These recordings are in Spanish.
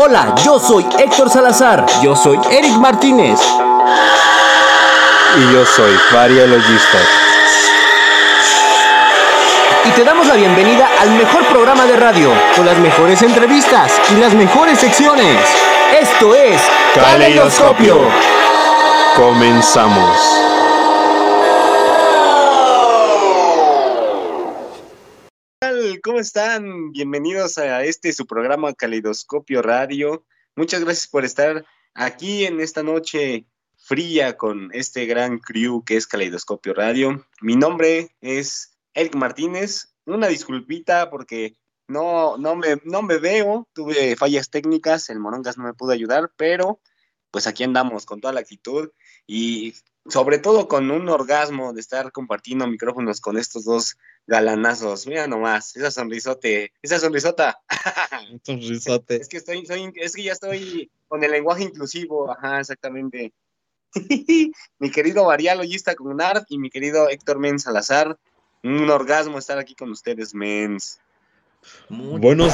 Hola, yo soy Héctor Salazar. Yo soy Eric Martínez. Y yo soy Logista. Y te damos la bienvenida al mejor programa de radio, con las mejores entrevistas y las mejores secciones. Esto es Caleidoscopio. Comenzamos. ¿Cómo están? Bienvenidos a este su programa Caleidoscopio Radio. Muchas gracias por estar aquí en esta noche fría con este gran crew que es Caleidoscopio Radio. Mi nombre es Eric Martínez. Una disculpita porque no, no, me, no me veo, tuve fallas técnicas, el Morongas no me pudo ayudar, pero pues aquí andamos con toda la actitud y sobre todo con un orgasmo de estar compartiendo micrófonos con estos dos galanazos. Mira nomás, esa sonrisote, esa sonrisota. Sonrisote. Es que estoy, es que ya estoy con el lenguaje inclusivo, ajá, exactamente. mi querido Varialogista con NARD y mi querido Héctor Men Salazar. Un orgasmo estar aquí con ustedes, mens. Buenos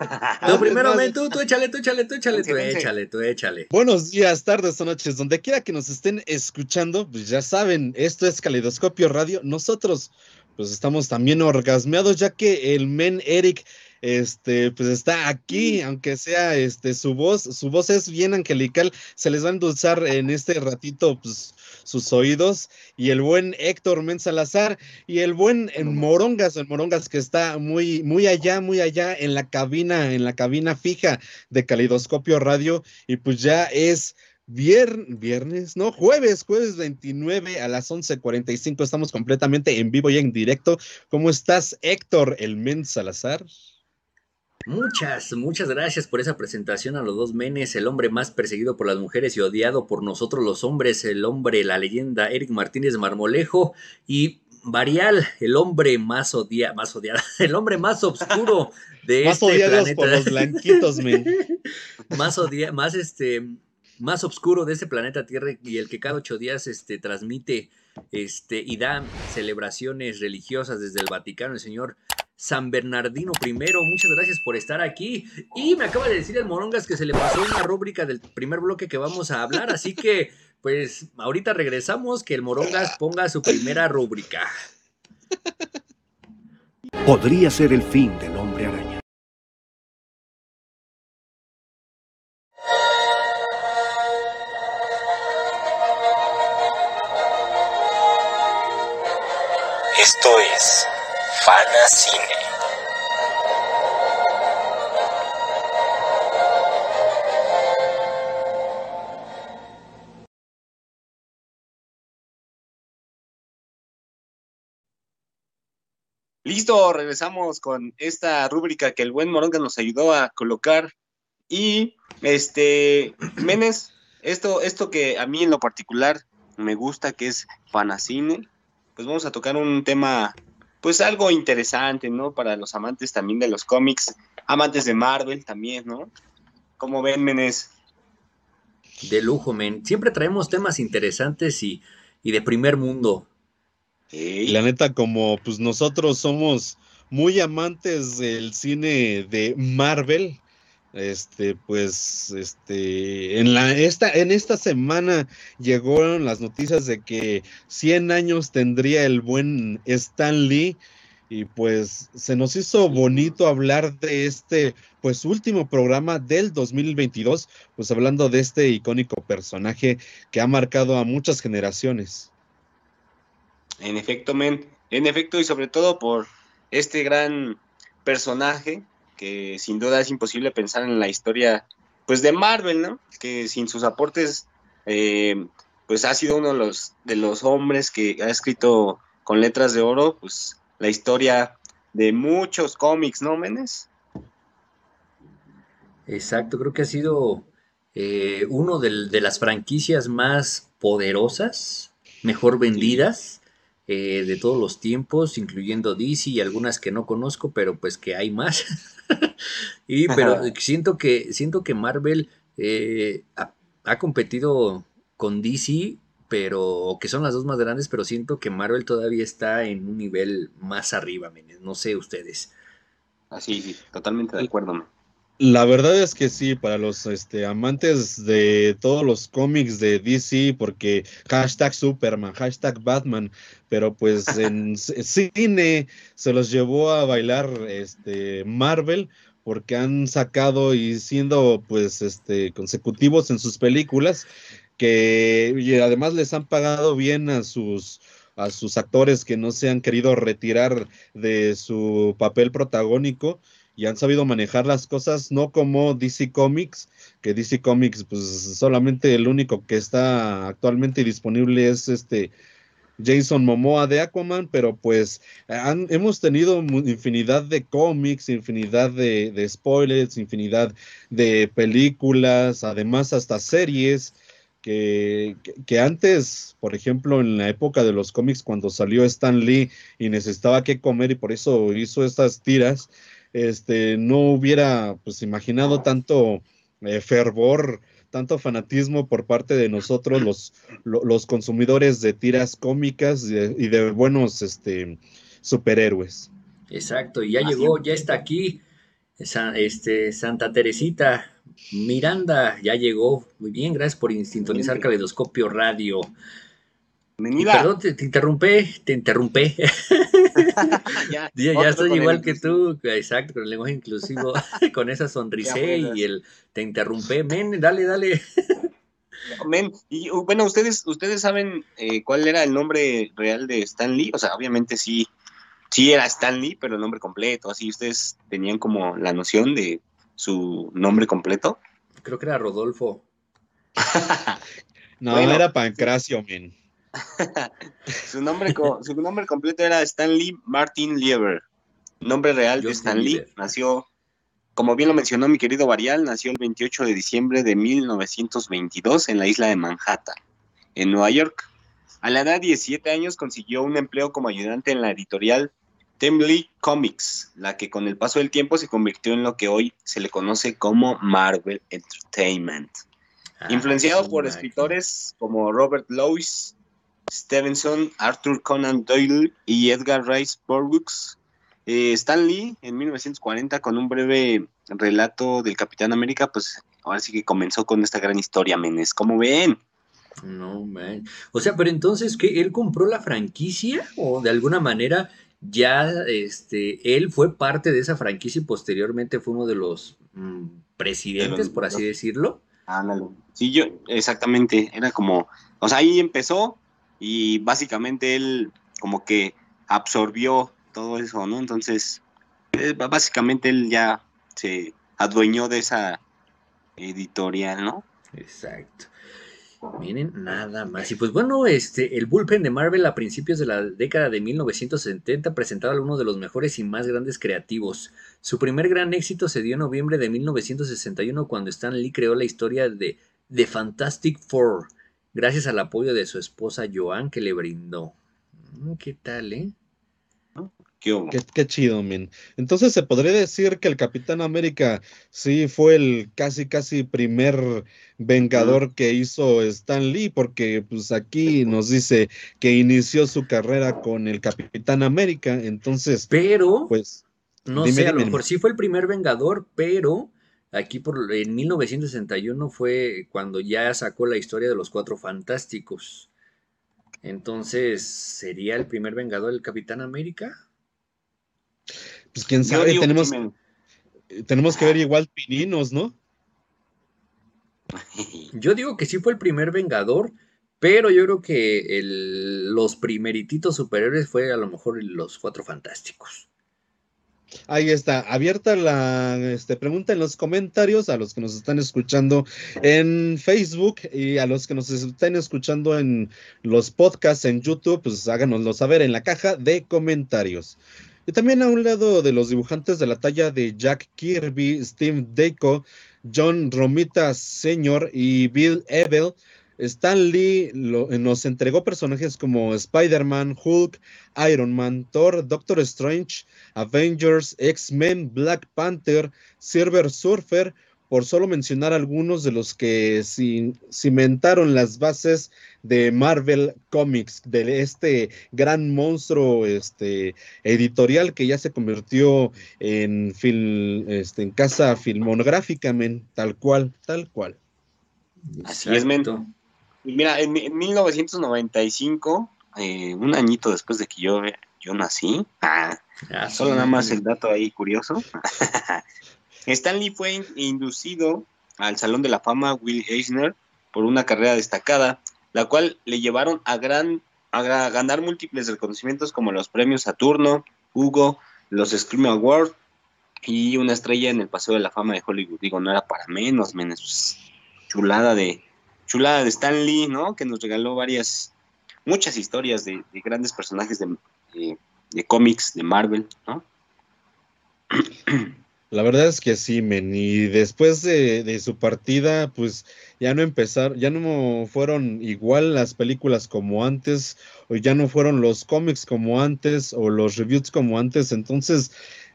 Tú primero, tú, tú échale, tú échale, tú échale, tú échale, tú échale. Buenos días, tardes o noches, donde quiera que nos estén escuchando, pues ya saben, esto es Caleidoscopio Radio. Nosotros, pues estamos también orgasmeados, ya que el men Eric este, pues está aquí, aunque sea este, su voz, su voz es bien angelical, se les va a endulzar en este ratito, pues, sus oídos, y el buen Héctor Salazar y el buen Morongas, el Morongas que está muy, muy allá, muy allá en la cabina, en la cabina fija de Calidoscopio Radio, y pues ya es viernes, no, jueves, jueves 29 a las 11:45, estamos completamente en vivo y en directo. ¿Cómo estás, Héctor, el Men Salazar? Muchas, muchas gracias por esa presentación a los dos menes, el hombre más perseguido por las mujeres y odiado por nosotros los hombres, el hombre, la leyenda Eric Martínez Marmolejo y Varial, el hombre más odiado, más odiado, el hombre más oscuro de más este planeta. por los blanquitos, men. más odiado, más este, más oscuro de este planeta Tierra y el que cada ocho días este, transmite este, y da celebraciones religiosas desde el Vaticano, el señor San Bernardino I. Muchas gracias por estar aquí. Y me acaba de decir el Morongas que se le pasó una rúbrica del primer bloque que vamos a hablar. Así que, pues, ahorita regresamos. Que el Morongas ponga su primera rúbrica. Podría ser el fin del hombre araña. Esto es Cine. Listo, regresamos con esta rúbrica que el buen Moronga nos ayudó a colocar. Y este, Menes, esto, esto que a mí en lo particular me gusta, que es Fanacine, pues vamos a tocar un tema pues algo interesante, ¿no? Para los amantes también de los cómics, amantes de Marvel también, ¿no? ¿Cómo ven, Menes? De lujo, men. Siempre traemos temas interesantes y, de primer mundo. Y La neta, como pues nosotros somos muy amantes del cine de Marvel, este, pues, este, en la, esta, en esta semana llegaron las noticias de que 100 años tendría el buen Stan Lee y pues se nos hizo bonito hablar de este, pues, último programa del 2022, pues hablando de este icónico personaje que ha marcado a muchas generaciones. En efecto, men, en efecto y sobre todo por este gran personaje que sin duda es imposible pensar en la historia pues de Marvel, ¿no? Que sin sus aportes eh, pues ha sido uno de los, de los hombres que ha escrito con letras de oro pues la historia de muchos cómics, ¿no, Menes? Exacto, creo que ha sido eh, uno de las franquicias más poderosas, mejor vendidas eh, de todos los tiempos, incluyendo DC y algunas que no conozco, pero pues que hay más. y pero siento que siento que Marvel eh, ha, competido con DC pero que son las dos más grandes, pero siento que Marvel todavía está en un nivel más arriba, menes. No sé ustedes. Así, sí, totalmente de acuerdo. man. La verdad es que sí, para los este, amantes de todos los cómics de DC, porque hashtag Superman, hashtag Batman, pero pues en cine se los llevó a bailar este, Marvel, porque han sacado y siendo pues este, consecutivos en sus películas, que y además les han pagado bien a sus a sus actores que no se han querido retirar de su papel protagónico y han sabido manejar las cosas, no como DC Comics, que DC Comics, pues solamente el único que está actualmente disponible es este Jason Momoa de Aquaman, pero pues han- hemos tenido infinidad de cómics, infinidad de, spoilers, infinidad de películas, además hasta series. Que, que- que antes, por ejemplo, en la época de los cómics, cuando salió Stan Lee y necesitaba qué comer y por eso hizo estas tiras, este, no hubiera pues imaginado tanto eh, fervor, tanto fanatismo por parte de nosotros, los, lo- los consumidores de tiras cómicas y de, y de buenos este, superhéroes. Exacto, y ya Así llegó, ya está aquí. Este, Santa Teresita Miranda ya llegó. Muy bien, gracias por sintonizar. Caleidoscopio Radio. Y perdón, te, te interrumpí, te interrumpí. ya, Ya, estoy igual que inclusivo. tú, exacto, con el lenguaje inclusivo, con esa sonrisé buenas. y el te interrumpí. Men, dale, dale. Men, y uh, bueno, ustedes, ustedes saben eh, cuál era el nombre real de Stan Lee, o sea, obviamente sí, sí era Stan Lee, pero el nombre completo, así ustedes tenían como la noción de su nombre completo. Creo que era Rodolfo. No, Bueno. era Pancracio, men. su nombre co- su nombre completo era Stan Lee Martin Lieber. Nombre real de Justin Stan Lee. Lieber. Nació, como bien lo mencionó mi querido Varial, nació el 28 de diciembre de 1922 en la isla de Manhattan, en Nueva York. A la edad de 17 años consiguió un empleo como ayudante en la editorial Temley Comics, la que con el paso del tiempo se convirtió en lo que hoy se le conoce como Marvel Entertainment. Ah, Influenciado por escritores como Robert Louis Stevenson, Arthur Conan Doyle y Edgar Rice Burroughs, eh, Stan Lee en 1940 con un breve relato del Capitán América, pues ahora sí que comenzó con esta gran historia, menes. ¿Cómo ven? No, man. O sea, pero entonces, ¿qué? ¿Él compró la franquicia? ¿O de alguna manera ya este, él fue parte de esa franquicia y posteriormente fue uno de los mm, presidentes, por así decirlo? Ándale. Sí, yo, exactamente, era como, o sea, ahí empezó y básicamente él como que absorbió todo eso, ¿no? Entonces, eh, básicamente él ya se adueñó de esa editorial, ¿no? Exacto. Miren, nada más. Y pues bueno, este, el bullpen de Marvel a principios de la década de 1970 presentaba uno de los mejores y más grandes creativos. Su primer gran éxito se dio en noviembre de 1961 cuando Stan Lee creó la historia de The Fantastic Four, gracias al apoyo de su esposa Joan que le brindó. Mm, ¿Qué tal, eh? ¿Qué hubo? Qué, qué chido, men. Entonces se podría decir que el Capitán América sí fue el casi, casi primer vengador que hizo Stan Lee, porque pues aquí nos dice que inició su carrera con el Capitán América, entonces, Pero, pues, no dime, sé, a lo dime. mejor sí fue el primer Vengador, pero aquí por, en 1961 fue cuando ya sacó la historia de los Cuatro Fantásticos. Entonces, ¿sería el primer Vengador el Capitán América? pues quién Yo sabe, digo que tenemos, que ver igual pininos, ¿no? Yo digo que sí fue el primer Vengador, pero yo creo que el- los primerititos superiores fue a lo mejor los Cuatro Fantásticos. Ahí está, abierta la este, pregunta en los comentarios a los que nos están escuchando en Facebook y a los que nos estén escuchando en los podcasts en YouTube, pues háganoslo saber en la caja de comentarios. Y también a un lado de los dibujantes de la talla de Jack Kirby, Steve Deco, John Romita Sr. y Bill Ebel, Stan Lee lo- nos entregó personajes como Spider-Man, Hulk, Iron Man, Thor, Doctor Strange, Avengers, X-Men, Black Panther, Silver Surfer, por solo mencionar algunos de los que cimentaron las bases de Marvel Comics, de este gran monstruo este, editorial que ya se convirtió en, este, en casa filmográfica, tal cual, tal cual. Así es, men. Mira, en, 1995, eh, un añito después de que yo, yo nací, ah, ah, solo nada más el dato ahí curioso. Stanley fue inducido al Salón de la Fama Will Eisner por una carrera destacada, la cual le llevaron a, gran, a ganar múltiples reconocimientos como los premios Saturno, Hugo, los Scream Awards y una estrella en el Paseo de la Fama de Hollywood. Digo, no era para menos, menos chulada de chulada de Stan Lee, ¿no? Que nos regaló varias, muchas historias de, grandes personajes de, de cómics de Marvel, ¿no? La verdad es que sí, men. Y después de, su partida, pues ya no empezaron, ya no fueron igual las películas como antes, o ya no fueron los cómics como antes, o los reviews como antes. Entonces,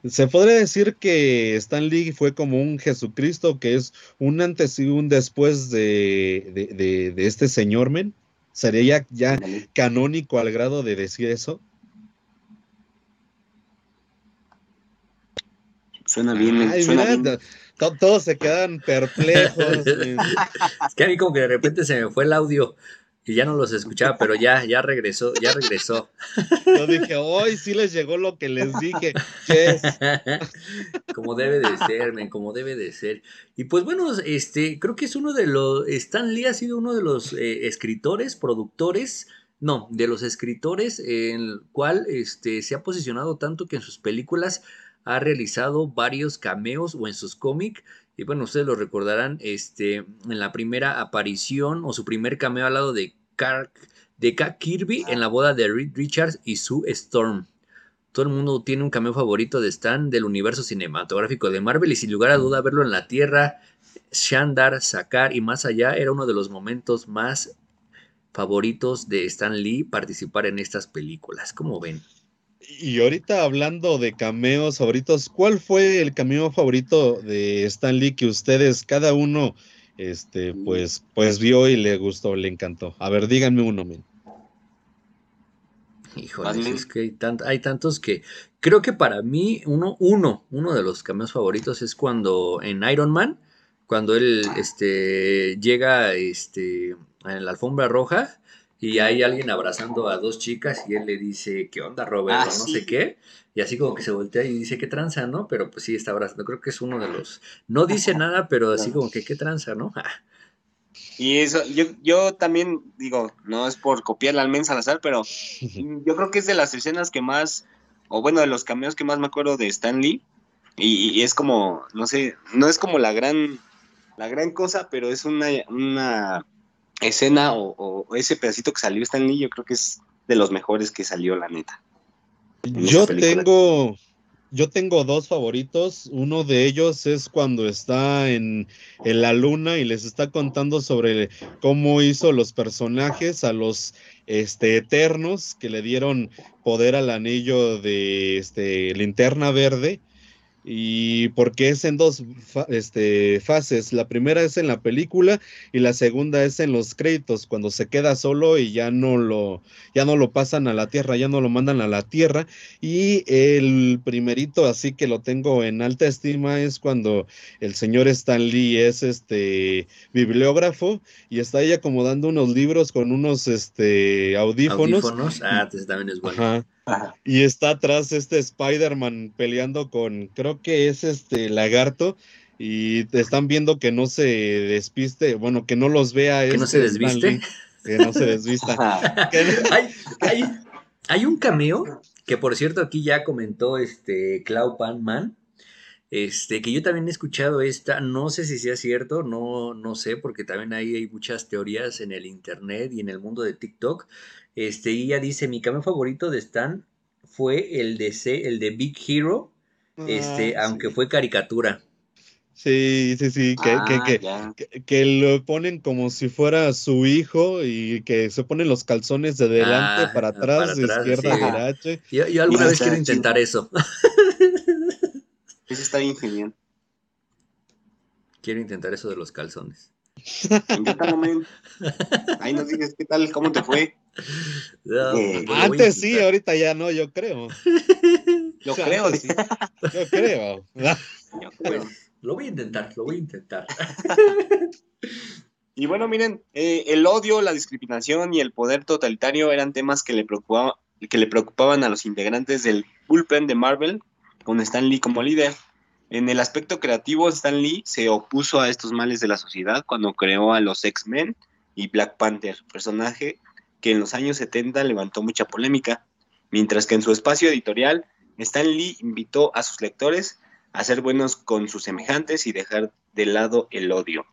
se podría decir que Stan Lee fue como un Jesucristo, que es un antes y un después de, de este señor, men. ¿Sería ya canónico al grado de decir eso? Suena bien, suena bien. Todos se quedan perplejos. es que a mí como que de repente se me fue el audio y ya no los escuchaba, pero ya, ya regresó, ya regresó. Yo dije, hoy sí les llegó lo que les dije. como debe de ser, men, como debe de ser. Y pues bueno, este, creo que es uno de los, Stan Lee ha sido uno de los eh, escritores, productores, no, de los escritores en el cual este, se ha posicionado tanto que en sus películas ha realizado varios cameos o en sus cómics. Y bueno, ustedes lo recordarán este, en la primera aparición o su primer cameo al lado de Kark, de Kirby en la boda de Reed Richards y Sue Storm. Todo el mundo tiene un cameo favorito de Stan del universo cinematográfico de Marvel y sin lugar a duda verlo en la Tierra, Shandar, Sakar y más allá era uno de los momentos más favoritos de Stan Lee participar en estas películas. ¿Cómo ven? Y ahorita hablando de cameos favoritos, ¿cuál fue el cameo favorito de Stan Lee que ustedes, cada uno, este, pues, pues vio y le gustó, le encantó? A ver, díganme uno, men. Híjole, es que hay, tantos que creo que para mí uno, uno, uno de los cameos favoritos es cuando en Iron Man, cuando él este, llega este, en la alfombra roja y hay alguien abrazando a dos chicas y él le dice, ¿qué onda, Robert? Ah, no sé qué. Y así como que se voltea y dice, ¿qué tranza, no? Pero pues sí, está abrazando. Creo que es uno de los... No dice nada, pero así como que, ¿qué tranza, no? Y eso, yo, yo también digo, no es por copiarle al Men Salazar, pero yo creo que es de las escenas que más, o bueno, de los cameos que más me acuerdo de Stan Lee. Y, es como, no sé, no es como la gran, la gran cosa, pero es una, una escena o, ese pedacito que salió Stanley, yo creo que es de los mejores que salió, la neta. Yo tengo, yo tengo dos favoritos. Uno de ellos es cuando está en, en, la luna y les está contando sobre cómo hizo los personajes a los este, eternos que le dieron poder al anillo de este, linterna verde y porque es en dos este, fases. La primera es en la película y la segunda es en los créditos, cuando se queda solo y ya no lo, ya no lo pasan a la tierra, ya no lo mandan a la tierra. Y el primerito, así que lo tengo en alta estima, es cuando el señor Stan Lee es este bibliógrafo y está ahí acomodando unos libros con unos este, audífonos. ¿Audífonos? Ah, también es bueno. Y está atrás este Spider-Man peleando con, creo que es este lagarto. Y te están viendo que no se despiste, bueno, que no los vea. Que no se este desviste. que no se desvista. hay, un cameo que, por cierto, aquí ya comentó este Clau Panman. Este, que yo también he escuchado esta, no sé si sea cierto, no, no sé, porque también ahí hay muchas teorías en el internet y en el mundo de TikTok, este, y ella dice, mi cameo favorito de Stan fue el de C, el de Big Hero, este, ah, aunque fue caricatura. Sí, sí, sí, que, que, ah, que, lo ponen como si fuera su hijo y que se ponen los calzones de delante ah, para atrás, de izquierda a derecha. Yo, alguna vez quiero intentar eso. Eso está bien genial. Quiero intentar eso de los calzones. Ahí nos dices qué tal, cómo te fue. Eh, a Antes sí, ahorita ya no, yo creo. Yo O sea, creo, sí. Yo creo. Yo creo. Lo voy a intentar, lo voy a intentar. Y bueno, miren, eh, el odio, la discriminación y el poder totalitario eran temas que le, preocupaba- que le preocupaban a los integrantes del bullpen de Marvel, con Stan Lee como líder. En el aspecto creativo, Stan Lee se opuso a estos males de la sociedad cuando creó a los X-Men y Black Panther, personaje que en los años 70 levantó mucha polémica, mientras que en su espacio editorial, Stan Lee invitó a sus lectores a ser buenos con sus semejantes y dejar de lado el odio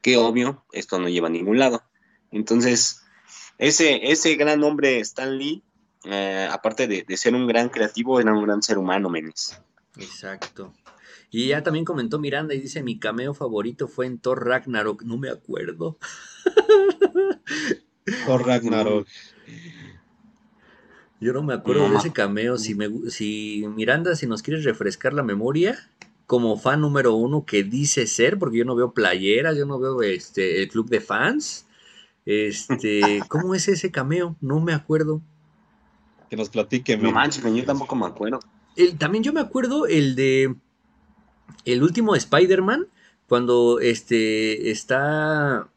que obvio, esto no lleva a ningún lado. Entonces, ese, ese gran hombre Stan Lee, eh, aparte de, de ser un gran creativo, era un gran ser humano, menes. Exacto. Y ya también comentó Miranda y dice, mi cameo favorito fue en Thor Ragnarok, no me acuerdo. Por Ragnarok. Yo no me acuerdo No. de ese cameo. Si, me, si Miranda, si nos quieres refrescar la memoria, como fan número uno que dice ser, porque yo no veo playeras, yo no veo este el club de fans. Este, ¿cómo es ese cameo? No me acuerdo. Que nos platique. No manches, yo tampoco me acuerdo. El- también yo me acuerdo el de el último Spider-Man, cuando este está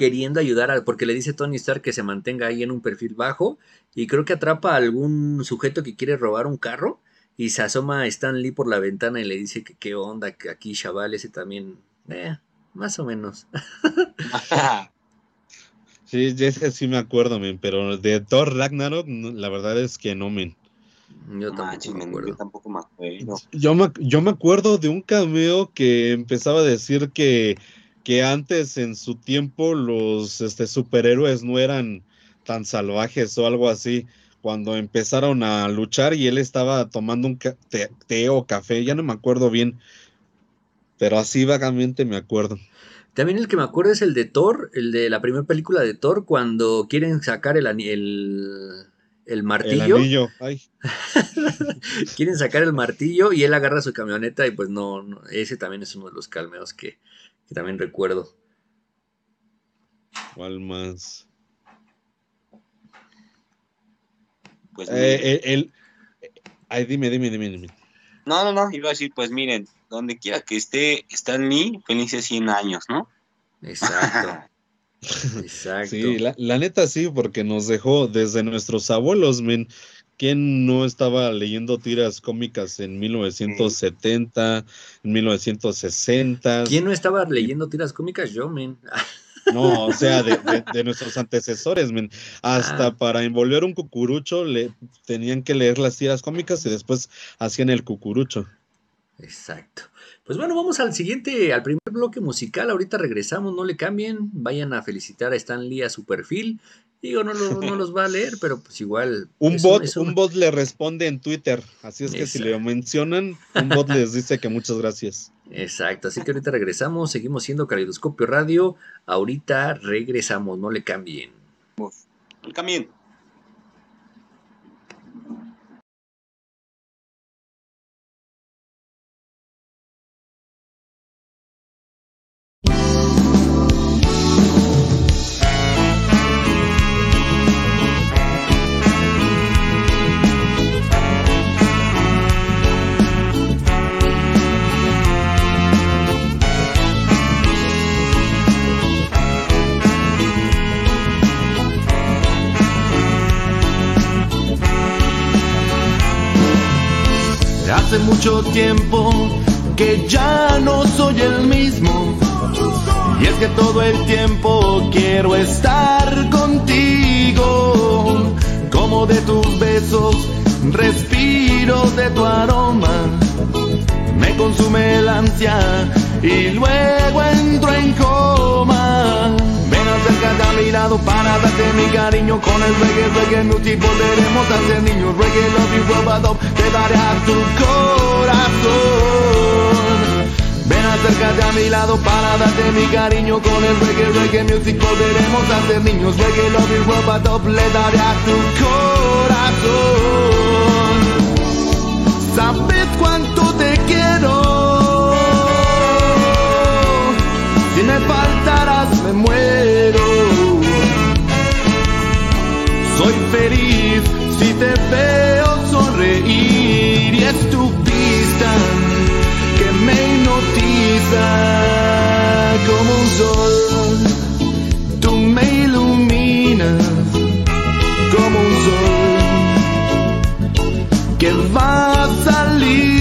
queriendo ayudar a, porque le dice Tony Stark que se mantenga ahí en un perfil bajo y creo que atrapa a algún sujeto que quiere robar un carro y se asoma a Stan Lee por la ventana y le dice que qué onda, que aquí chaval, ese también, eh, más o menos. Sí, ese sí me acuerdo, men, pero de Thor Ragnarok, la verdad es que no, men. Yo tampoco me acuerdo. yo tampoco me acuerdo. Yo me, yo me acuerdo de un cameo que empezaba a decir que, que antes en su tiempo los este, superhéroes no eran tan salvajes o algo así. Cuando empezaron a luchar y él estaba tomando un té, té o café, ya no me acuerdo bien, pero así vagamente me acuerdo. También el que me acuerdo es el de Thor, el de la primera película de Thor, cuando quieren sacar el, el, el El martillo. anillo, ay, quieren sacar el martillo y él agarra su camioneta y pues no, no, ese también es uno de los calmeos que, que también recuerdo. ¿cuál más? Pues Eh, el, el- ay, dime, dime, dime, dime. No, no, no, iba a decir, pues miren, donde quiera que esté Stan Lee, felices 100 años, ¿no? Exacto, exacto. Sí, la, la neta sí, porque nos dejó desde nuestros abuelos, men. ¿Quién no estaba leyendo tiras cómicas en 1970, en 1960? ¿Quién no estaba leyendo tiras cómicas? Yo, men. No, o sea, de, de- de nuestros antecesores, men. Hasta Ah. para envolver un cucurucho le tenían que leer las tiras cómicas y después hacían el cucurucho. Exacto. Pues bueno, vamos al siguiente, al primer bloque musical. Ahorita regresamos, no le cambien. Vayan a felicitar a Stan Lee a su perfil. Digo, no, lo- no los va a leer, pero pues igual. Un bot, un bot le responde en Twitter, así es que si le mencionan, un bot les dice que muchas gracias. Exacto, así que ahorita regresamos, seguimos siendo Caleidoscopio Radio. Ahorita regresamos, no le cambien. El camión. Hace mucho tiempo que ya no soy el mismo. Y es que todo el tiempo quiero estar contigo. Como de tus besos, respiro de tu aroma. Me consume el ansia y luego para darte mi cariño con el reggae, reggae music volveremos a ser niños. Reggae love y robado te daré a tu corazón. Ven acércate a mi lado para darte mi cariño con el reggae, reggae music volveremos a ser niños. Reggae love y robado le daré a tu corazón. te veo sonreír y es tu vista que me hipnotiza como un sol. Tú me iluminas como un sol que va a salir.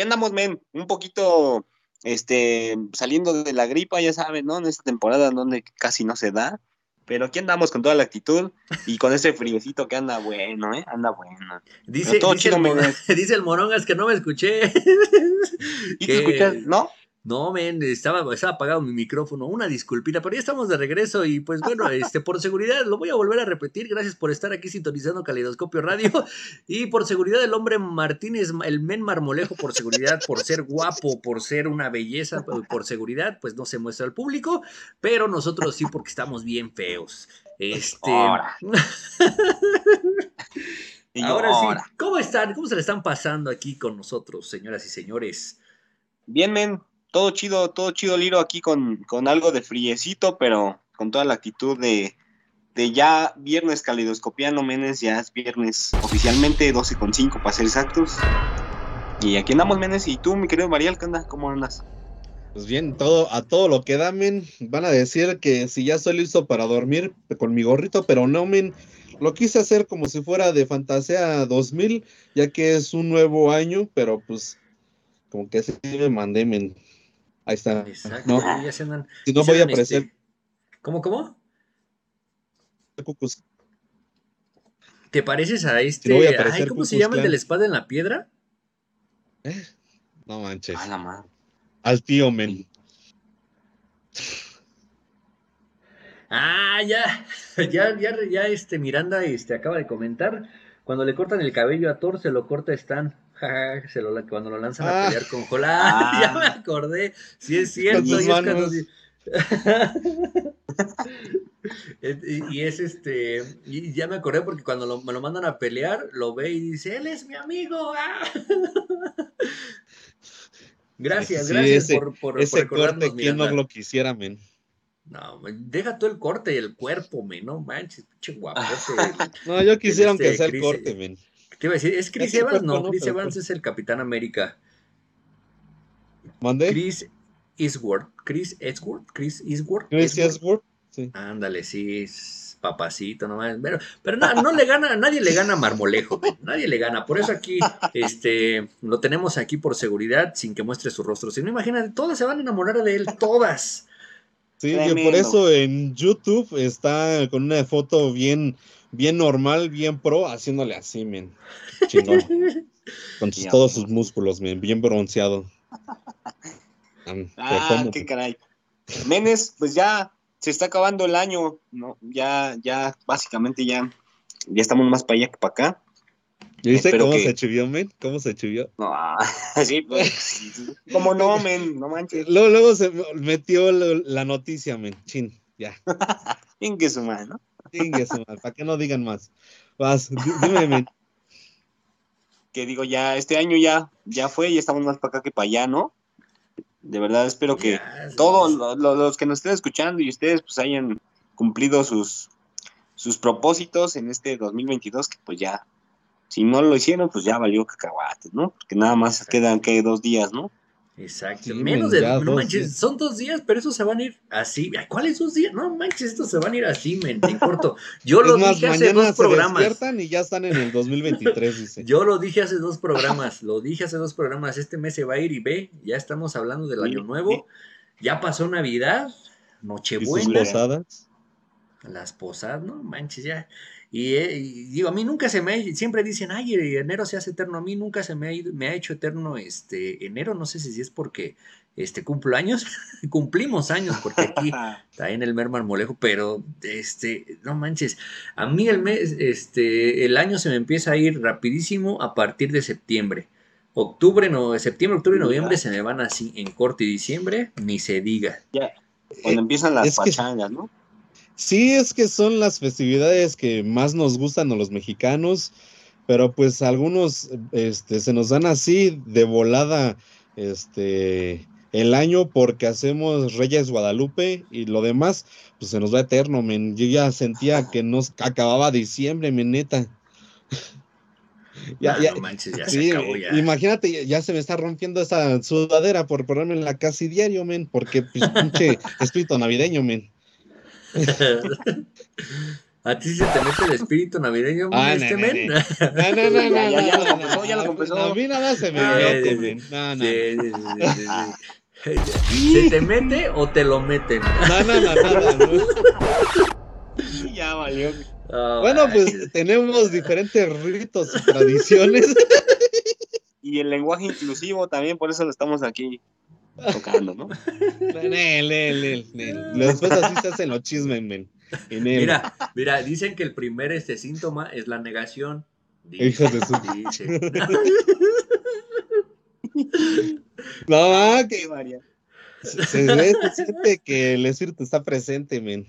Aquí andamos, men, un poquito este, saliendo de la gripa, ya saben, ¿no? En esta temporada donde casi no se da. Pero aquí andamos con toda la actitud y con ese friecito que anda bueno, ¿eh? Anda bueno. Dice, todo dice, el, chido, dice el Morongas que no me escuché. ¿Y te escuchas? ¿No? No, men, estaba, estaba apagado mi micrófono. Una disculpita, pero ya estamos de regreso y pues bueno, este, por seguridad, lo voy a volver a repetir. Gracias por estar aquí sintonizando Caleidoscopio Radio. Y por seguridad, el hombre Martínez, el men marmolejo, por seguridad, por ser guapo, por ser una belleza, por- seguridad, pues no se muestra al público, pero nosotros sí, porque estamos bien feos. Este. Ahora. Y Ahora ahora. sí, ¿cómo están? ¿Cómo se le están pasando aquí con nosotros, señoras y señores? Bien, men, todo chido, todo chido, Liro, aquí con, con algo de friecito, pero con toda la actitud de, de ya viernes calidoscopiano, menes, ya es viernes oficialmente, 12.5 para ser exactos. Y aquí andamos, menes, y tú, mi querido Mariel, ¿qué onda? ¿Cómo andas? Pues bien, todo, a todo lo que da, men, van a decir que si ya estoy listo para dormir con mi gorrito, pero no, men, lo quise hacer como si fuera de Fantasía 2000, ya que es un nuevo año, pero pues como que sí me mandé, men. Ahí está. Exacto, No, ya se andan. si no voy a este, aparecer. ¿Cómo, cómo? Cucus. ¿Te pareces a este? no voy a ay, aparecer ¿Cómo se llama el de la espada en la piedra? No manches. A la madre. Al tío, men. Ah, ya, ya, ya, ya, este Miranda este, acaba de comentar. Cuando le cortan el cabello a Thor, se lo corta Stan. Ja, se lo, cuando lo lanzan a Ah. pelear con Hulk. Ah, Ah. ya me acordé. Sí es cierto. y, es cuando y, y es este. Y ya me acordé porque cuando lo- me lo mandan a pelear, lo ve y dice: Él es mi amigo. ah". Gracias, Sí, gracias ese- por, por, por Ese recordarnos, corte, ¿quién no lo quisiera, men? No, deja tú el corte y el cuerpo, me, no manches, pinche guapote. No, yo quisiera este aunque sea el Chris, corte, eh, men. ¿Qué iba a decir? ¿Es Chris Evans? No, no, Chris pero Evans es el Capitán América. ¿Mandé? Chris Eastwood. Chris Eastwood. Chris Eastwood. Chris Eastwood. Hemsworth, Sí. Ándale, sí, es papacito nomás. Pero, pero no, no le gana, nadie le gana a Marmolejo, nadie le gana. Por eso aquí, este, lo tenemos aquí por seguridad, sin que muestre su rostro. Si no, imagínate, todas se van a enamorar de él, todas. Sí, que por eso en YouTube está con una foto bien, bien normal, bien pro, haciéndole así, men. Chingón. Con sus- todos men. sus músculos, men, bien bronceado. Ah, qué caray. Menes, pues ya se está acabando el año, ¿no? Ya, ya, básicamente ya, ya estamos más para allá que para acá. ¿Y ¿Viste espero cómo que- se chivió, men? ¿Cómo se chivió? No, sí, pues, ¿cómo no, men? No manches. Luego, luego se metió la noticia, men. Chin, ya. Bien que su madre, para que no digan más. Vas, di- dime, men. Que digo, ya, este año ya, ya fue, ya estamos más para acá que para allá, ¿no? De verdad espero que todos lo- lo- los que nos estén escuchando y ustedes pues hayan cumplido sus, sus propósitos en este 2022, que pues ya, si no lo hicieron, pues ya valió cacahuates, ¿no? Porque nada más quedan que dos días, ¿no? Exacto. Sí, Menos men, de. No manches, días. son dos días, pero esos se van a ir así. ¿Cuáles dos días? No manches, estos se van a ir así, men, en corto. Yo lo más, dije hace dos se programas. y ya están en el 2023, dice. Yo lo dije hace dos programas. Lo dije hace dos programas. Este mes se va a ir y ve. Ya estamos hablando del año nuevo. Ya pasó Navidad, Y sus Nochebuena. posadas. Las posadas, no manches, ya. Y, eh, y digo, a mí nunca se me ha, siempre dicen, ay, enero se hace eterno. A mí nunca se me ha, ido- me ha hecho eterno este enero. No sé si es porque este cumplo años. Cumplimos años, porque aquí está en el mer marmolejo, pero este, no manches. A mí el mes, este, el año se me empieza a ir rapidísimo a partir de septiembre. Octubre, no, septiembre, octubre y noviembre se me van así en corto y diciembre, ni se diga. Cuando empiezan las que- pachangas, ¿no? Sí, es que son las festividades que más nos gustan a los mexicanos, pero pues algunos este, se nos dan así de volada este, el año porque hacemos Reyes Guadalupe y lo demás, pues se nos va eterno, men. Yo ya sentía que nos acababa diciembre, men, neta. Ya, Ah, ya, no manches, ya sí, se acabó ya. imagínate, ya- ya se me está rompiendo esa sudadera por ponerme en la casi diario, men, porque pues, pinche espíritu navideño, men. ¿A ti se te mete el espíritu navideño, Ah, este no, men? no, No, no, no, no, Ya, ya, ya no, lo no, confesó, ya lo no, confesó. A mí nada se me Ah. No, no, Sí, sí, sí, sí, sí. ¿Se te mete o te lo meten? no, no, no, no, no, no. Ya valió. Oh, Bueno, pues tenemos diferentes ritos y tradiciones. Y el lenguaje inclusivo también, por eso lo estamos aquí tocando, ¿no? Nel, nel, nel, nel. Después así se hacen los chismes, men. Mira, mira, dicen que el primer este síntoma es la negación. Dice, Hijos de su- dice. No, ah, que Qué varia. se, se ve, se siente que el espíritu está presente, men.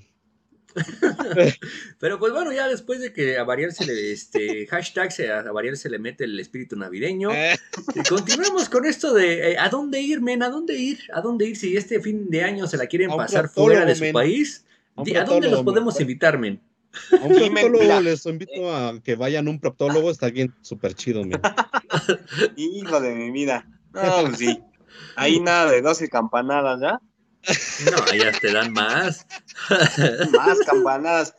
Pero pues bueno, ya después de que a Variar se le, este, hashtag se, a Variar se le mete el espíritu navideño, Eh, y continuamos con esto de eh, ¿a dónde ir, men? ¿A dónde ir? ¿A dónde ir si este fin de año se la quieren pasar fuera de su men. país? A un Di- ¿A dónde los men. podemos invitar, men? A un proctólogo mira. les invito a que vayan a un proctólogo, está bien súper chido, men. Hijo de mi vida. No, pues sí. Ahí nada de 12 campanadas, ¿ya? No, ya te dan más. Más campanadas.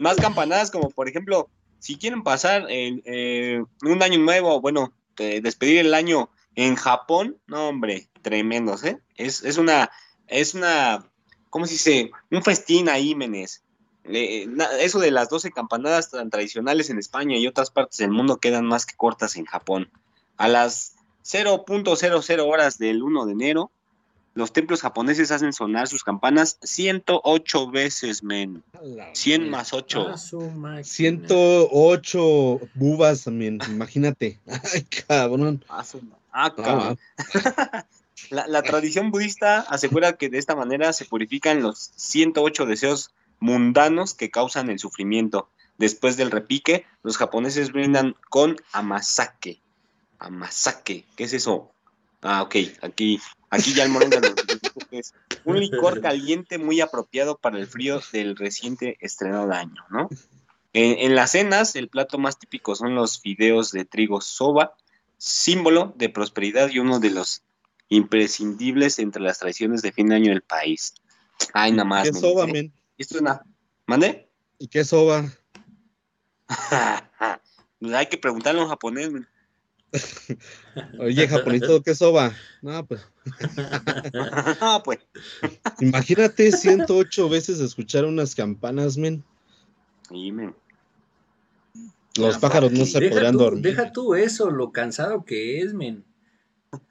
Más campanadas, como por ejemplo, si quieren pasar en, eh, un año nuevo, bueno, eh, despedir el año en Japón, no, hombre, tremendos, ¿eh? Es, es una, es una, ¿cómo se dice? Un festín ahí, menes. Eso de las 12 campanadas tan tradicionales en España y otras partes del mundo quedan más que cortas en Japón. A las 0.00 horas del 1 de enero, los templos japoneses hacen sonar sus campanas 108 veces, men. 100 más 8. Ah, su máquina. 108 bubas, men. Imagínate. Ay, cabrón. Ah, Ah, cabrón. La, la tradición budista asegura que de esta manera se purifican los 108 deseos mundanos que causan el sufrimiento. Después del repique, los japoneses brindan con amasake. Amasake, ¿qué es eso? Ah, ok, aquí, aquí ya el morenga nos dijo que es un licor caliente muy apropiado para el frío del reciente estrenado año, ¿no? En, en las cenas, el plato más típico son los fideos de trigo soba, símbolo de prosperidad y uno de los imprescindibles entre las tradiciones de fin de año del país. Ay, nada más. ¿Qué soba, men? Esto es una. ¿Mande? ¿Y qué soba? Pues hay que preguntarle a un japonés. men. Oye, japonito, ¿qué soba? No, pues. Ah, pues. Imagínate 108 veces escuchar unas campanas, men. Sí, men. Los pájaros no se deja podrán tú, dormir. Deja tú eso, lo cansado que es, men.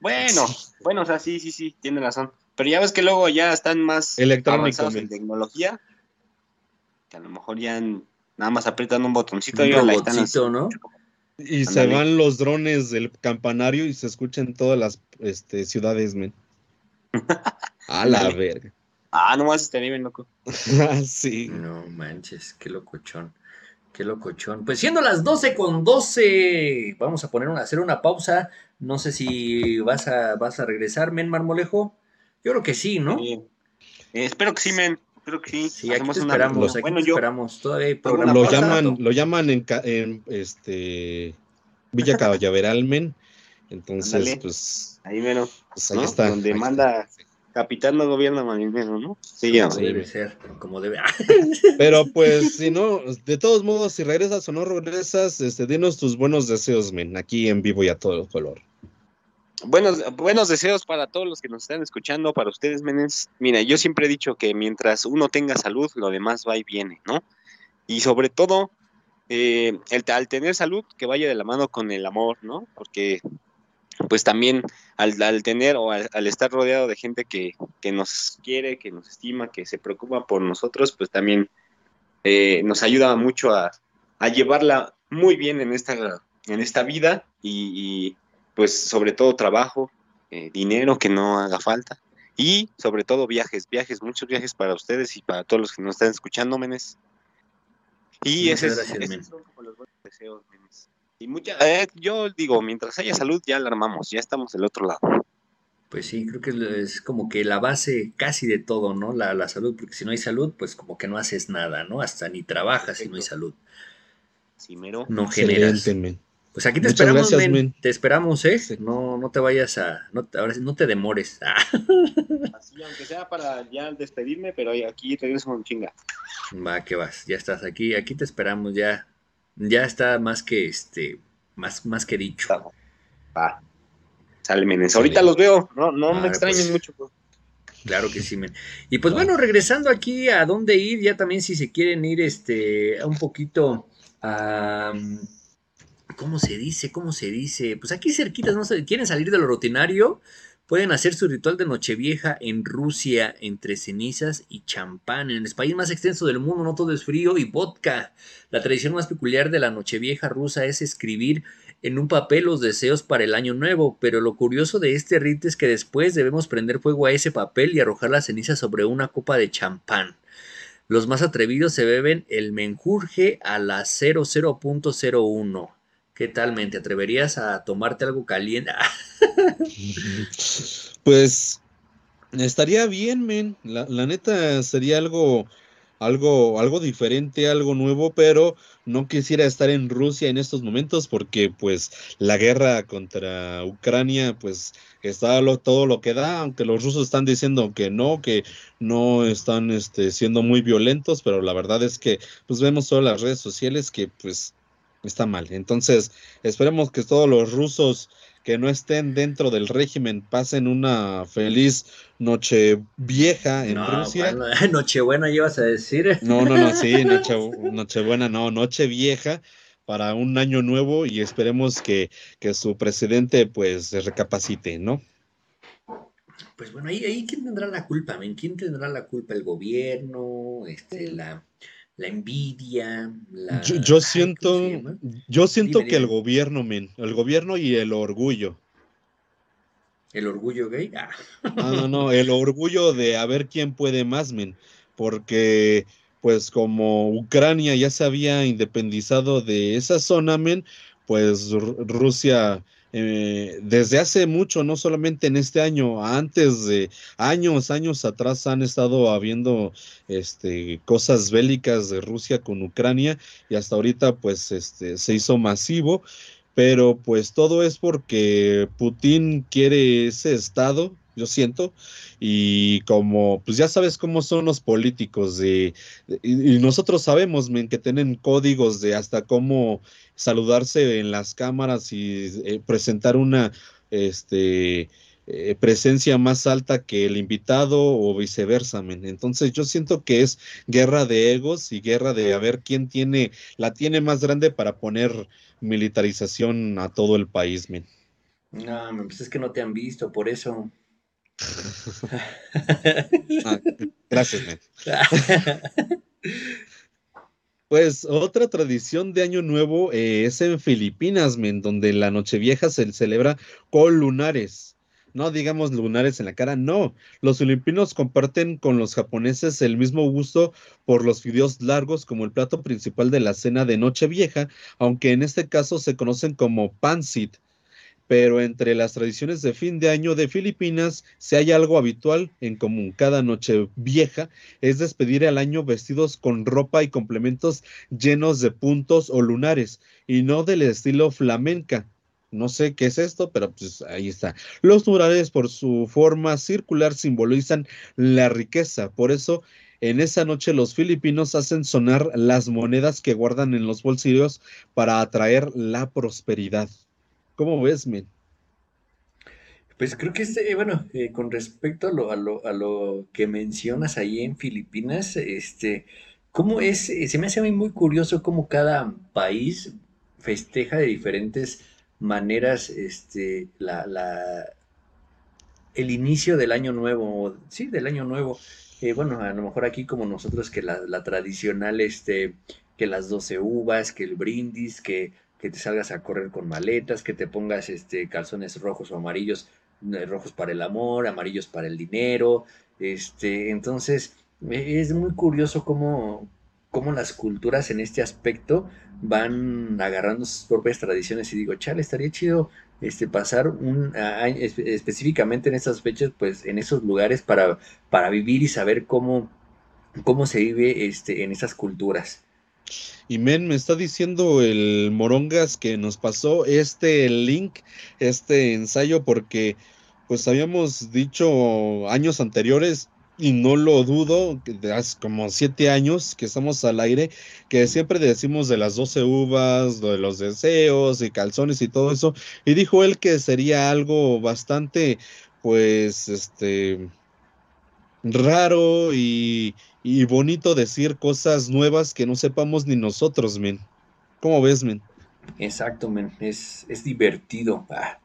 Bueno, bueno, o sea, sí, sí, sí, tiene razón. Pero ya ves que luego ya están más avanzados men. en tecnología. Que a lo mejor ya en- nada más aprietan un botoncito Un y ahí están ¿no? Y se van los drones del campanario y se escuchan en todas las este, ciudades, men. A la verga. Ah, no más estaría bien loco. Ah, sí. No manches, qué locochón. Qué locochón. Pues siendo las 12 con 12, vamos a poner una, hacer una pausa. No sé si vas a, vas a regresar, men Marmolejo. Yo creo que sí, ¿no? Sí. Eh, espero que sí, men. Espero que sí. Sí, aquí te esperamos, aquí Bueno, te yo, esperamos. Todavía hay programa. Lo llaman, lo llaman en, en, este Villa Callaveral, men. Entonces, Ándale. pues, ahí menos. pues ahí ¿no? está. Donde ahí está. manda capitán no gobierna marinero, ¿no? Sí, ya. Debe ser, como debe. Pero pues, si no, de todos modos, si regresas o no regresas, este, dinos tus buenos deseos, men, aquí en vivo y a todo color. Buenos, buenos deseos para todos los que nos están escuchando, para ustedes, menes. Mira, yo siempre he dicho que mientras uno tenga salud, lo demás va y viene, ¿no? Y sobre todo, eh, el, al tener salud, que vaya de la mano con el amor, ¿no? Porque, pues también al, al tener o al, estar rodeado de gente que, que nos quiere, que nos estima, que se preocupa por nosotros, pues también eh, nos ayuda mucho a, a llevarla muy bien en esta, en esta vida y, y, pues sobre todo trabajo, eh, dinero que no haga falta y sobre todo viajes, viajes, muchos viajes para ustedes y para todos los que nos están escuchando, menes. Y Muchas ese es, gracias, esos men. son como los buenos deseos, menes. Y mucha, eh, yo digo, mientras haya salud ya la armamos, ya estamos del otro lado. Pues sí, creo que es como que la base casi de todo, ¿no? La, la salud, porque si no hay salud, pues como que no haces nada, ¿no? Hasta ni trabajas si no hay salud. Sí, mero. No generas. Men. Pues aquí te Muchas esperamos, gracias, men. men. Te esperamos, ¿eh? Sí. No, no te vayas a. No, ahora sí, no te demores. Ah, Así, aunque sea para ya despedirme, pero aquí regreso con chinga. va, que vas. Ya estás aquí. Aquí te esperamos. Ya. Ya está más que este. Más, más que dicho. Va. Sale, menes. Sale. Ahorita los veo. No, no Vale, me extrañen pues. mucho. pues. Claro que sí, men. Y pues bueno, regresando aquí a dónde ir, ya también si se quieren ir este a un poquito a ¿cómo se dice? ¿Cómo se dice? Pues aquí cerquitas, no quieren salir de lo rutinario, pueden hacer su ritual de Nochevieja en Rusia entre cenizas y champán. En el país más extenso del mundo, no todo es frío y vodka. La tradición más peculiar de la Nochevieja rusa es escribir en un papel los deseos para el año nuevo, pero lo curioso de este rito es que después debemos prender fuego a ese papel y arrojar la ceniza sobre una copa de champán. Los más atrevidos se beben el menjurje a la 00.01. ¿Qué tal, men? ¿Te atreverías a tomarte algo caliente? Pues estaría bien, men. La, la neta sería algo, algo, algo diferente, algo nuevo, pero no quisiera estar en Rusia en estos momentos porque, pues, la guerra contra Ucrania, pues, está todo lo que da, aunque los rusos están diciendo que no, que no están, este, siendo muy violentos, pero la verdad es que, pues, vemos todas las redes sociales que, pues, está mal. Entonces, esperemos que todos los rusos que no estén dentro del régimen pasen una feliz noche vieja en No, Rusia. bueno, Nochebuena ibas a decir. No, no, no, sí, noche, Nochebuena, no, noche vieja para un año nuevo y esperemos que, que su presidente pues recapacite, ¿no? Pues bueno, ahí, ahí quién tendrá la culpa? ¿Quién tendrá la culpa? ¿El gobierno? Este, la, la envidia, la... Yo, siento, yo siento Dime, que el gobierno, men, el gobierno y el orgullo. ¿El orgullo gay? Ah, No, no, no, el orgullo de a ver quién puede más, men, porque pues como Ucrania ya se había independizado de esa zona, men, pues Ru- Rusia eh, desde hace mucho, no solamente en este año, antes de años, años atrás han estado habiendo este, cosas bélicas de Rusia con Ucrania y hasta ahorita pues este, se hizo masivo, pero pues todo es porque Putin quiere ese estado, yo siento, y como pues ya sabes cómo son los políticos de, y, nosotros sabemos men, que tienen códigos de hasta cómo saludarse en las cámaras y eh, presentar una este eh, presencia más alta que el invitado o viceversa, men. Entonces yo siento que es guerra de egos y guerra de a ver quién tiene, la tiene más grande para poner militarización a todo el país, men. no, pues es que no te han visto, por eso. Ah, gracias. Pues otra tradición de Año Nuevo eh, es en Filipinas, men, donde la Nochevieja se celebra con lunares. No digamos lunares en la cara, no. Los filipinos comparten con los japoneses el mismo gusto por los fideos largos como el plato principal de la cena de Nochevieja, aunque en este caso se conocen como pancit. Pero entre las tradiciones de fin de año de Filipinas, si hay algo habitual en común cada noche vieja, es despedir al año vestidos con ropa y complementos llenos de puntos o lunares, y no del estilo flamenca. No sé qué es esto, pero pues ahí está. Los lunares por su forma circular simbolizan la riqueza, por eso en esa noche los filipinos hacen sonar las monedas que guardan en los bolsillos para atraer la prosperidad. ¿Cómo ves, men? Pues creo que este, bueno, eh, con respecto a lo, a lo, a lo que mencionas ahí en Filipinas, este, cómo es, eh, se me hace a mí muy curioso cómo cada país festeja de diferentes maneras, este, la, la, el inicio del año nuevo, sí, del año nuevo. Eh, bueno, a lo mejor aquí como nosotros que la, la tradicional, este, que las 12 uvas, que el brindis, que, que te salgas a correr con maletas, que te pongas este, calzones rojos o amarillos, eh, rojos para el amor, amarillos para el dinero. Este, entonces, es muy curioso cómo, cómo las culturas en este aspecto van agarrando sus propias tradiciones y digo, chale, estaría chido este, pasar un año espe- específicamente en estas fechas, pues en esos lugares para, para vivir y saber cómo, cómo se vive este, en esas culturas. Y men, me está diciendo el Morongas que nos pasó este link, este ensayo, porque pues habíamos dicho años anteriores, y no lo dudo, de hace como siete años que estamos al aire, que siempre decimos de las 12 uvas, de los deseos y calzones y todo eso, y dijo él que sería algo bastante, pues, este, raro y, y bonito decir cosas nuevas que no sepamos ni nosotros, men. ¿Cómo ves, men? Exacto, men. Es, es divertido. Ah,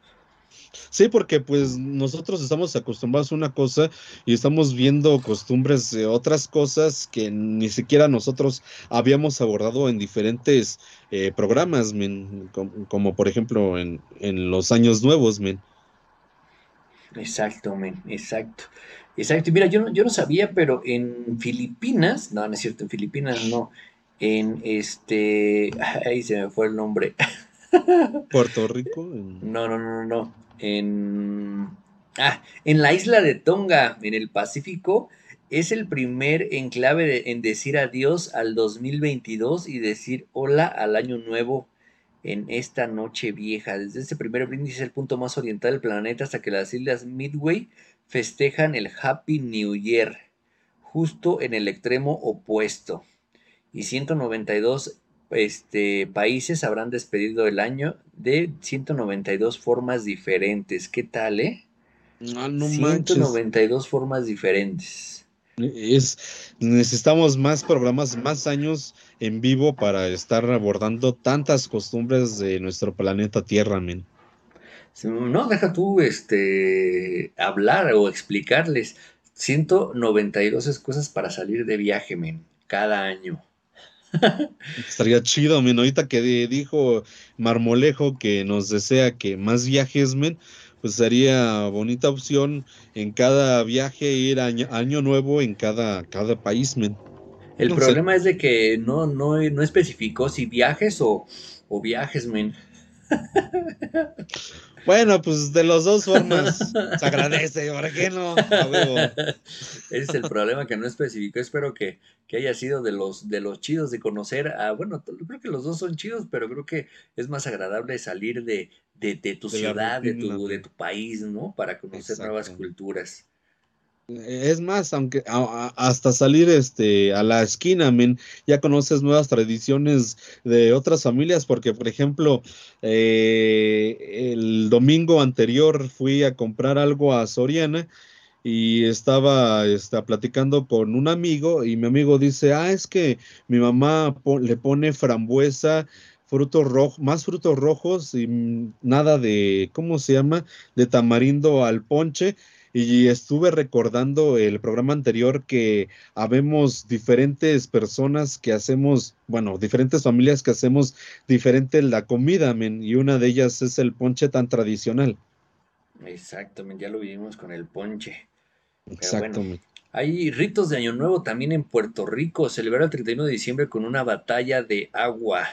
Sí, porque pues nosotros estamos acostumbrados a una cosa y estamos viendo costumbres de otras cosas que ni siquiera nosotros habíamos abordado en diferentes eh, programas, men, como, como por ejemplo en, en los años nuevos, men. exacto, men. Exacto. Exacto. Mira, yo no, yo no sabía, pero en Filipinas, no, no es cierto, en Filipinas no. En este. Ahí se me fue el nombre. Puerto Rico. no, no, no, no. En, ah, en la isla de Tonga, en el Pacífico, es el primer enclave de- en decir adiós al 2022 y decir hola al año nuevo en esta noche vieja. Desde este primer brindis es el punto más oriental del planeta hasta que las islas Midway festejan el Happy New Year, justo en el extremo opuesto. Y 192 este, países habrán despedido el año de 192 formas diferentes. ¿Qué tal, eh? Ah, no manches. 192 formas diferentes. Es, necesitamos más programas, más años en vivo para estar abordando tantas costumbres de nuestro planeta Tierra, men. No, deja tú este, hablar o explicarles. 192 excusas para salir de viaje, men, cada año. Estaría chido, men. Ahorita que di- dijo Marmolejo que nos desea que más viajes, men, pues sería bonita opción en cada viaje ir año, año nuevo en cada, cada país, men. El No sé. problema es de que no, no, no especificó si viajes o, o viajes, men. Bueno, pues de las dos formas se agradece, ¿por qué no? Ese es el problema que no especificó. Espero que, que haya sido de los, de los chidos de conocer. A, bueno, t- creo que los dos son chidos, pero creo que es más agradable salir de, de, de tu De ciudad, de tu, de tu país, ¿no? Para conocer nuevas culturas. Es más, aunque hasta salir este a la esquina, men, ya conoces nuevas tradiciones de otras familias, porque por ejemplo, eh, el domingo anterior fui a comprar algo a Soriana y estaba está, platicando con un amigo y mi amigo dice, ah, es que mi mamá le pone frambuesa, frutos rojos, más frutos rojos y mm, nada de, ¿cómo se llama? De tamarindo al ponche. Y estuve recordando el programa anterior que habemos diferentes personas que hacemos, bueno, diferentes familias que hacemos diferente la comida, men, y una de ellas es el ponche tan tradicional. Exactamente, ya lo vivimos con el ponche. Bueno. men. Hay ritos de Año Nuevo también en Puerto Rico. Celebra el 31 de diciembre con una batalla de agua.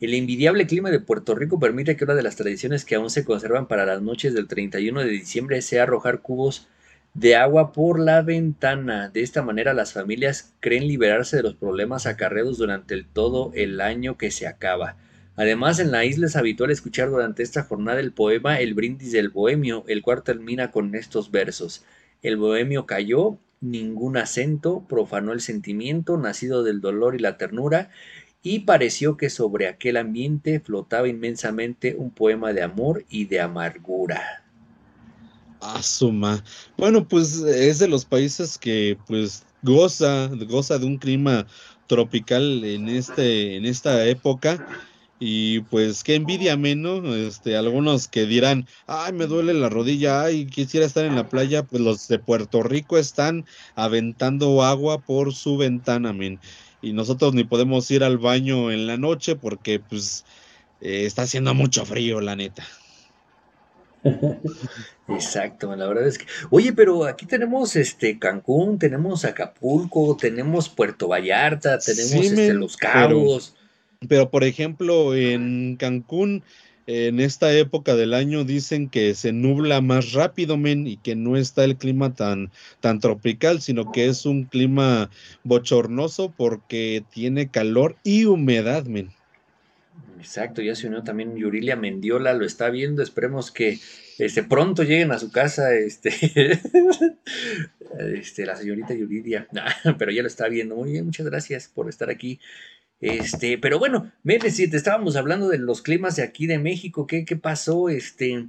El envidiable clima de Puerto Rico permite que una de las tradiciones que aún se conservan para las noches del 31 de diciembre sea arrojar cubos de agua por la ventana. De esta manera las familias creen liberarse de los problemas acarreados durante todo el año que se acaba. Además, en la isla es habitual escuchar durante esta jornada el poema El brindis del bohemio, el cual termina con estos versos. El bohemio cayó, ningún acento, profanó el sentimiento, nacido del dolor y la ternura, y pareció que sobre aquel ambiente flotaba inmensamente un poema de amor y de amargura. Asuma. Bueno, pues es de los países que pues goza, goza de un clima tropical en este, en esta época. Y pues qué envidia menos, este, algunos que dirán, ay, me duele la rodilla, ay, quisiera estar en la playa, pues los de Puerto Rico están aventando agua por su ventana, men. Y nosotros ni podemos ir al baño en la noche porque pues eh, está haciendo mucho frío, la neta. Exacto, la verdad es que. Oye, pero aquí tenemos este Cancún, tenemos Acapulco, tenemos Puerto Vallarta, tenemos Sí, este, Los pero- Cabos. Pero por ejemplo, en Cancún en esta época del año dicen que se nubla más rápido, men, y que no está el clima tan, tan tropical, sino que es un clima bochornoso porque tiene calor y humedad, men. Exacto, ya se unió también Yurilia Mendiola, lo está viendo, esperemos que este, pronto lleguen a su casa, este, este, la señorita Yuridia, pero ya lo está viendo, muy bien, muchas gracias por estar aquí. Este, pero bueno, si te estábamos hablando de los climas de aquí de México, ¿qué, qué pasó? Este,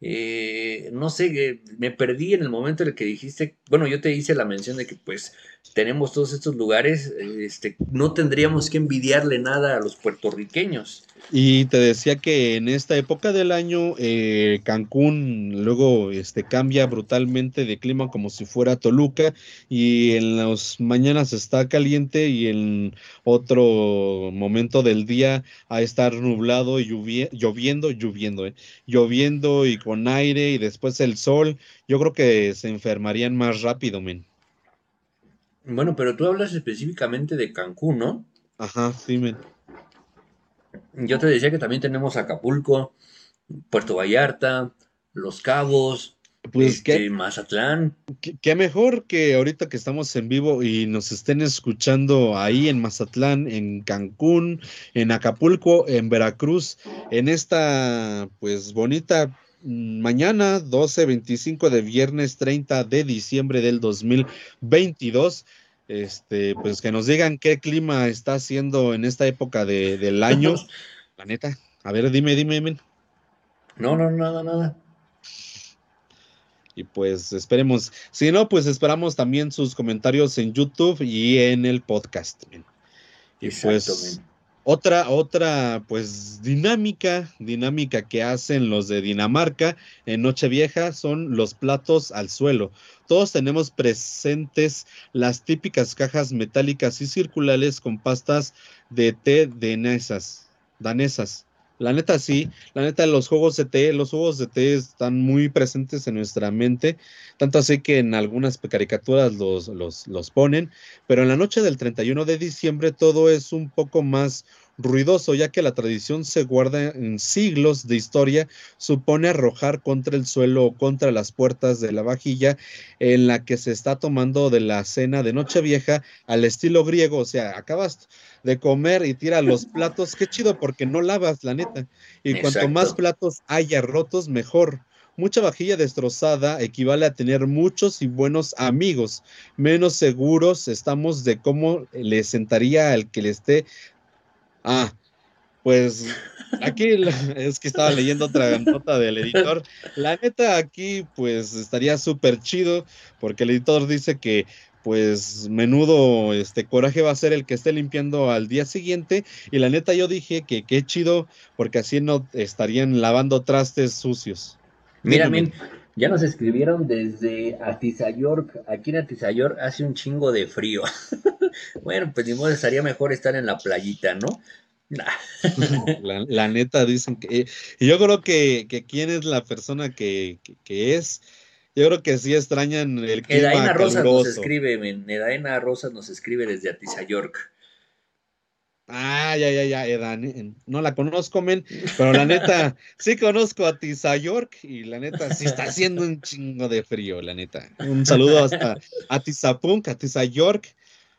eh, no sé, eh, me perdí en el momento en el que dijiste, bueno, yo te hice la mención de que pues tenemos todos estos lugares, este, no tendríamos que envidiarle nada a los puertorriqueños. Y te decía que en esta época del año eh, Cancún luego este, cambia brutalmente de clima como si fuera Toluca y en las mañanas está caliente y en otro momento del día a estar nublado y lloviendo, lloviendo, eh, lloviendo y con aire y después el sol. Yo creo que se enfermarían más rápido, men. Bueno, pero tú hablas específicamente de Cancún, ¿no? Ajá, sí, men. Yo te decía que también tenemos Acapulco, Puerto Vallarta, Los Cabos, pues este, Mazatlán. Qué, mejor que ahorita que estamos en vivo y nos estén escuchando ahí en Mazatlán, en Cancún, en Acapulco, en Veracruz, en esta pues bonita mm, mañana 12-25 de viernes 30 de diciembre del 2022 este, pues que nos digan qué clima está haciendo en esta época de, del año. La neta, a ver, dime, dime, dime. No, no, nada, nada. Y pues esperemos, si no, pues esperamos también sus comentarios en YouTube y en el podcast. Y pues otra, otra, pues dinámica, dinámica que hacen los de Dinamarca en Nochevieja son los platos al suelo. Todos tenemos presentes las típicas cajas metálicas y circulares con pastas de té danesas. La neta sí, la neta los juegos de té, los juegos de té están muy presentes en nuestra mente, tanto así que en algunas caricaturas los, los, los ponen, pero en la noche del 31 de diciembre todo es un poco más ruidoso, ya que la tradición se guarda en siglos de historia, supone arrojar contra el suelo o contra las puertas de la vajilla en la que se está tomando de la cena de Nochevieja al estilo griego, o sea, acabas de comer y tira los platos, qué chido porque no lavas, la neta. Y cuanto más platos haya rotos, mejor. Mucha vajilla destrozada equivale a tener muchos y buenos amigos. Menos seguros estamos de cómo le sentaría al que le esté Ah, pues aquí es que estaba leyendo otra nota del editor. La neta aquí pues estaría súper chido porque el editor dice que pues menudo este coraje va a ser el que esté limpiando al día siguiente y la neta yo dije que qué chido porque así no estarían lavando trastes sucios. Mira, ya nos escribieron desde Atizayork. Aquí en Atizayork hace un chingo de frío. bueno, pues ni modo, estaría mejor estar en la playita, ¿no? la, neta dicen que... Y yo creo que, quién es la persona que, es... Yo creo que sí extrañan el clima Edaena Rosas nos escribe, Edaena Rosas nos escribe desde Atizayork. Ah, ya, ya, ya, Edan, no la conozco, men, pero la neta, sí conozco a Tiza York y la neta, sí está haciendo un chingo de frío, la neta. Un saludo hasta a Tizapunk, a Tiza York.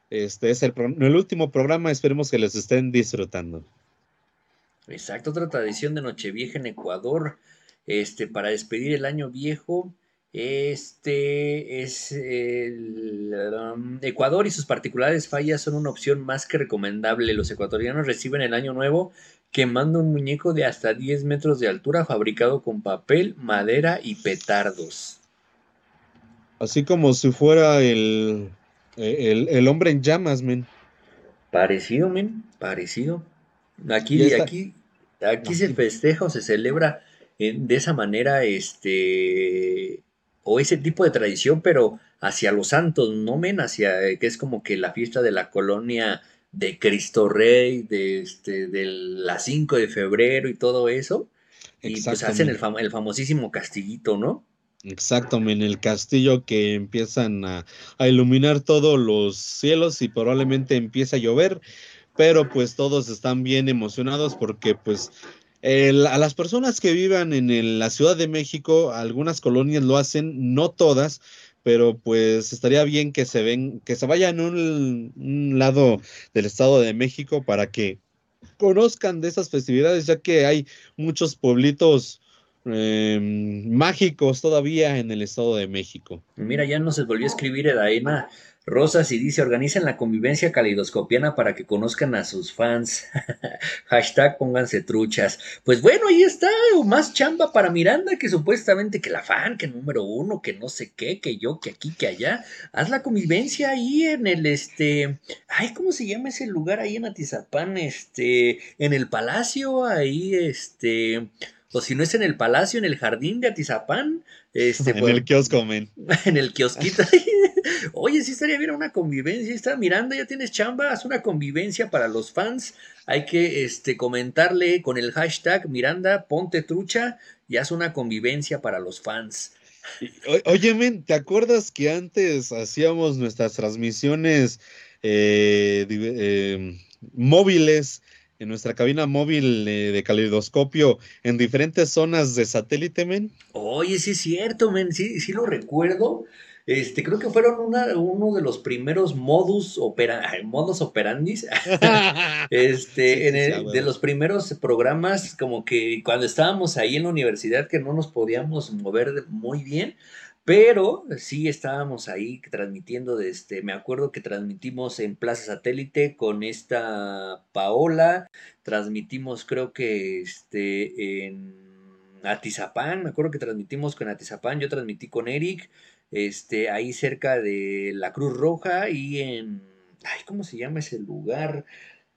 Este es el, el último programa, esperemos que les estén disfrutando. Exacto, otra tradición de Nochevieja en Ecuador, este, para despedir el año viejo, este es el um, Ecuador y sus particulares fallas son una opción más que recomendable. Los ecuatorianos reciben el año nuevo quemando un muñeco de hasta 10 metros de altura fabricado con papel, madera y petardos. Así como si fuera el, el, hombre en llamas, men. Parecido, men, parecido. Aquí, aquí, aquí se festeja o se celebra de esa manera, este, o ese tipo de tradición, pero hacia los santos, no men, hacia eh, que es como que la fiesta de la colonia de Cristo Rey, de, este, de la 5 de febrero y todo eso. Y pues hacen el, el famosísimo castillito, ¿no? Exacto, en el castillo que empiezan a, a, iluminar todos los cielos y probablemente empieza a llover, pero pues todos están bien emocionados porque pues el- a las personas que vivan en la Ciudad de México, algunas colonias lo hacen, no todas, pero pues estaría bien que se ven, que se vayan a un, un lado del Estado de México para que conozcan de esas festividades, ya que hay muchos pueblitos eh, mágicos todavía en el Estado de México. Mira, ya nos volvió a escribir Edaena Rosas y dice, organicen la convivencia caleidoscopiana para que conozcan a sus fans. Hashtag pónganse truchas. Pues bueno, ahí está, más chamba para Miranda, que supuestamente que la fan, que número uno, que no sé qué, que yo, que aquí, que allá. Haz la convivencia ahí en el, este, ay, ¿cómo se llama ese lugar ahí en Atizapán? Este, en el palacio, ahí, este, o si no es en el palacio, en el jardín de Atizapán. Este, en pues, el kiosco, men. en el kiosquito. Oye, sí estaría bien una convivencia. Está Miranda, ya tienes chamba, haz una convivencia para los fans. Hay que este, comentarle con el hashtag Miranda, ponte trucha y haz una convivencia para los fans. O- Oye, men, ¿te acuerdas que antes hacíamos nuestras transmisiones eh, eh, móviles en nuestra cabina móvil eh, de caleidoscopio en diferentes zonas de satélite, men? Oye, sí es cierto, men, sí, sí lo recuerdo. Este, creo que fueron una- uno de los primeros modus, opera, modus operandis Este, Sí, en sí, el- sí, a de los primeros programas, como que cuando estábamos ahí en la universidad, que no nos podíamos mover muy bien, pero sí estábamos ahí transmitiendo desde, me acuerdo que transmitimos en Plaza Satélite con esta Paola, transmitimos creo que este en Atizapán, me acuerdo que transmitimos con Atizapán, yo transmití con Eric, este, ahí cerca de la Cruz Roja y en, ay, ¿cómo se llama ese lugar?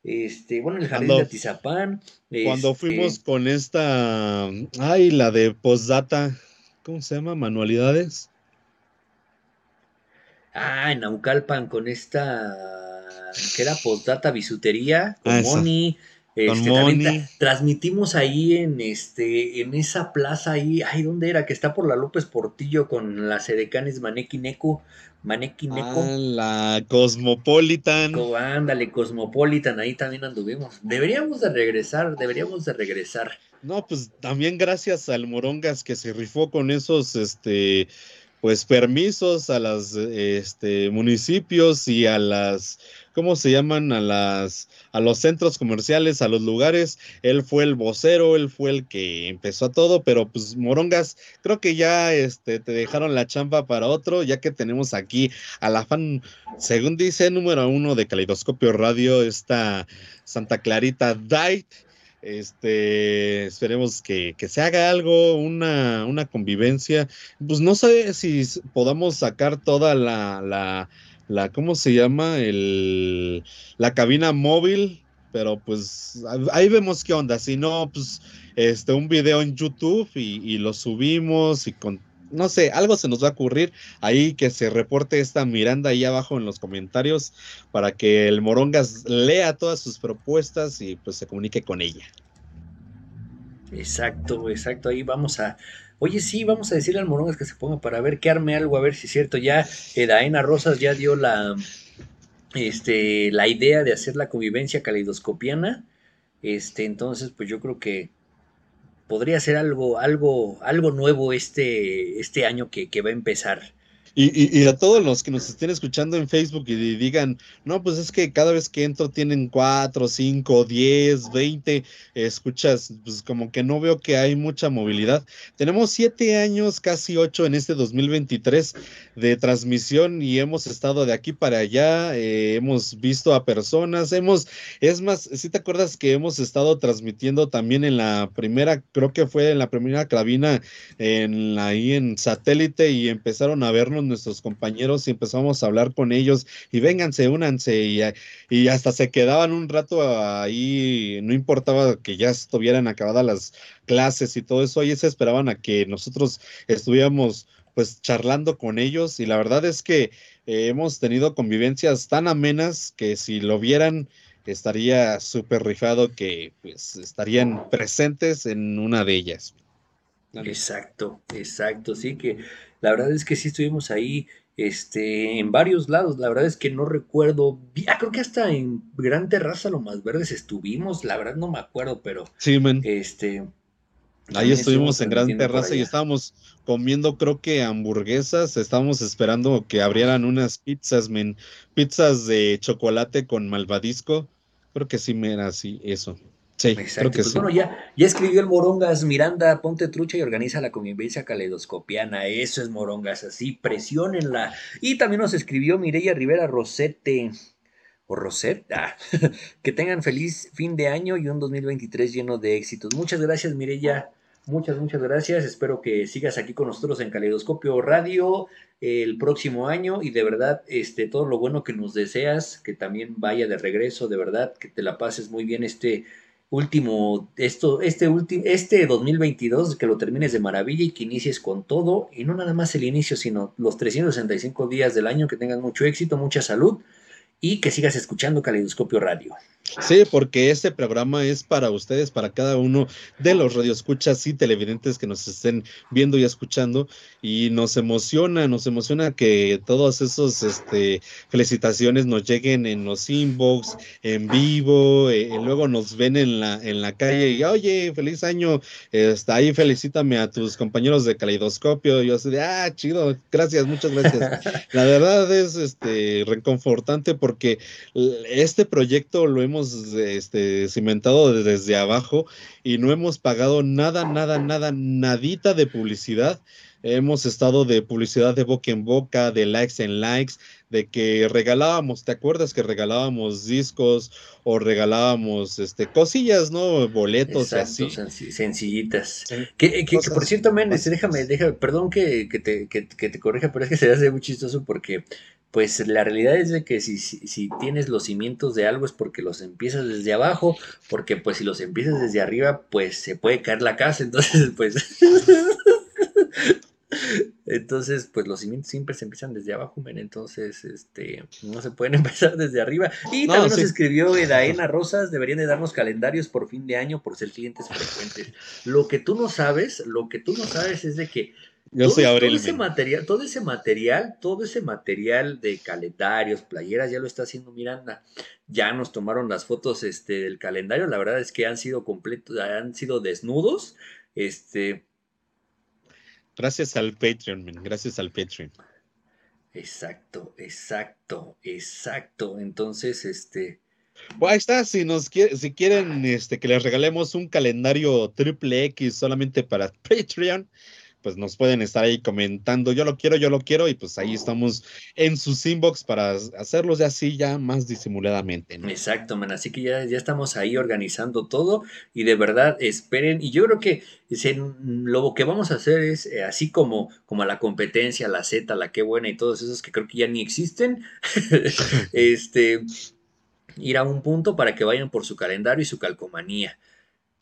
Este, bueno, el jardín Cuando- de Atizapán. Cuando este, fuimos con esta, ay, la de postdata, ¿cómo se llama? Manualidades. Ah, en Naucalpan con esta, que era postdata bisutería, con Ah. Moni. Este, también transmitimos ahí en este, en esa plaza ahí, ay, ¿dónde era? Que está por la López Portillo con las edecanes Maneki Neco, Maneki Neco. Ah, la Cosmopolitan. Co- Ándale, Cosmopolitan, ahí también anduvimos. Deberíamos de regresar, deberíamos de regresar. No, pues también gracias al Morongas que se rifó con esos, este, pues permisos a las, este, municipios y a las, ¿cómo se llaman? A las, a los centros comerciales, a los lugares. Él fue el vocero, él fue el que empezó a todo, pero pues Morongas, creo que ya, este, te dejaron la chamba para otro, ya que tenemos aquí a la fan, según dice, número uno de Caleidoscopio Radio, esta Santa Clarita Dight. Este, esperemos que, que se haga algo, una, una convivencia. Pues no sé si podamos sacar toda la, la, la, ¿cómo se llama? El, la cabina móvil, pero pues ahí vemos qué onda. Si no, pues este, un video en YouTube y, y lo subimos y con, no sé, algo se nos va a ocurrir ahí que se reporte esta Miranda ahí abajo en los comentarios para que el Morongas lea todas sus propuestas y pues se comunique con ella. Exacto, exacto. Ahí vamos a. Oye, sí, vamos a decirle al Morongas que se ponga para ver que arme algo, a ver si es cierto. Ya Edaena Rosas ya dio la, este, la idea de hacer la convivencia caleidoscopiana. Este, entonces, pues yo creo que podría ser algo, algo, algo nuevo este, este año que, que va a empezar. Y, a todos los que nos estén escuchando en Facebook y di- digan, no, pues es que cada vez que entro tienen 4, 5, 10, 20, escuchas, pues como que no veo que hay mucha movilidad. Tenemos 7 años, casi 8 en este 2023 de transmisión y hemos estado de aquí para allá, eh, hemos visto a personas, hemos, es más, si te acuerdas que hemos estado transmitiendo también en la primera, creo que fue en la primera cabina en ahí en satélite y empezaron a vernos nuestros compañeros y empezamos a hablar con ellos y vénganse, únanse y, y hasta se quedaban un rato ahí, no importaba que ya estuvieran acabadas las clases y todo eso, ellos esperaban a que nosotros estuviéramos pues charlando con ellos y la verdad es que eh, hemos tenido convivencias tan amenas que si lo vieran estaría súper rifado que pues estarían presentes en una de ellas. Exacto, exacto, sí que la verdad es que sí estuvimos ahí este, en varios lados. La verdad es que no recuerdo. Ah, creo que hasta en Gran Terraza, lo más verdes estuvimos. La verdad no me acuerdo, pero Sí, men. este. Ahí estuvimos en Gran Terraza y estábamos comiendo, creo que hamburguesas. Estábamos esperando que abrieran unas pizzas, men. Pizzas de chocolate con malvadisco. Creo que sí me era así, eso. Sí, creo Exacto, que pues sí. bueno, ya, ya escribió el Morongas, Miranda, ponte trucha y organiza la convivencia caleidoscopiana, eso es Morongas, así, presionenla. Y también nos escribió Mireya Rivera Rosete, o Roset, ah, que tengan feliz fin de año y un 2023 lleno de éxitos. Muchas gracias Mireya, muchas, muchas gracias, espero que sigas aquí con nosotros en Caleidoscopio Radio el próximo año y de verdad, este, todo lo bueno que nos deseas, que también vaya de regreso, de verdad, que te la pases muy bien este último, esto, este último, este 2022, que lo termines de maravilla y que inicies con todo, y no nada más el inicio, sino los 365 días del año, que tengas mucho éxito, mucha salud, y que sigas escuchando Caleidoscopio Radio. Sí, porque este programa es para ustedes, para cada uno de los radioescuchas y televidentes que nos estén viendo y escuchando. Y nos emociona, nos emociona que todas esas este, felicitaciones nos lleguen en los inbox, en vivo, eh, luego nos ven en la, en la calle y, oye, feliz año, está ahí, felicítame a tus compañeros de Caleidoscopio. Y yo así de, ah, chido, gracias, muchas gracias. La verdad es este, reconfortante porque l- este proyecto lo hemos este, cimentado desde abajo y no hemos pagado nada, nada, nada, nadita de publicidad. Hemos estado de publicidad de boca en boca, de likes en likes, de que regalábamos, ¿te acuerdas que regalábamos discos o regalábamos este, cosillas, ¿no? Boletos y así. senci- sencillitas. Sí. Que, que- por cierto, men, este, déjame, déjame, perdón que, que te, que, que te corrija, pero es que se hace muy chistoso porque, pues, la realidad es de que si, si, si tienes los cimientos de algo es porque los empiezas desde abajo, porque, pues, si los empiezas desde arriba, pues, se puede caer la casa, entonces, pues... Entonces, pues los cimientos siempre se empiezan desde abajo, men. Entonces, este, no se pueden empezar desde arriba. Y No, también sí. nos escribió Edaena Rosas, deberían de darnos calendarios por fin de año por ser clientes frecuentes. Lo que tú no sabes, lo que tú no sabes es de que Yo todo, soy todo ese material, todo ese material, todo ese material de calendarios, playeras, ya lo está haciendo Miranda. Ya nos tomaron las fotos este, del calendario. La verdad es que han sido completos, han sido desnudos. Este, Gracias al Patreon, gracias al Patreon. exacto, exacto, exacto. Entonces, este, Bueno, ahí está, si nos quiere, si quieren este, que les regalemos un calendario triple X solamente para Patreon, pues nos pueden estar ahí comentando, yo lo quiero, yo lo quiero, y pues ahí estamos en sus inbox para hacerlos de así ya más disimuladamente, ¿no? Exacto, man. Así que ya, ya estamos ahí organizando todo y de verdad esperen. Y yo creo que se- lo que vamos a hacer es, eh, así como, como a la competencia, la Z, la qué buena y todos esos que creo que ya ni existen, este, ir a un punto para que vayan por su calendario y su calcomanía.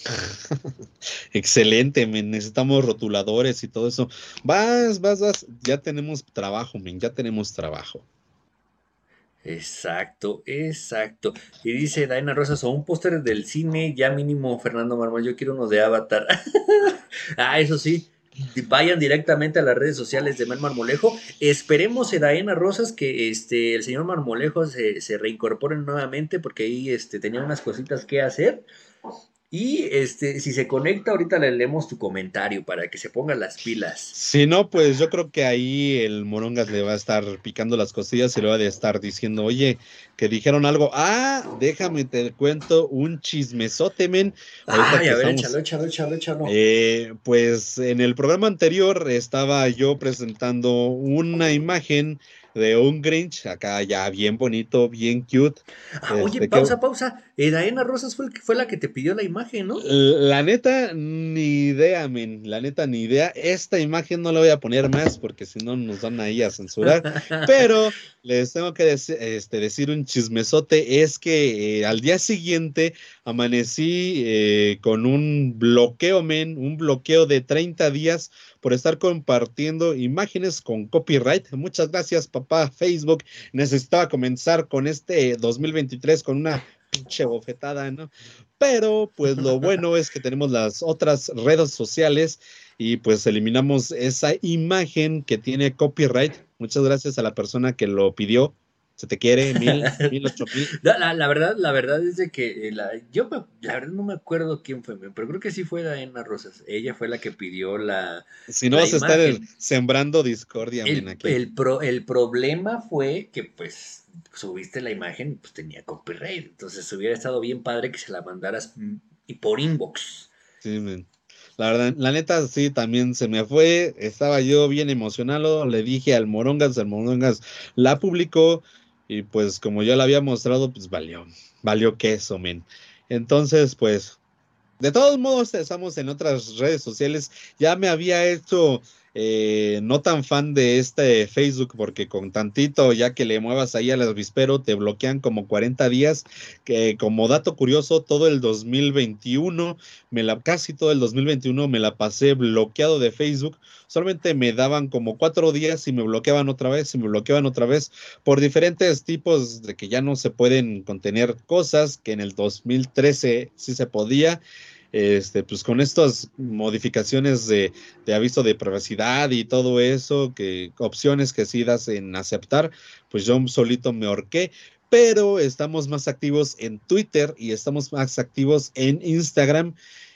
Excelente, men, necesitamos rotuladores y todo eso. Vas, vas, vas, ya tenemos trabajo, men, ya tenemos trabajo. Exacto, exacto. Y dice Daina Rosas, o un póster del cine, ya mínimo Fernando Marmol, yo quiero uno de Avatar. ah, eso sí, vayan directamente a las redes sociales de Mel Marmolejo. Esperemos, Daina Rosas, que este, el señor Marmolejo se, se reincorpore nuevamente, porque ahí este, tenía unas cositas que hacer. Y este, si se conecta, ahorita le leemos tu comentario para que se ponga las pilas. Si no, pues yo creo que ahí el Morongas le va a estar picando las costillas y le va a estar diciendo, oye, que dijeron algo. Ah, déjame te cuento un chismesote, men. Ahorita Ay, que a ver, estamos- échalo, échalo, échalo, échalo. Eh, pues en el programa anterior estaba yo presentando una imagen de un Grinch, acá ya bien bonito, bien cute. Ah, oye, este, que- pausa, pausa. Eh, Daena Rosas fue, fue la que te pidió la imagen, ¿no? La neta, ni idea, men. La neta, ni idea. Esta imagen no la voy a poner más porque si no nos van ahí a censurar. Pero les tengo que deci- este, decir un chismesote. Es que eh, al día siguiente amanecí eh, con un bloqueo, men. Un bloqueo de 30 días por estar compartiendo imágenes con copyright. Muchas gracias, papá Facebook. Necesitaba comenzar con este 2023 con una pinche bofetada, ¿no? Pero pues lo bueno es que tenemos las otras redes sociales y pues eliminamos esa imagen que tiene copyright Muchas gracias a la persona que lo pidió. Se te quiere, mil, mil, ocho mil. La, verdad, la verdad es de que eh, la, yo me- la verdad no me acuerdo quién fue, pero creo que sí fue Diana Rosas. Ella fue la que pidió la, Si no La vas a estar el- sembrando discordia, El, aquí. el pro- el problema fue que pues subiste la imagen y pues tenía copyright. Entonces hubiera estado bien padre que se la mandaras mm, y por inbox. Sí, men. La verdad, la neta, sí, también se me fue. Estaba yo bien emocionado. Le dije al Morongas, el Morongas la publicó. Y pues, como ya la había mostrado, pues valió. Valió queso, men. Entonces, pues, de todos modos, estamos en otras redes sociales. Ya me había hecho eh, no tan fan de este Facebook, porque con tantito, ya que le muevas ahí al avispero, te bloquean como 40 días. Que como dato curioso, todo el 2021 me la, casi todo el 2021 me la pasé bloqueado de Facebook. Solamente me daban como cuatro días y me bloqueaban otra vez y me bloqueaban otra vez por diferentes tipos de que ya no se pueden contener cosas que en el 2013 sí se podía. Este, pues con estas modificaciones de, de aviso de privacidad y todo eso, que opciones que sí das en aceptar, pues yo solito me ahorqué pero estamos más activos en Twitter y estamos más activos en Instagram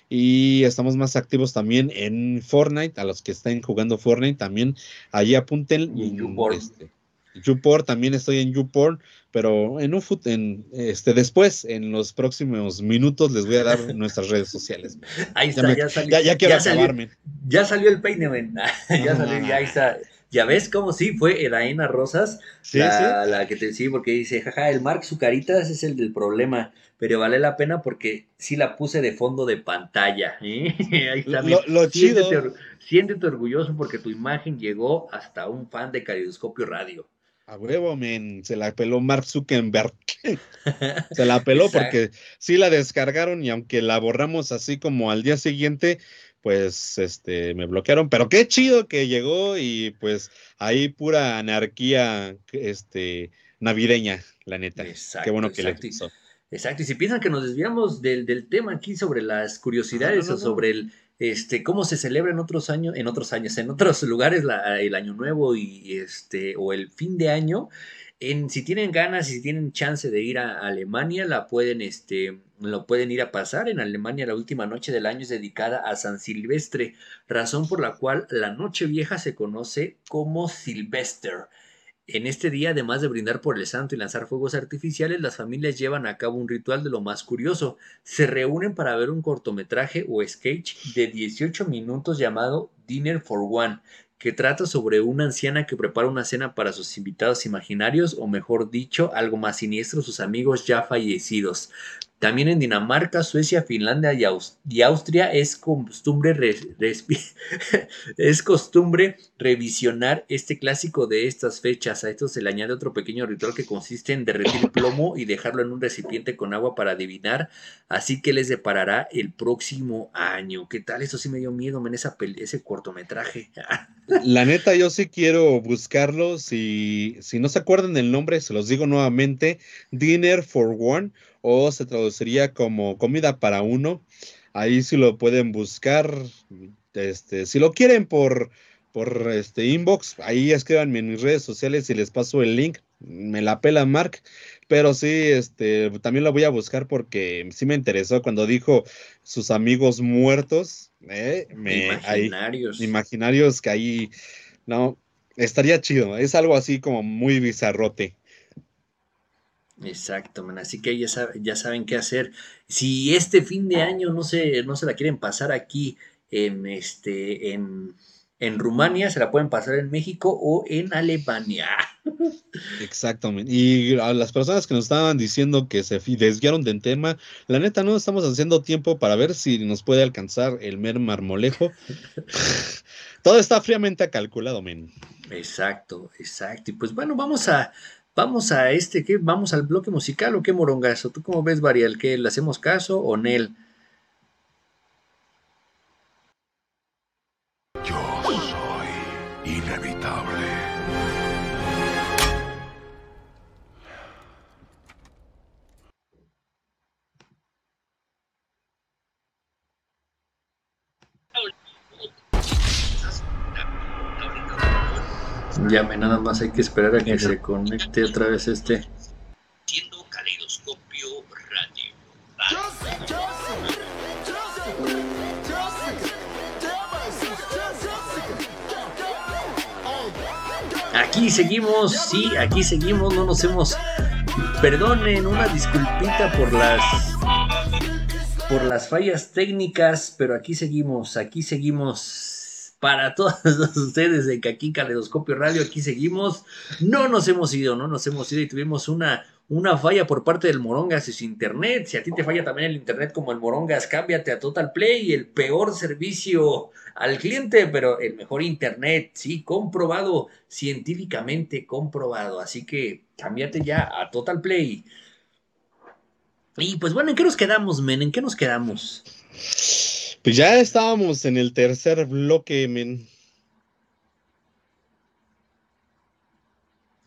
y estamos más activos también en Fortnite, a los que estén jugando Fortnite también, ahí apunten. Y en este, YouPorn, también estoy en YouPorn, pero en un fut- en este después, en los próximos minutos, les voy a dar nuestras redes sociales. Ahí Ya está, me- ya, salió. Ya, ya quiero ya salió, ya salió el peine, men. ya salió, ya ahí está. Ya ves cómo sí, fue Edaena Rosas Sí, la, la que te sí, porque dice, jaja, el Mark Zucaritas es el del problema, pero vale la pena porque sí la puse de fondo de pantalla. ¿eh? Ahí está, Lo- lo chido- Siéntete, or- siéntete orgulloso porque tu imagen llegó hasta un fan de Calidoscopio Radio. A huevo, men, se la peló Mark Zuckerberg. Se la peló porque sí la descargaron y aunque la borramos así como al día siguiente, pues este me bloquearon, pero qué chido que llegó y pues ahí pura anarquía este navideña, la neta. Exacto, qué bueno que le exacto. puso. Exacto, y si piensan que nos desviamos del, del tema aquí sobre las curiosidades No, no, no, o sobre el este cómo se celebra en otros años, en otros años, en otros lugares el año nuevo y este o el fin de año, en si tienen ganas y si tienen chance de ir a Alemania, la pueden este lo pueden ir a pasar. En Alemania la última noche del año es dedicada a San Silvestre, razón por la cual la noche vieja se conoce como Silvester. En este día, además de brindar por el santo y lanzar fuegos artificiales, las familias llevan a cabo un ritual de lo más curioso. Se reúnen para ver un cortometraje o sketch de 18 minutos llamado Dinner for One, que trata sobre una anciana que prepara una cena para sus invitados imaginarios, o mejor dicho, algo más siniestro, sus amigos ya fallecidos. También en Dinamarca, Suecia, Finlandia y, Aus- y Austria es costumbre, es costumbre revisionar este clásico de estas fechas. A esto se le añade otro pequeño ritual que consiste en derretir plomo y dejarlo en un recipiente con agua para adivinar. Así que les deparará el próximo año. ¿Qué tal? Eso sí me dio miedo, men, esa ese cortometraje. La neta, yo sí quiero buscarlo. Si, si no se acuerdan del nombre, se los digo nuevamente: Dinner for One, o se traduciría como comida para uno. Ahí sí lo pueden buscar. Este, si lo quieren por, por este inbox, ahí escríbanme en mis redes sociales y les paso el link. Me la pela Mark, pero sí, este, también lo voy a buscar porque sí me interesó cuando dijo sus amigos muertos. eh, me, ahí- Imaginarios. imaginarios que ahí, no, estaría chido. Es algo así como muy bizarrote. Exacto, man. Así que ya, ya saben qué hacer. Si este fin de año no se, no se la quieren pasar aquí en, este, en, en Rumania, se la pueden pasar en México o en Alemania. Exactamente. Y a las personas que nos estaban diciendo que se desviaron del tema, la neta no estamos haciendo tiempo para ver si nos puede alcanzar el mer marmolejo. Todo está fríamente calculado, men. Exacto, exacto. Y pues bueno, vamos a, vamos a este, ¿qué? ¿Vamos al bloque musical o qué morongazo? ¿Tú cómo ves, Varial? ¿Qué? ¿Le hacemos caso o Nel? Ya me nada más hay que esperar a que se conecte otra vez este. Siendo Caleidoscopio Radio. Aquí seguimos, sí, aquí seguimos, no nos hemos. Perdonen, una disculpita por las. por las fallas técnicas, pero aquí seguimos, aquí seguimos. Para todos ustedes de aquí Caleidoscopio Radio, aquí seguimos. No nos hemos ido, no nos hemos ido y tuvimos una, una falla por parte del Morongas y su internet. Si a ti te falla también el internet como el Morongas, cámbiate a Total Play, el peor servicio al cliente, pero el mejor internet, sí, comprobado, científicamente comprobado. Así que cámbiate ya a Total Play. Y pues bueno, ¿en qué nos quedamos, men? ¿En qué nos quedamos? Pues ya estábamos en el tercer bloque, men.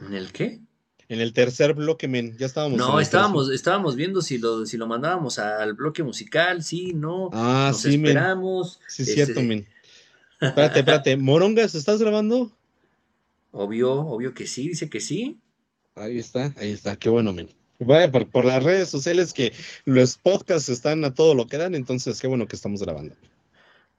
¿En el qué? En el tercer bloque, men. Ya estábamos. No, estábamos, estábamos viendo si lo, si lo mandábamos al bloque musical, sí, no. Ah, nos sí, men. esperamos. Sí, es este, cierto, men. Espérate, espérate. Morongas, ¿estás grabando? Obvio, obvio que sí, dice que sí. Ahí está, ahí está. Qué bueno, men. Vaya, por, las redes sociales que los podcasts están a todo lo que dan, entonces qué bueno que estamos grabando.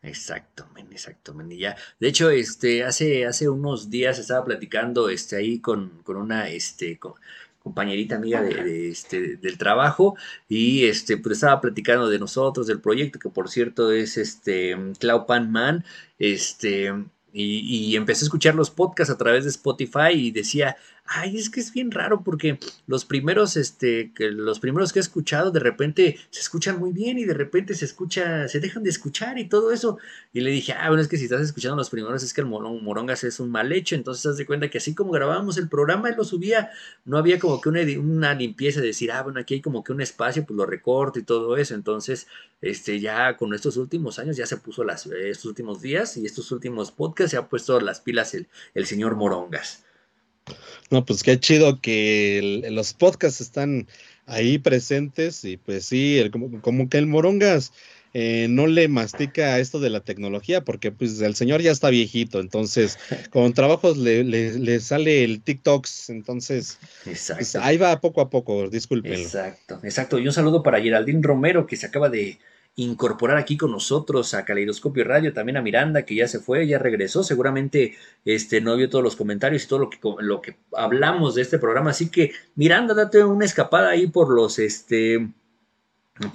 Exacto, men, exacto, men, y ya. De hecho, este, hace, hace unos días estaba platicando, este, ahí con, con una, este, co- compañerita amiga de, este, del trabajo y, este, pues estaba platicando de nosotros, del proyecto, que por cierto es, este, Cloud Pan Man, este, y, y empecé a escuchar los podcasts a través de Spotify y decía, ay, es que es bien raro porque los primeros, este, que los primeros que he escuchado de repente se escuchan muy bien y de repente se escucha, se dejan de escuchar y todo eso. Y le dije, ah, bueno, es que si estás escuchando los primeros es que el Morongas es un mal hecho. Entonces, haz de cuenta que así como grabábamos el programa, él lo subía, no había como que una, limpieza de decir, ah, bueno, aquí hay como que un espacio, pues lo recorto y todo eso. Entonces, este, ya con estos últimos años ya se puso las, estos últimos días y estos últimos podcasts se ha puesto las pilas el, el señor Morongas. No, pues qué chido que el- los podcasts están ahí presentes y pues sí, el- como, como que el Morongas eh, no le mastica esto de la tecnología porque pues el señor ya está viejito, entonces con trabajos le, le- le sale el TikToks, entonces pues, ahí va poco a poco, discúlpenlo. Exacto, exacto. Y un saludo para Geraldine Romero, que se acaba de incorporar aquí con nosotros a Caleidoscopio Radio, también a Miranda, que ya se fue, ya regresó, seguramente este, no vio todos los comentarios y todo lo que, lo que hablamos de este programa, así que Miranda, date una escapada ahí por los, este,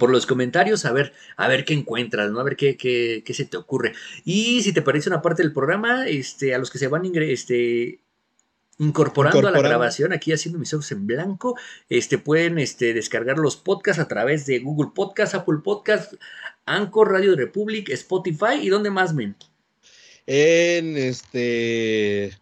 por los comentarios, a ver, a ver qué encuentras, ¿no? A ver qué, qué, qué se te ocurre. Y si te parece una parte del programa, este, a los que se van este, incorporando, a la grabación, aquí haciendo mis ojos en blanco, este, pueden este, descargar los podcasts a través de Google Podcast, Apple Podcast, Anchor, Radio Republic, Spotify y dónde más, men. En este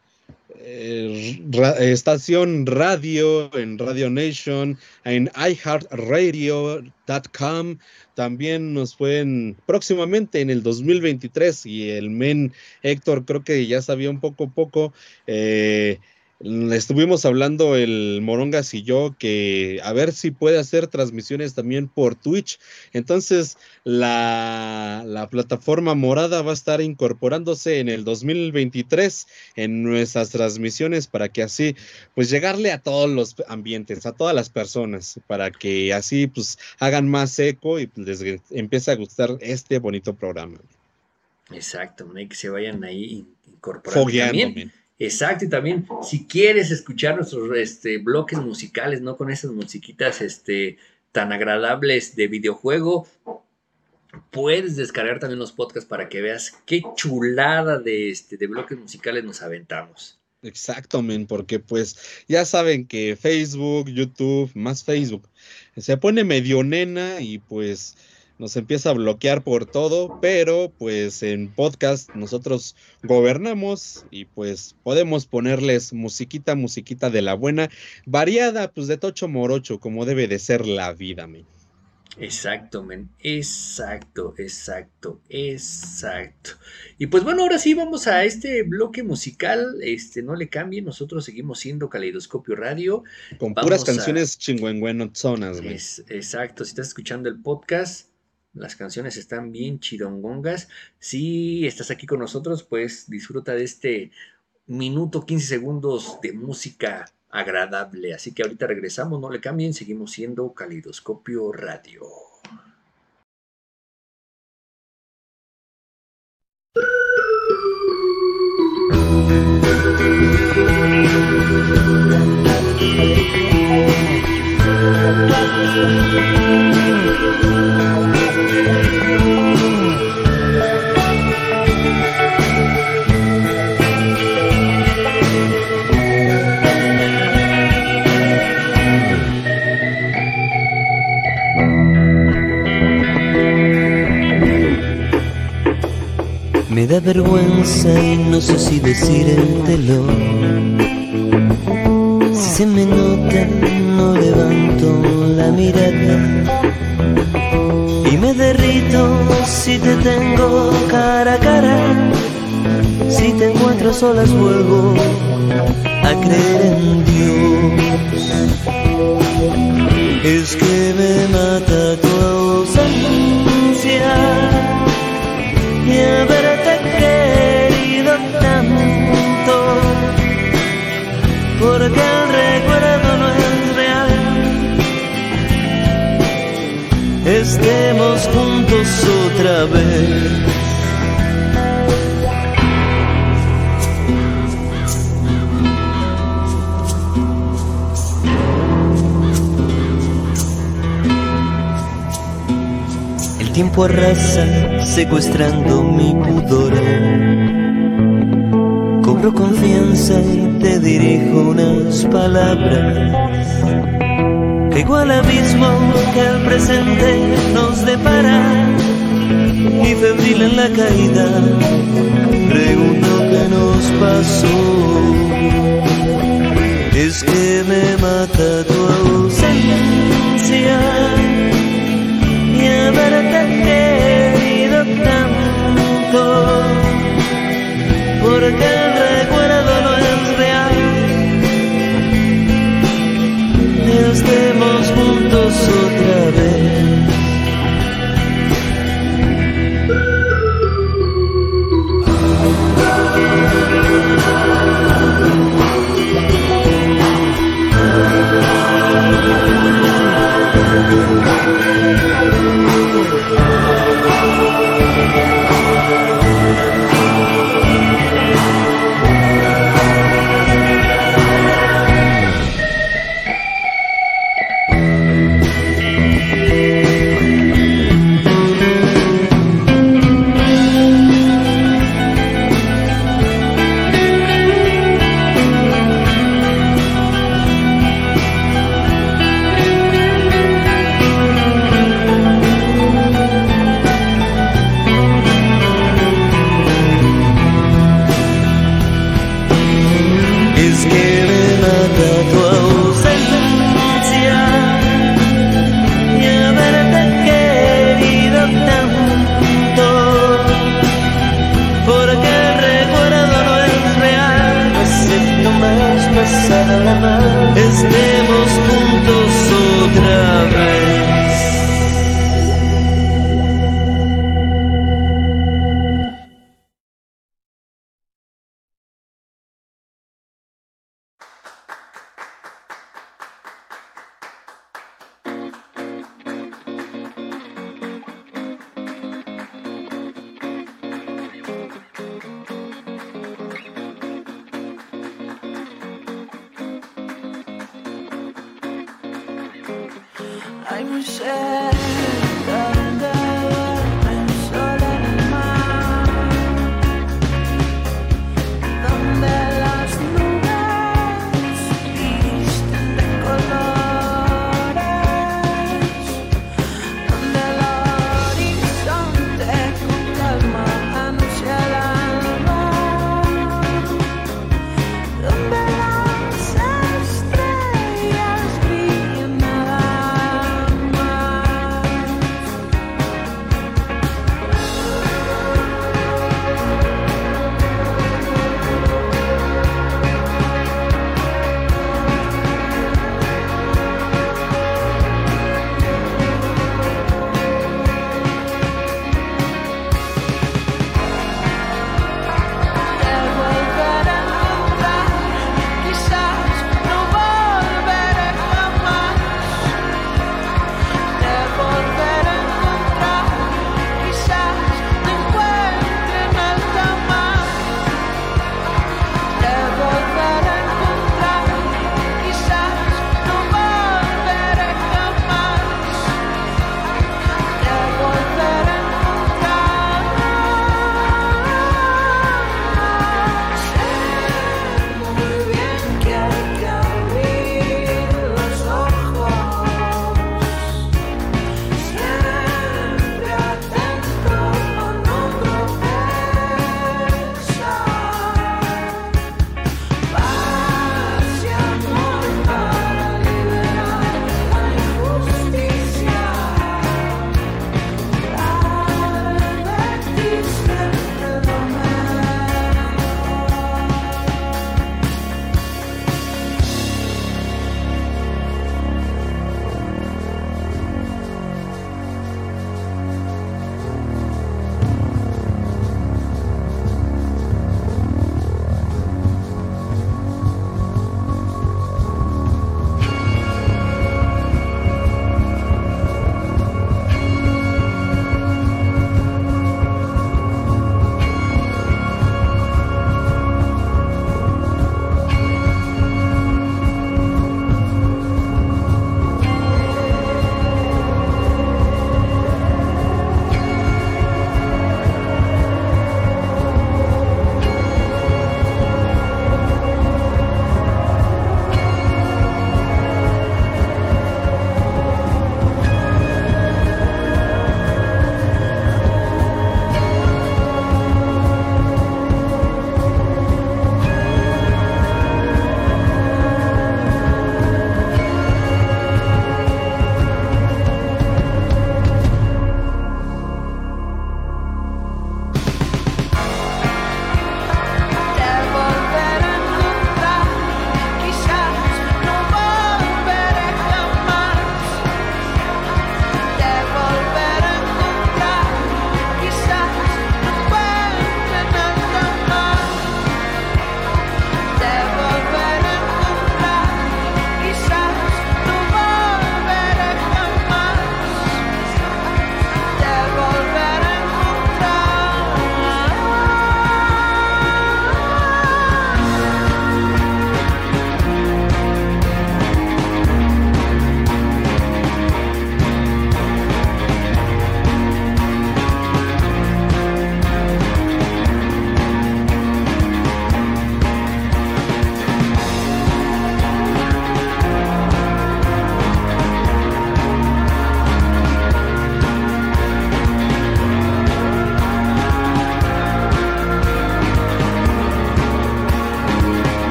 eh, ra- estación radio, en Radio Nation, en iHeartRadio.com. También nos pueden próximamente en el 2023 y el men Héctor creo que ya sabía un poco poco. eh, estuvimos hablando el Morongas y yo que a ver si puede hacer transmisiones también por Twitch. Entonces la, la plataforma morada va a estar incorporándose en el 2023 en nuestras transmisiones para que así pues llegarle a todos los ambientes, a todas las personas, para que así pues hagan más eco y pues, les empiece a gustar este bonito programa. Exacto, men, que se vayan ahí incorporando. Fogueando, También. Exacto, y también si quieres escuchar nuestros este, bloques musicales, ¿no? Con esas musiquitas este, tan agradables de videojuego, puedes descargar también los podcasts para que veas qué chulada de, este, de bloques musicales nos aventamos. Exacto, men, porque pues ya saben que Facebook, YouTube, más Facebook, se pone medio nena y pues nos empieza a bloquear por todo, pero pues en podcast nosotros gobernamos y pues podemos ponerles musiquita, musiquita de la buena, variada, pues de tocho morocho, como debe de ser la vida, men. Exacto, men. Exacto, exacto, exacto. Y pues bueno, ahora sí vamos a este bloque musical. Este, no le cambie, nosotros seguimos siendo Caleidoscopio Radio. Con Vamos puras a- canciones chingüengüenozonas, men. Es, exacto, si estás escuchando el podcast, las canciones están bien chirongongas. Si estás aquí con nosotros, pues disfruta de este minuto 15 segundos de música agradable. Así que ahorita regresamos, no le cambien, seguimos siendo Calidoscopio Radio. Vergüenza y no sé si decírtelo. Si se me nota, no levanto la mirada. Y me derrito si te tengo cara a cara. Si te encuentro solas, vuelvo a creer en Dios. Es que me mata tu ausencia y haberte querido tanto, porque el recuerdo no es real. Estemos juntos otra vez. Tiempo arrasa secuestrando mi pudor. Cobro confianza y te dirijo unas palabras. Caigo al abismo que el presente nos depara. Y febril en la caída, pregunto qué nos pasó. Es que me mata tu ausencia haberte querido tanto, porque el recuerdo no es real. Estemos juntos otra vez. Thank you.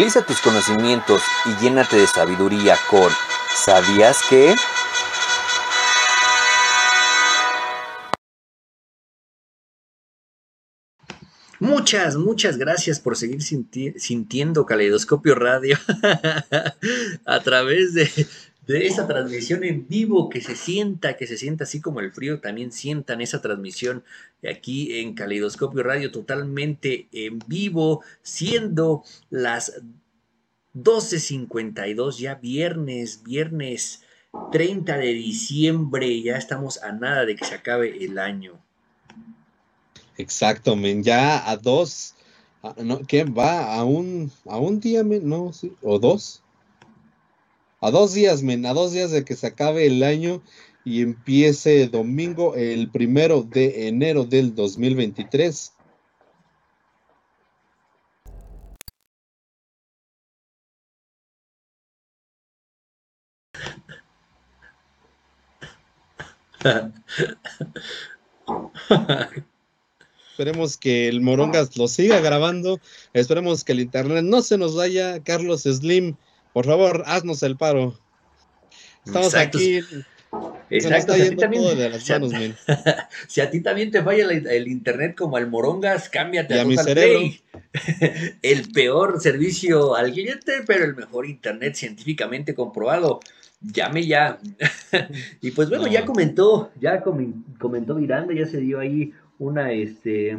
Actualiza tus conocimientos y llénate de sabiduría con ¿Sabías que? Muchas, muchas gracias por seguir sinti- sintiendo Caleidoscopio Radio a través de, de esa transmisión en vivo, que se sienta, que se sienta así como el frío, también sientan esa transmisión aquí en Caleidoscopio Radio totalmente en vivo, siendo las 12.52, ya viernes, viernes 30 de diciembre, ya estamos a nada de que se acabe el año. Exacto, men. Ya a dos. no, ¿Qué va? ¿A un, a un día, men? No, sí. ¿O dos? A dos días, men. A dos días de que se acabe el año y empiece domingo, el primero de enero del 2023. Esperemos que el Morongas lo siga grabando. Esperemos que el internet no se nos vaya. Carlos Slim, por favor, haznos el paro. Estamos Exacto. aquí. Se nos Exacto, está si a ti yendo también- todo de las si a- si ti también te falla el, el internet como al Morongas, cámbiate Y a a mi Total cerebro. Play. el peor servicio al cliente, pero el mejor internet científicamente comprobado. Llame ya. y pues bueno, No. ya comentó, ya comen- comentó Miranda, ya se dio ahí una, este,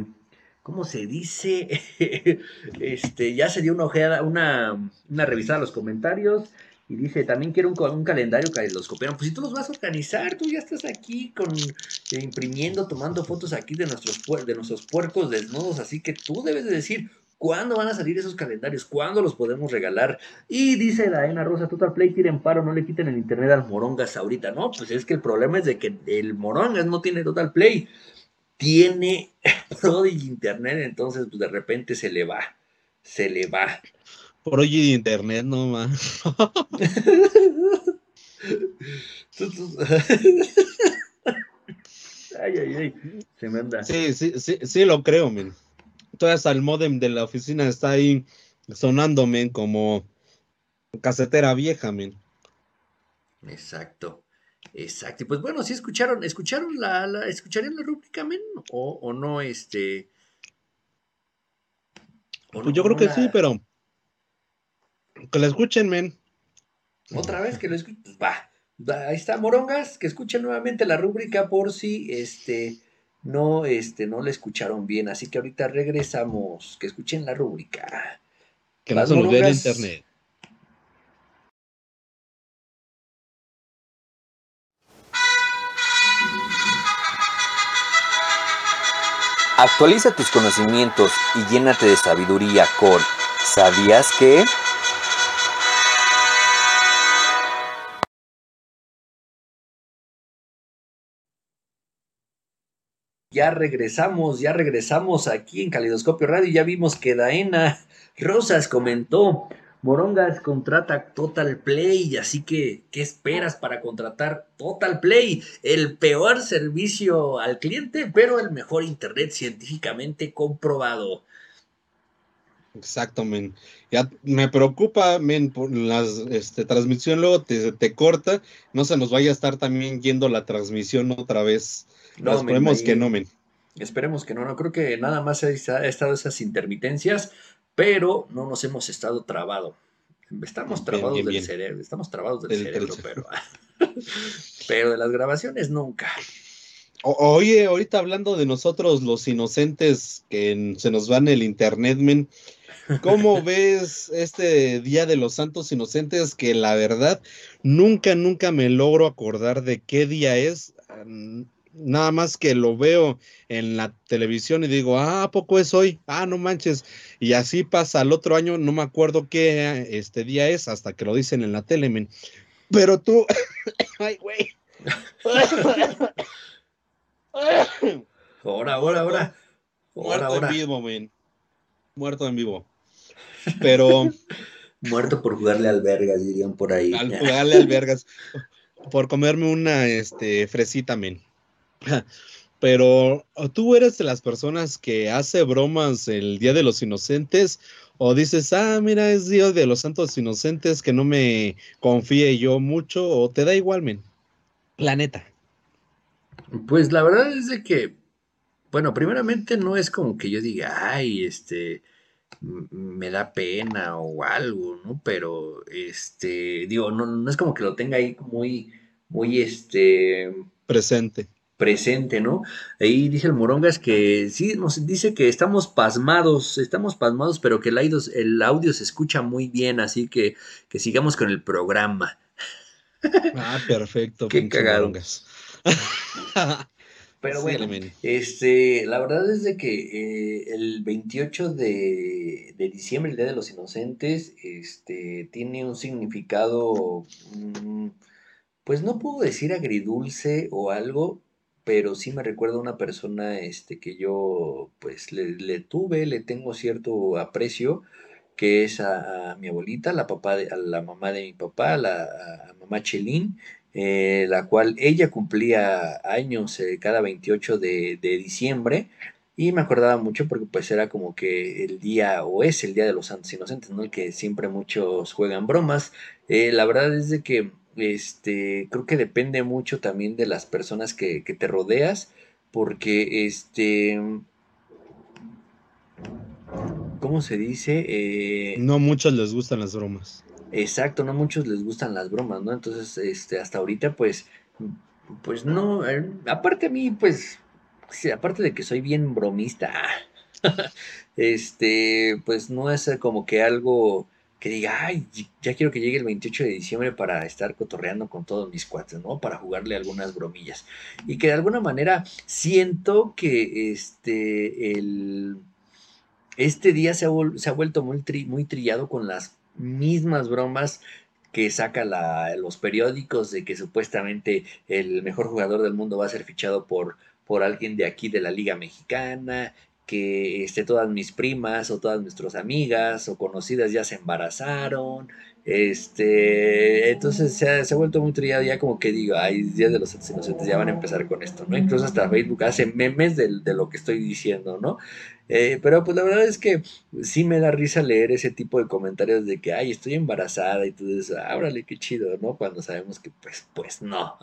¿cómo se dice? este, ya se dio una ojeada, una, una revisada a los comentarios. Y dice, también quiero un, un calendario que los copiaron. Pues si tú los vas a organizar, tú ya estás aquí con eh, imprimiendo, tomando fotos aquí de nuestros, de nuestros puercos desnudos. Así que tú debes de decir cuándo van a salir esos calendarios, cuándo los podemos regalar. Y dice la Ena Rosa, Total Play tiren paro, no le quiten el internet al Morongas ahorita. No, pues es que el problema es de que el Morongas no tiene Total Play. Tiene Prodigy Internet, entonces pues de repente se le va. Se le va. Por hoy de internet, no más. Ay, ay, ay. Se me anda. Sí, sí, sí, sí lo creo, men. Todavía hasta el modem de la oficina está ahí sonando, men, como casetera vieja, men. Exacto. Exacto. Y pues bueno, sí escucharon, escucharon la, la escucharían la rúbrica, men, o, o no, este. o no- Pues yo creo que la- sí, pero que la escuchen, men. Otra vez que lo escuchen, pues va. Ahí está, Morongas, que escuchen nuevamente la rúbrica por si este no, este, no la escucharon bien. Así que ahorita regresamos. Que escuchen la rúbrica. Que no se nos vea el internet. Actualiza tus conocimientos y llénate de sabiduría con ¿Sabías que? Ya regresamos, ya regresamos aquí en Calidoscopio Radio. Ya vimos que Daena Rosas comentó, Morongas contrata Total Play, así que, ¿qué esperas para contratar Total Play? El peor servicio al cliente, pero el mejor internet científicamente comprobado. Exacto, men. Ya me preocupa, men, por las este, transmisión luego te, te corta. No se nos vaya a estar también yendo la transmisión otra vez. No, Esperemos que no, men. Esperemos que no, no creo que nada más ha estado esas intermitencias, pero no nos hemos estado trabado. Estamos Bien, trabados bien, del cerebro, estamos trabados del, cerebro, pero, pero de las grabaciones nunca. O- oye, ahorita hablando de nosotros, los inocentes que en- se nos van el internet, men. ¿Cómo ves este Día de los Santos Inocentes? Que la verdad, nunca, nunca me logro acordar de qué día es. Nada más que lo veo en la televisión y digo, ah, ¿a poco es hoy? Ah, no manches. Y así pasa el otro año, no me acuerdo qué este día es hasta que lo dicen en la tele, men. Pero tú, ay, güey. Ahora, ahora, ahora. Muerto Ahora, ahora. en vivo, men. Muerto en vivo. Pero Muerto por jugarle al vergas, dirían por ahí. al jugarle al vergas por comerme una este fresita, men. Pero tú eres de las personas que hace bromas el Día de los Inocentes o dices, ah, mira, es Día de los Santos Inocentes que no me confíe yo mucho o te da igual, men. La neta. Pues la verdad es de que, bueno, primeramente no es como que yo diga, ay, este, me da pena o algo, ¿no? Pero, este, digo, no, no es como que lo tenga ahí muy, muy, este, Presente. Presente, ¿no? Ahí dice el Morongas que sí, nos dice que estamos pasmados, estamos pasmados, pero que el audio, el audio se escucha muy bien, así que, que sigamos con el programa. Ah, perfecto. Qué cagado. Pero bueno, este, la verdad es de que eh, el 28 de, de diciembre, el Día de los Inocentes, este, tiene un significado, mm, pues no puedo decir agridulce o algo, pero sí me recuerda a una persona, este, que yo, pues, le, le tuve, le tengo cierto aprecio, que es a, mi abuelita, la papá de, a la mamá de mi papá, la, a, a mamá Chelín, eh, la cual ella cumplía años eh, cada 28 de, de diciembre y me acordaba mucho porque pues era como que el día o es el día de los santos inocentes, ¿no? El que siempre muchos juegan bromas. Eh, la verdad es de que este, creo que depende mucho también de las personas que, que te rodeas porque este... ¿Cómo se dice? Eh, No muchos les gustan las bromas. Exacto, no a muchos les gustan las bromas, ¿no? Entonces, este, hasta ahorita, pues, pues no, eh, aparte a mí, pues, sí, aparte de que soy bien bromista, este, pues no es como que algo que diga, ay, ya quiero que llegue el 28 de diciembre para estar cotorreando con todos mis cuates, ¿no? Para jugarle algunas bromillas. Y que de alguna manera siento que este, el, este día se ha, vuelto muy, muy trillado con las mismas bromas que saca los periódicos de que supuestamente el mejor jugador del mundo va a ser fichado por, por alguien de aquí de la Liga Mexicana, que este, todas mis primas o todas nuestras amigas o conocidas ya se embarazaron. Este, entonces se ha, vuelto muy trillado ya como que digo, ay, días de los inocentes ya van a empezar con esto, ¿no? Incluso hasta Facebook hace memes de, lo que estoy diciendo, ¿no? Eh, pero pues la verdad es que sí me da risa leer ese tipo de comentarios de que, ay, estoy embarazada y tú dices, órale, qué chido, ¿no? Cuando sabemos que pues, pues no.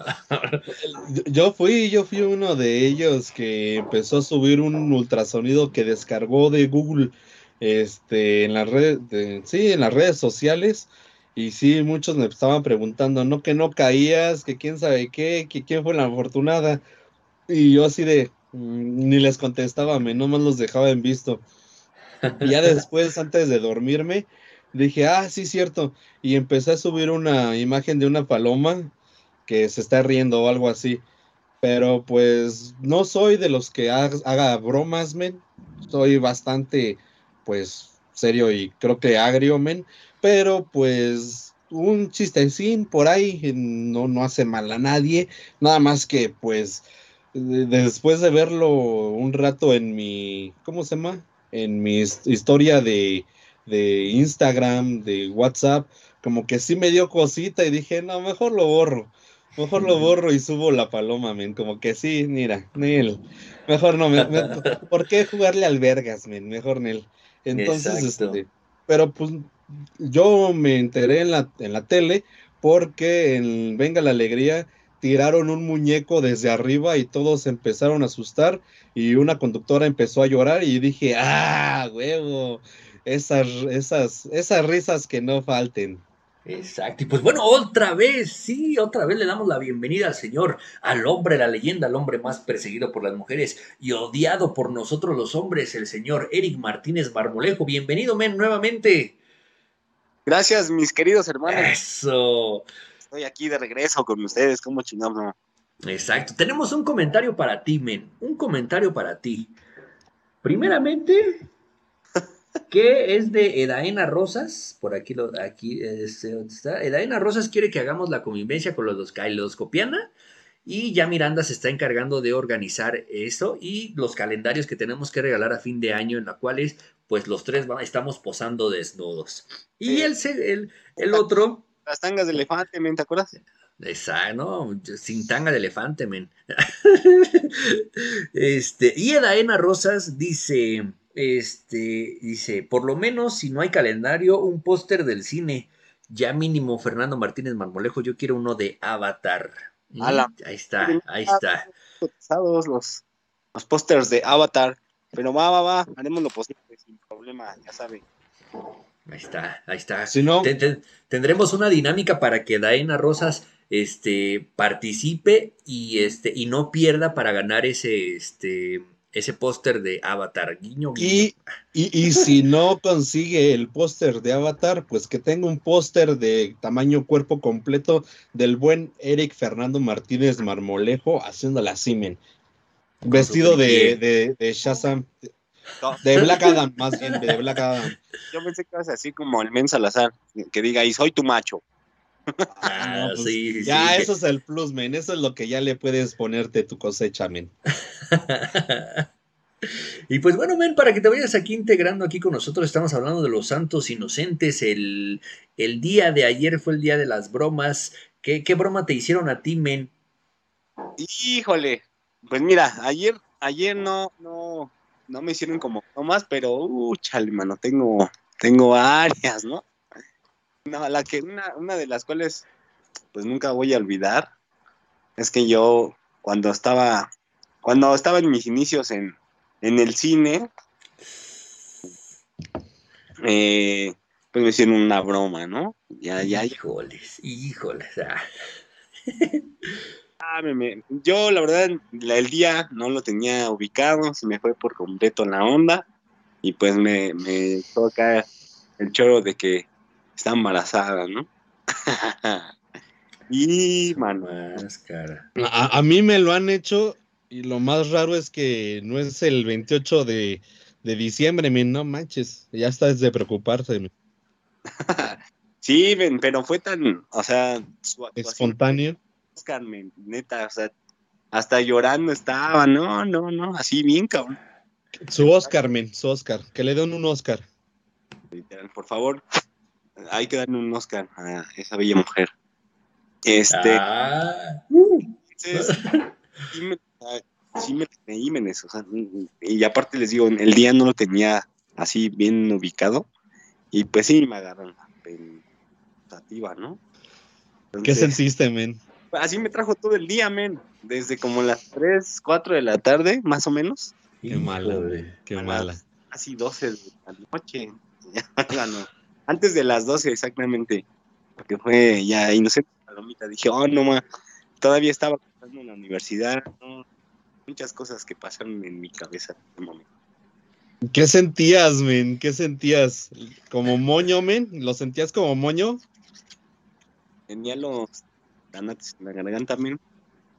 Yo- fui, yo fui uno de ellos que empezó a subir un ultrasonido que descargó de Google, este, en las redes, de- sí, en las redes sociales. Y sí, muchos me estaban preguntando, no que no caías, que quién sabe qué, que quién fue la afortunada. Y yo así de, ni les contestaba, me nomás los dejaba en visto. Y ya después, antes de dormirme, dije, ah, sí, cierto. Y empecé a subir una imagen de una paloma que se está riendo o algo así. Pero pues no soy de los que ha- haga bromas, men. Soy bastante, pues, serio y creo que agrio, men. Pero pues un chistecín por ahí no, no hace mal a nadie. Nada más que pues después de verlo un rato en mi, ¿cómo se llama? En mi his- historia de, de Instagram, de WhatsApp, como que sí me dio cosita y dije, no, mejor lo borro. Mejor lo borro y subo la paloma, men. Como que sí, mira, Nel. Mejor no, me- me- ¿por qué jugarle al vergas, men? Mejor Nel. Entonces, este, pero pues yo me enteré en la, en la tele porque en Venga la Alegría tiraron un muñeco desde arriba y todos se empezaron a asustar y una conductora empezó a llorar y dije, ah, huevo, esas, esas, esas risas que no falten. Exacto. Y pues bueno, otra vez, sí, otra vez le damos la bienvenida al señor, al hombre, la leyenda, al hombre más perseguido por las mujeres y odiado por nosotros los hombres, el señor Eric Martínez Marmolejo. Bienvenido, men, nuevamente. Gracias, mis queridos hermanos. Eso. Estoy aquí de regreso con ustedes, como chingados. no? Exacto. Tenemos un comentario para ti, men. Un comentario para ti. Primeramente, que es de Edaena Rosas. Por aquí lo, aquí este, ¿dónde está. Edaena Rosas quiere que hagamos la convivencia con los dos Kailoscopiana. Y ya Miranda se está encargando de organizar eso y los calendarios que tenemos que regalar a fin de año, en la cuales pues los tres va- estamos posando desnudos. Y el, el, el otro, Las tangas de elefante, men, ¿te acuerdas? Esa, no, sin tanga de elefante, men. este, y Edaena Rosas dice, este, dice, por lo menos si no hay calendario, un póster del cine. Ya mínimo Fernando Martínez Marmolejo, yo quiero uno de Avatar. Ala. Ahí está, ahí está. Los, los pósters de Avatar. Pero va, va, va, haremos lo posible sin problema, ya sabe. Ahí está, ahí está. Si no, Ten- ten- tendremos una dinámica para que Daena Rosas este, participe y, este, y no pierda para ganar ese, este, ese póster de Avatar. Guiño, guiño. Y, y, y si no consigue el póster de Avatar, pues que tenga un póster de tamaño cuerpo completo del buen Eric Fernando Martínez Marmolejo haciendo la Simen. Vestido de, de, de Shazam, No, de Black Adam, más bien, de Black Adam. yo pensé que ibas así como el men Salazar, que diga, y soy tu macho. Ah, No, pues, sí, sí, ya, sí. eso es el plus, men. Eso es lo que ya le puedes ponerte tu cosecha, men. y pues bueno, men, para que te vayas aquí integrando aquí con nosotros, estamos hablando de los santos inocentes. El, el día de ayer fue el día de las bromas. ¿Qué, qué broma te hicieron a ti, men? Híjole, pues mira, ayer, ayer no, no, no me hicieron como tomas, pero, uh, chale, mano, tengo, tengo varias, ¿no? No, la que, una, una de las cuales, pues nunca voy a olvidar, es que yo, cuando estaba, cuando estaba en mis inicios en, en el cine, eh, pues me hicieron una broma, ¿no? Ya, ya, Híjoles, híjoles. ah. Ah, me- me- yo la verdad la- el día no lo tenía ubicado, se me fue por completo la onda. y pues me, me toca el choro de que está embarazada, ¿no? y Manuel. Máscara. A, a mí me lo han hecho y lo más raro es que no es el 28 de, de diciembre, men, no manches. Ya está desde preocuparse. men. Sí, ven, pero fue tan, o sea, su Espontáneo. Oscar, men, neta, o sea, hasta llorando estaba, no, no, no, así bien, cabrón. Su Oscar, men, su Oscar. Que le den un Oscar. Literal, por favor, hay que darle un Oscar a esa bella mujer. Este, Ah, entonces, sí me, sí me creí, menes, o sea, y aparte les digo, el día no lo tenía así bien ubicado, y pues sí me agarraron la pensativa, ¿no? ¿Qué Entonces, sentiste, men? Así me trajo todo el día, men, desde como las 3, 4 de la tarde, más o menos, Qué mala, men, Qué mala. casi 12 de la noche. Ya, no, Antes de las 12, exactamente. Porque fue ya inocente palomita. Dije, oh, no, ma. Todavía estaba pensando en la universidad. ¿no? Muchas cosas que pasaron en mi cabeza en ese momento. ¿Qué sentías, men? ¿Qué sentías? ¿Como moño, men? ¿Lo sentías como moño? Tenía los tanates en la garganta.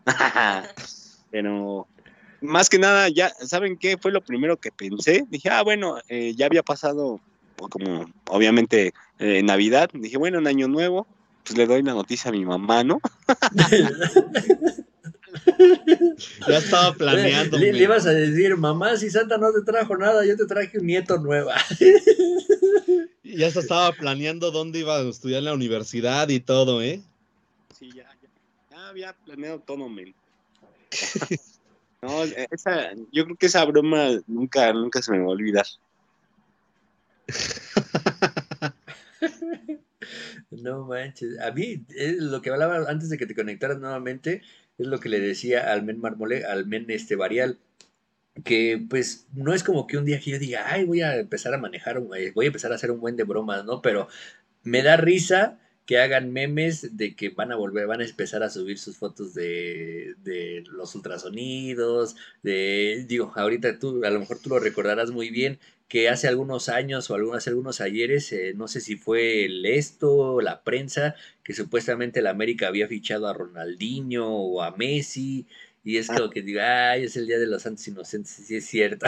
Pero más que nada, ya, ¿saben qué fue lo primero que pensé? Dije, ah, bueno, eh, ya había pasado, o como obviamente eh, Navidad. Dije, bueno, en Año Nuevo, pues le doy la noticia a mi mamá, ¿no? Ya estaba planeando. Le, le ibas a decir, mamá, si Santa no te trajo nada, yo te traje un nieto nueva. Ya se estaba planeando dónde iba a estudiar en la universidad y todo, ¿eh? Sí, ya, ya, ya había planeado todo, men. No, esa, yo creo que esa broma nunca, nunca se me va a olvidar. No manches. A mí, es lo que hablaba antes de que te conectaras nuevamente, es lo que le decía al men Marmole, al men este Varial, que pues no es como que un día que yo diga, ay, voy a empezar a manejar, un- eh, voy a empezar a hacer un buen de bromas, ¿no? Pero me da risa que hagan memes de que van a volver, van a empezar a subir sus fotos de, de los ultrasonidos, de, digo, ahorita tú, a lo mejor tú lo recordarás muy bien, que hace algunos años o algunos, hace algunos ayeres, eh, no sé si fue el esto, la prensa, que supuestamente la América había fichado a Ronaldinho o a Messi, y es como que digo, ay, es el Día de los Santos Inocentes, sí es cierto.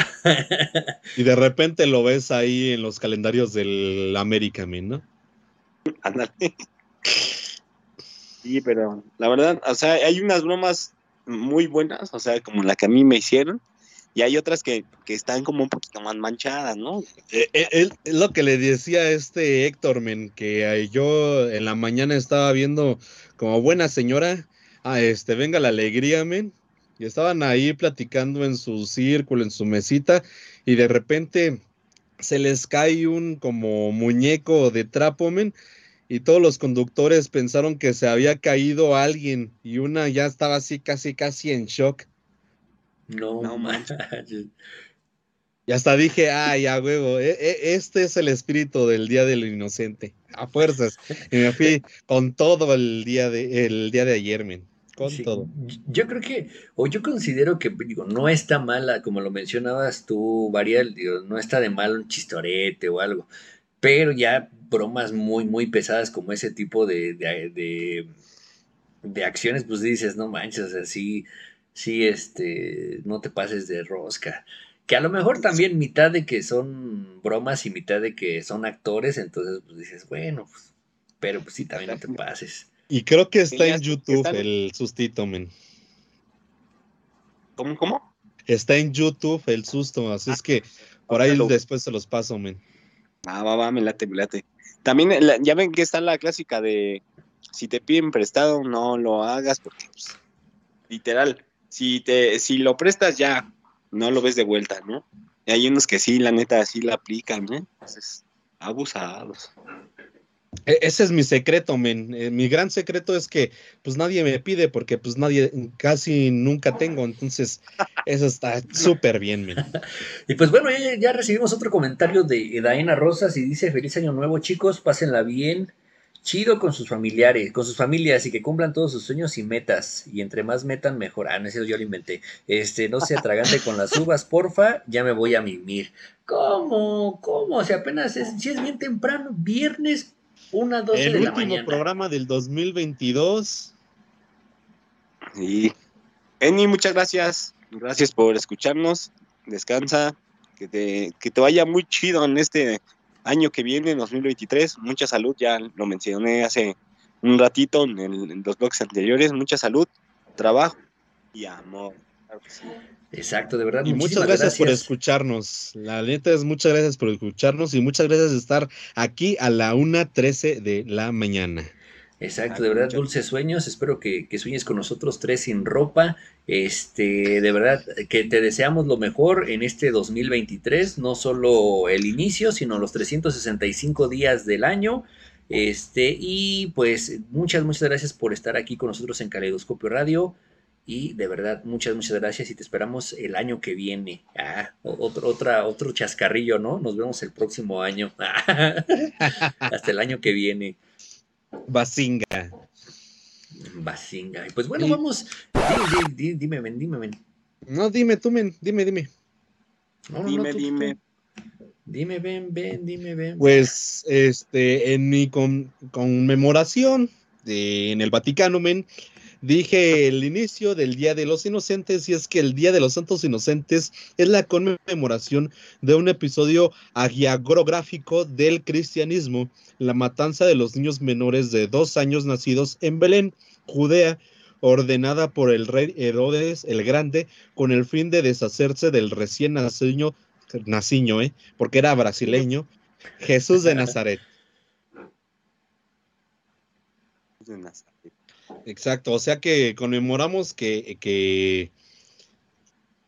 Y de repente lo ves ahí en los calendarios del América, ¿no? Ándale. Sí, pero la verdad, o sea, hay unas bromas muy buenas, o sea, como la que a mí me hicieron, y hay otras que, que están como un poquito más manchadas, ¿no? Eh, eh, él- Es lo que le decía a este Héctor, men, que yo en la mañana estaba viendo como buena señora, ah, este, venga la alegría, men, y estaban ahí platicando en su círculo, en su mesita, y de repente se les cae un como muñeco de trapo, men, y todos los conductores pensaron que se había caído alguien, y una ya estaba así casi, casi en shock. No, No manches. Y hasta dije, ay, a huevo, e- e- este es el espíritu del Día del Inocente, a fuerzas. Y me fui con todo el día de, el día de ayer, men, con Sí, todo. Yo creo que, o yo considero que, digo, no está mala, como lo mencionabas tú, Varial, digo, no está de mal un chistorete o algo, pero ya bromas muy, muy pesadas como ese tipo de, de, de, de acciones, pues dices, no manches, o sea, sí, sí, este, no te pases de rosca. Que a lo mejor también mitad de que son bromas y mitad de que son actores, entonces pues dices, bueno, pues, pero pues sí, también no te pases. Y creo que está en YouTube están- el sustito, men. ¿Cómo, cómo? Está en YouTube el susto, así es que por ahí después se los paso, men. Ah, va, va, me late, me late. También, la- ya ven que está la clásica de si te piden prestado, no lo hagas porque, pues, literal, si te, si lo prestas ya, no lo ves de vuelta, ¿no? Y hay unos que sí, la neta, sí la aplican, ¿no? Entonces, abusados. E- Ese es mi secreto, men. Eh, mi gran secreto es que pues nadie me pide porque pues nadie, casi nunca tengo, entonces eso está súper bien, men. Y pues bueno, ya, recibimos otro comentario de Daina Rosas y dice, feliz año nuevo chicos, pásenla bien. chido con sus familiares, con sus familias y que cumplan todos sus sueños y metas. Y entre más metan, mejor. Ah, no yo lo inventé. Este, no se atragante con las uvas, porfa, ya me voy a mimir. ¿Cómo? ¿Cómo? Si apenas es, si es bien temprano, viernes, una, doce El de la último mañana. programa del 2022. Y Eni, muchas gracias. Gracias por escucharnos. Descansa. Que te, que te vaya muy chido en este año que viene, 2023. Mucha salud, ya lo mencioné hace un ratito en, el- en los blogs anteriores. Mucha salud, trabajo y amor. Claro que sí. Exacto, de verdad. Y muchas muchísimas gracias, por escucharnos. La neta es muchas gracias por escucharnos y muchas gracias de estar aquí a la 1.13 de la mañana. Exacto, de verdad, dulces sueños. Espero que, que sueñes con nosotros tres sin ropa. Este, de verdad, que te deseamos lo mejor en este 2023, no solo el inicio, sino los 365 días del año. Este, y pues muchas, muchas gracias por estar aquí con nosotros en Caleidoscopio Radio. Y de verdad, muchas, muchas gracias y te esperamos el año que viene. Ah, otro, otra, otro chascarrillo, ¿no? Nos vemos el próximo año. Hasta el año que viene. Basinga. Basinga. Y Pues bueno, vamos. Di- di- di- dime, men, dime, men. No, dime tú, men, dime, dime. No, no, no, Dime, tú, dime. tú. Dime, ven, ven, dime, ven. Pues, este, en mi con- conmemoración de- en el Vaticano, men, dije el inicio del Día de los Inocentes y es que el Día de los Santos Inocentes es la conmemoración de un episodio agiografíco del cristianismo, la matanza de los niños menores de dos años nacidos en Belén, Judea, ordenada por el rey Herodes el Grande con el fin de deshacerse del recién nacido, naciño, ¿eh? porque era brasileño, Jesús de Nazaret. De Nazaret. Exacto, o sea que conmemoramos que, que,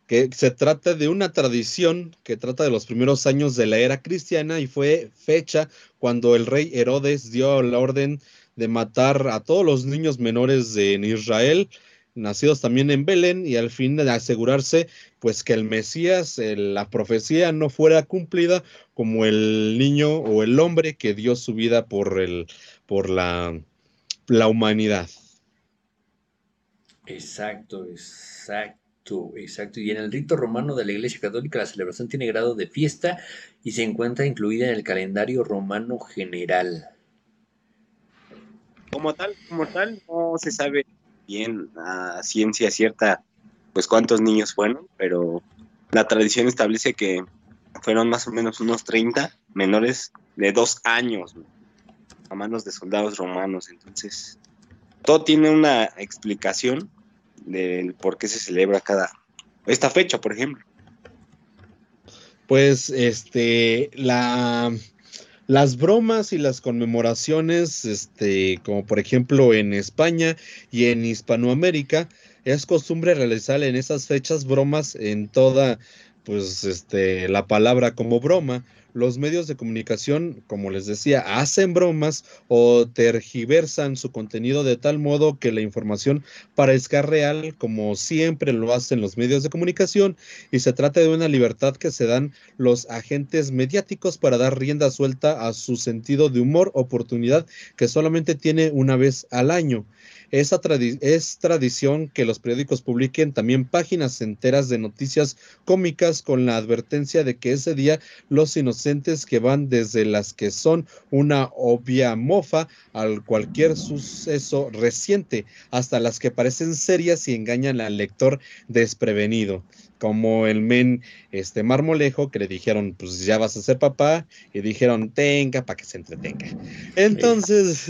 que se trata de una tradición que trata de los primeros años de la era cristiana y fue fecha cuando el rey Herodes dio la orden de matar a todos los niños menores de, en Israel, nacidos también en Belén, y al fin de asegurarse pues que el Mesías, la profecía no fuera cumplida como el niño o el hombre que dio su vida por, el, por la, la humanidad. Exacto, exacto, exacto. Y en el rito romano de la Iglesia Católica la celebración tiene grado de fiesta y se encuentra incluida en el calendario romano general. Como tal, como tal, no se sabe bien a ciencia cierta, pues cuántos niños fueron, pero la tradición establece que fueron más o menos unos 30 menores de dos años a manos de soldados romanos. Entonces, todo tiene una explicación del por qué se celebra cada esta fecha, por ejemplo. Pues este, la, las bromas y las conmemoraciones, este, como por ejemplo en España y en Hispanoamérica, es costumbre realizar en esas fechas bromas en toda, pues, este, la palabra como broma. Los medios de comunicación, como les decía, hacen bromas o tergiversan su contenido de tal modo que la información parezca real, como siempre lo hacen los medios de comunicación, y se trata de una libertad que se dan los agentes mediáticos para dar rienda suelta a su sentido de humor, oportunidad que solamente tiene una vez al año. Es tradición que los periódicos publiquen también páginas enteras de noticias cómicas con la advertencia de que ese día los inocentes que van desde las que son una obvia mofa al cualquier suceso reciente hasta las que parecen serias y engañan al lector desprevenido como el men este marmolejo que le dijeron pues ya vas a ser papá y dijeron tenga para que se entretenga entonces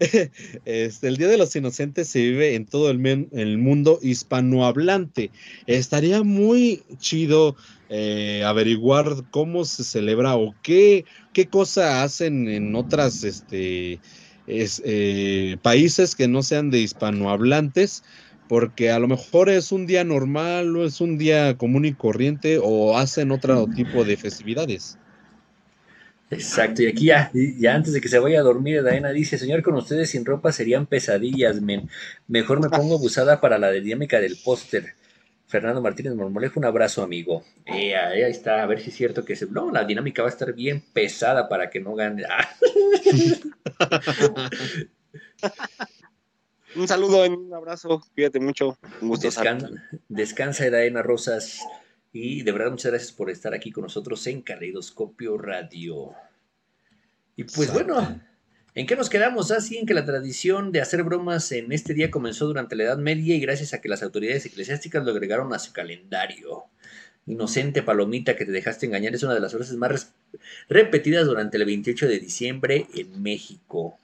este el día de los inocentes se vive en todo el, men- el mundo hispanohablante. Estaría muy chido eh, averiguar cómo se celebra o qué qué cosa hacen en otras este es, eh, países que no sean de hispanohablantes porque a lo mejor es un día normal o es un día común y corriente o hacen otro tipo de festividades. Exacto, y aquí ya, ya antes de que se vaya a dormir, Daena dice, señor, con ustedes sin ropa serían pesadillas, men. Mejor me pongo abusada para la dinámica del póster. Fernando Martínez Mormolejo, un abrazo, amigo. Eh, ahí está, a ver si es cierto que se... No, la dinámica va a estar bien pesada para que no gane. Ah. un saludo y un abrazo. Cuídate mucho. Un gusto descansa, Edaena Rosas. Y de verdad, muchas gracias por estar aquí con nosotros en Caleidoscopio Radio. Y pues Exacto. bueno, ¿en qué nos quedamos? Así en que la tradición de hacer bromas en este día comenzó durante la Edad Media y gracias a que las autoridades eclesiásticas lo agregaron a su calendario. Inocente palomita que te dejaste engañar es una de las frases más res- repetidas durante el 28 de diciembre en México.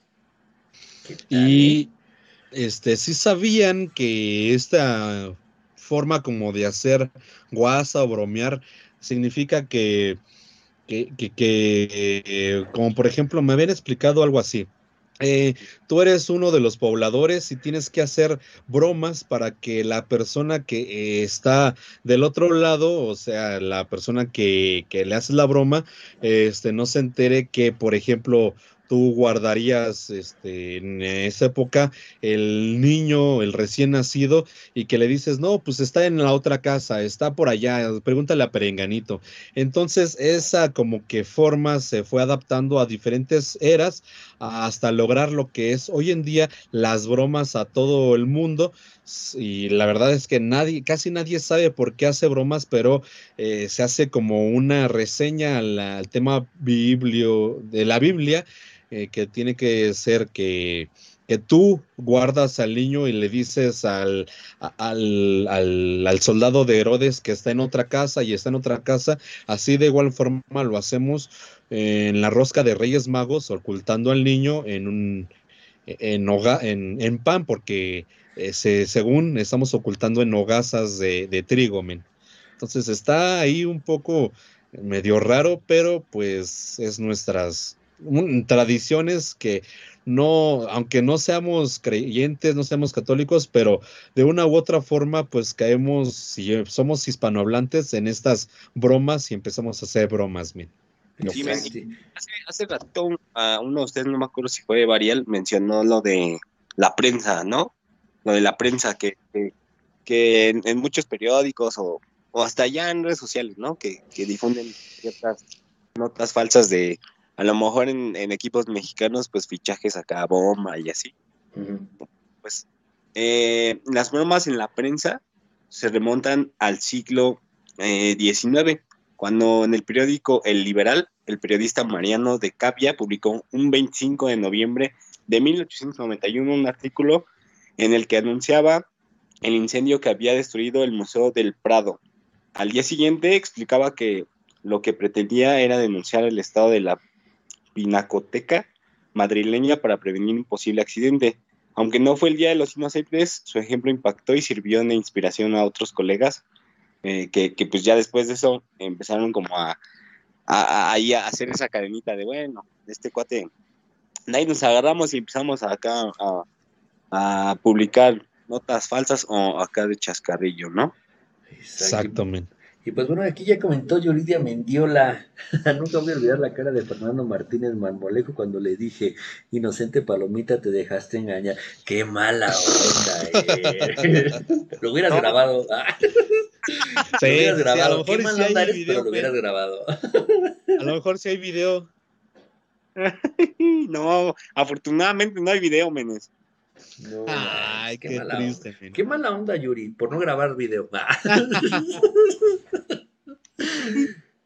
¿Qué tal, Y este, sí sabían que esta forma como de hacer guasa o bromear significa que, que, que- como por ejemplo, me habían explicado algo así. Eh, tú eres uno de los pobladores y tienes que hacer bromas para que la persona que está del otro lado, o sea, la persona que, que le haces la broma, este, no se entere que, por ejemplo, tú guardarías este, en esa época el niño, el recién nacido, y que le dices, no, pues está en la otra casa, está por allá, pregúntale a Perenganito. Entonces, esa como que forma se fue adaptando a diferentes eras hasta lograr lo que es hoy en día las bromas a todo el mundo. Y la verdad es que nadie, casi nadie sabe por qué hace bromas, pero eh, se hace como una reseña al, al tema biblio, de la Biblia, eh, que tiene que ser que, que tú guardas al niño y le dices al, al, al, soldado de Herodes que está en otra casa y está en otra casa, así de igual forma lo hacemos en la rosca de Reyes Magos, ocultando al niño en un en, en, en pan, porque eh, se- según estamos ocultando en hogazas de, de trigo, men. Entonces está ahí un poco medio raro, pero pues es nuestras un- tradiciones que no, aunque no seamos creyentes, no seamos católicos, pero de una u otra forma, pues caemos, si somos hispanohablantes, en estas bromas y empezamos a hacer bromas, men. Sí, men, y hace, hace rato a uno de ustedes, no me acuerdo si fue Varial, mencionó lo de la prensa, ¿no? Lo de la prensa que, que, que en, en muchos periódicos o, o hasta allá en redes sociales, ¿no? Que, que difunden ciertas notas falsas de, a lo mejor en, en equipos mexicanos, pues fichajes acá bomba y así. Pues eh, las bromas en la prensa se remontan al siglo eh, XIX, cuando en el periódico El Liberal, el periodista Mariano de Capia publicó un 25 de noviembre de 1891 un artículo en el que anunciaba el incendio que había destruido el Museo del Prado. Al día siguiente explicaba que lo que pretendía era denunciar el estado de la pinacoteca madrileña para prevenir un posible accidente. Aunque no fue el Día de los Inocentes, su ejemplo impactó y sirvió de inspiración a otros colegas eh, que, pues ya después de eso empezaron como a, a, a, hacer esa cadenita de, bueno, este cuate, ahí nos agarramos y empezamos acá a publicar notas falsas o acá de chascarrillo, ¿no? Exactamente. Y pues bueno, aquí ya comentó Yuridia Mendiola. Nunca voy a olvidar la cara de Fernando Martínez Marmolejo cuando le dije, inocente palomita, te dejaste engañar. Qué mala onda, eh. Lo hubieras No. grabado. Sí, lo hubieras sí, a grabado. lo Qué mejor mala sí onda eres, video, pero lo pero- hubieras grabado. A lo mejor si hay video. No, afortunadamente no hay video, menes. No, Ay, qué qué mala triste, onda. Qué mala onda, Yuri, por no grabar video.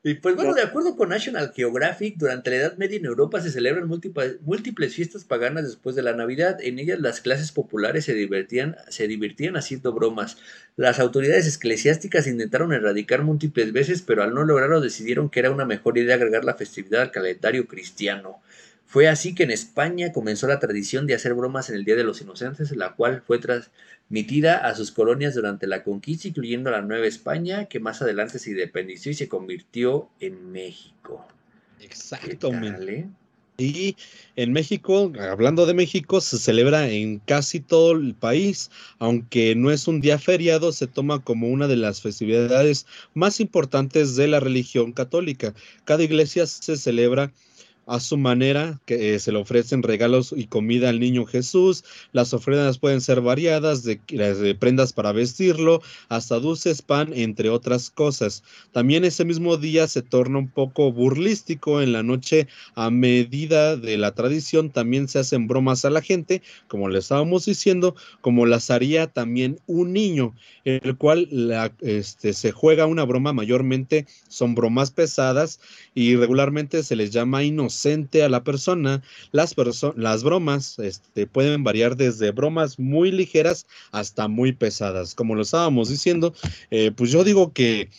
Y pues bueno, de acuerdo con National Geographic, durante la Edad Media en Europa se celebran múltiples, múltiples fiestas paganas después de la Navidad. En ellas las clases populares se divertían, se divertían haciendo bromas. Las autoridades eclesiásticas intentaron erradicar múltiples veces, pero al no lograrlo decidieron que era una mejor idea agregar la festividad al calendario cristiano. Fue así que en España comenzó la tradición de hacer bromas en el Día de los Inocentes, la cual fue transmitida a sus colonias durante la conquista, incluyendo la Nueva España, que más adelante se independizó y se convirtió en México. ¿Qué Exacto, men. tal, eh? Y en México, hablando de México, se celebra en casi todo el país, aunque no es un día feriado, se toma como una de las festividades más importantes de la religión católica. Cada iglesia se celebra a su manera, que eh, se le ofrecen regalos y comida al niño Jesús. Las ofrendas pueden ser variadas, de, prendas para vestirlo, hasta dulces, pan, entre otras cosas. También ese mismo día se torna un poco burlístico. En la noche, a medida de la tradición, también se hacen bromas a la gente, como le estábamos diciendo, como las haría también un niño, el cual este, se juega una broma mayormente, son bromas pesadas y regularmente se les llama inocente a la persona. Las, las bromas este, pueden variar desde bromas muy ligeras hasta muy pesadas. Como lo estábamos diciendo, eh, pues yo digo que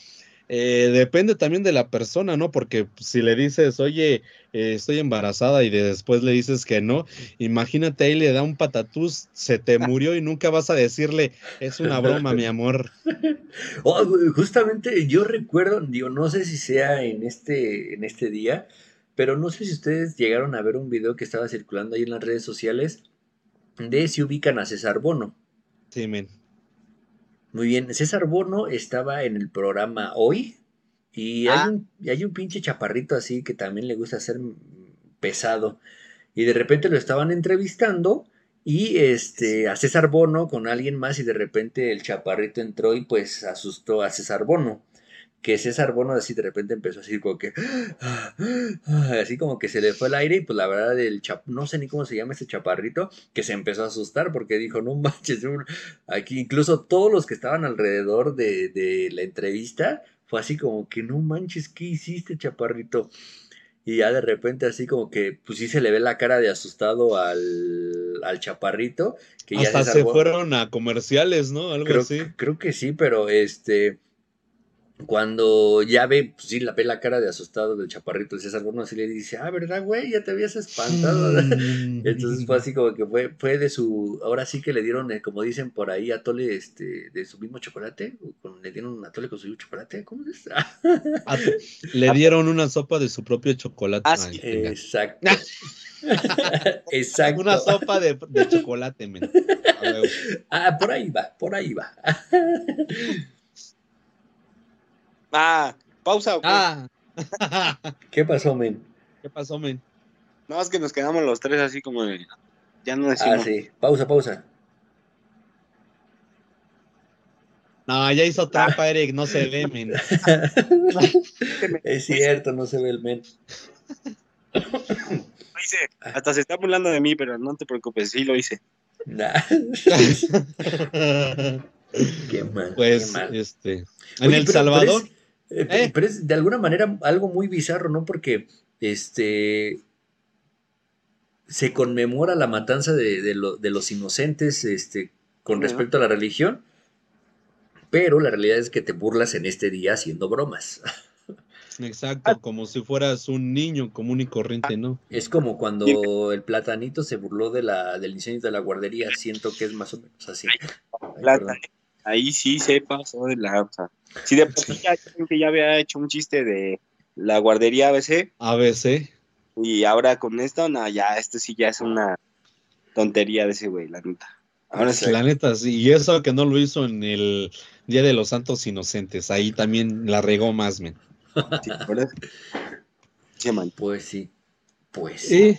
eh, depende también de la persona, ¿no? Porque si le dices, oye, eh, estoy embarazada y después le dices que no, imagínate ahí le da un patatús, se te murió y nunca vas a decirle, es una broma, mi amor. Oh, justamente yo recuerdo, digo, no sé si sea en este, en este día, pero no sé si ustedes llegaron a ver un video que estaba circulando ahí en las redes sociales de si ubican a César Bono. Sí, men. Muy bien, César Bono estaba en el programa hoy y hay, Ah. un, y hay un pinche chaparrito así que también le gusta ser pesado. Y de repente lo estaban entrevistando y este a César Bono con alguien más y de repente el chaparrito entró y pues asustó a César Bono. Que César Bono así de repente empezó así como que así como que se le fue el aire y pues la verdad el chap no sé ni cómo se llama ese chaparrito que se empezó a asustar porque dijo no manches aquí incluso todos los que estaban alrededor de, de la entrevista fue así como que no manches qué hiciste chaparrito y ya de repente así como que pues sí se le ve la cara de asustado al, al chaparrito que ya Hasta César se fueron a comerciales, ¿no? Algo creo, así. creo que sí, pero este. Cuando ya ve, pues sí, la ve la cara de asustado del chaparrito de César Bono, así le dice, ah, ¿verdad, güey? Ya te habías espantado. Mm. Entonces fue así como que fue, fue de su. Ahora sí que le dieron, eh, como dicen por ahí, atole este, de su mismo chocolate. con- le dieron un atole con su chocolate. ¿Cómo es? Le dieron una sopa de su propio chocolate. Ah. Exacto. Exacto. Una sopa de, de chocolate, men. Ah, por ahí va, por ahí va. Ah, pausa. güey. Ah. ¿Qué pasó, men? ¿Qué pasó, men? No, es que nos quedamos los tres así como de- Ya no Ah, decimos. sí. Pausa, pausa. No, ya hizo trampa, Eric, no se ve, men. Es cierto, no se ve el men. Lo hice. Hasta se está burlando de mí, pero no te preocupes, sí lo hice. Nah. Qué mal. Pues, qué mal. este. En Oye, El pero- Salvador. Pero es, eh, ¿Eh? pero es de alguna manera algo muy bizarro, ¿no? Porque este se conmemora la matanza de, de lo- de los inocentes este, con respecto a la religión, pero la realidad es que te burlas en este día haciendo bromas. Exacto, como si fueras un niño común y corriente, ¿no? Es como cuando el platanito se burló de la, del diseño de la guardería, siento que es más o menos así. Ay. Ahí sí se pasó de la. O sea, sí, de por sí ya, había hecho un chiste de la guardería ABC ABC. y ahora con esto, no, ya, esto sí ya es una tontería de ese güey, la neta. Ahora sí. La neta, sí. Y eso que no lo hizo en el Día de los Santos Inocentes. Ahí también la regó más, men. sí, por eso. Sí, man. Pues sí, pues sí.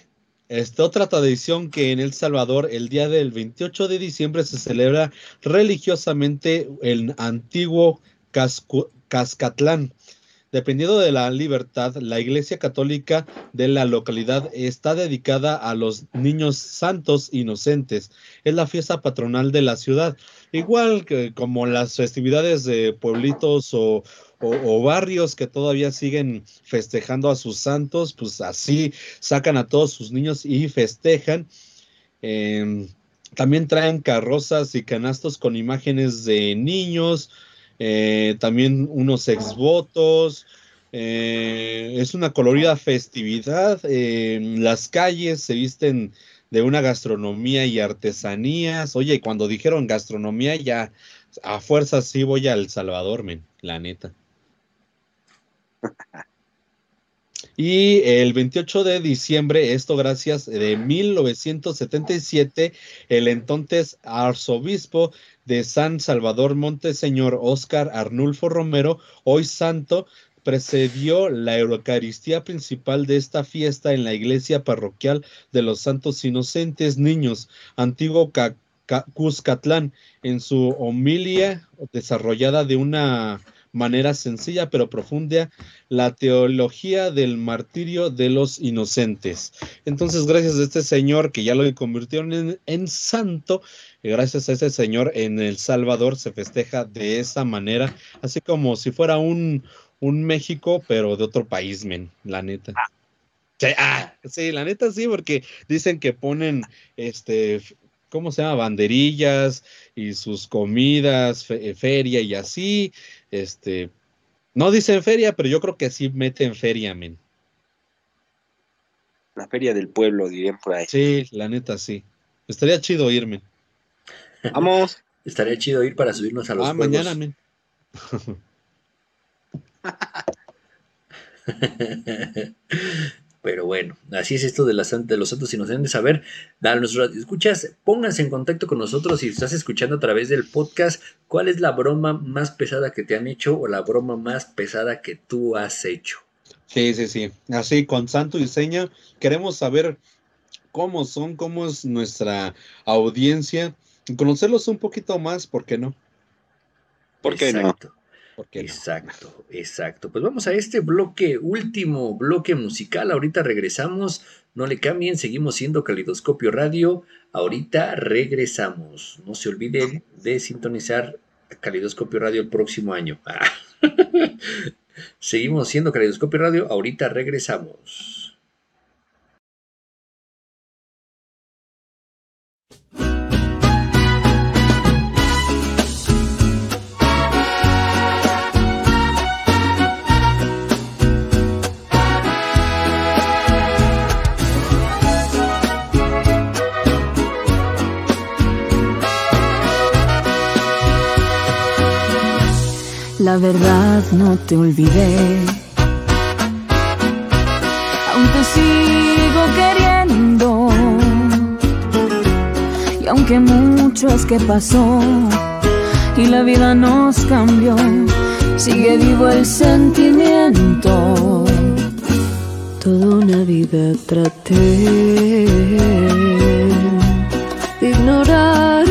Esta otra tradición que en El Salvador el día del 28 de diciembre se celebra religiosamente el antiguo Cascatlán. Dependiendo de la libertad, la Iglesia Católica de la localidad está dedicada a los niños santos inocentes. Es la fiesta patronal de la ciudad. Igual que como las festividades de pueblitos o, o- barrios que todavía siguen festejando a sus santos, pues así sacan a todos sus niños y festejan. Em, también traen carrozas y canastos con imágenes de niños, eh, también unos exvotos. eh, es una colorida festividad. em, las calles se visten de una gastronomía y artesanías. Oye, cuando dijeron gastronomía, ya a fuerza sí voy a El Salvador, men, la neta. Y el 28 de diciembre, esto gracias de 1977, el entonces arzobispo de San Salvador Monteseñor, Óscar Arnulfo Romero, hoy santo, precedió la Eucaristía principal de esta fiesta en la iglesia parroquial de los Santos Inocentes Niños, antiguo Ca- Ca- Cuscatlán, en su homilia desarrollada de una manera sencilla pero profunda la teología del martirio de los inocentes. Entonces, gracias a este señor que ya lo convirtieron en, en santo, y gracias a ese señor en El Salvador se festeja de esa manera, así como si fuera un, un México, pero de otro país, men, la neta. Sí, ah, sí, la neta sí, porque dicen que ponen, este, ¿cómo se llama? Banderillas y sus comidas, fe- eh, feria y así, este, no dicen feria, pero yo creo que sí meten feria, men. La feria del pueblo, dirían por ahí. Sí, la neta sí. Estaría chido irme. Vamos. Estaría chido ir para subirnos a los Ah, juegos. mañana, men. Pero bueno, así es esto de, las, de los santos inocentes. A ver, a nuestros escuchas, pónganse en contacto con nosotros si estás escuchando a través del podcast. ¿Cuál es la broma más pesada que te han hecho o la broma más pesada que tú has hecho? Sí, sí, sí. Así, con santo y seña, queremos saber cómo son, cómo es nuestra audiencia, y conocerlos un poquito más, ¿por qué no? ¿Por qué no? Exacto. Exacto. Pues vamos a este bloque, último bloque musical. Ahorita regresamos. No le cambien, seguimos siendo Calidoscopio Radio. Ahorita regresamos. No se olviden de sintonizar Calidoscopio Radio el próximo año. Seguimos siendo Calidoscopio Radio. Ahorita regresamos. La verdad no te olvidé. Aún te sigo queriendo. Y aunque mucho es que pasó y la vida nos cambió, sigue vivo el sentimiento. Toda una vida traté de ignorar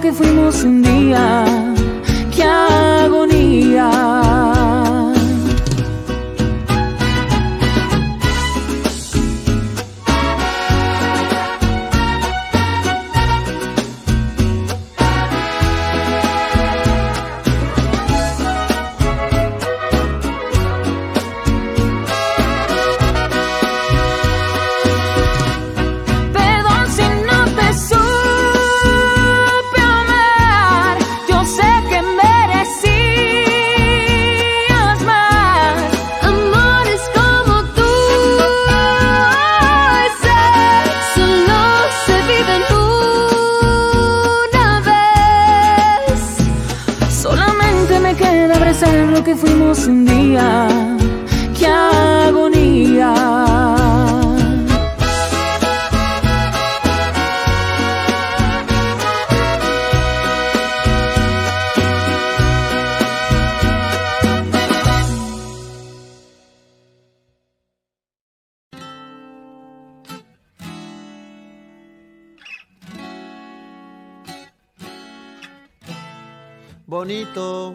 Que fuimos un día. ¡Qué agonía! Que fuimos un día. ¡Qué agonía! bonito,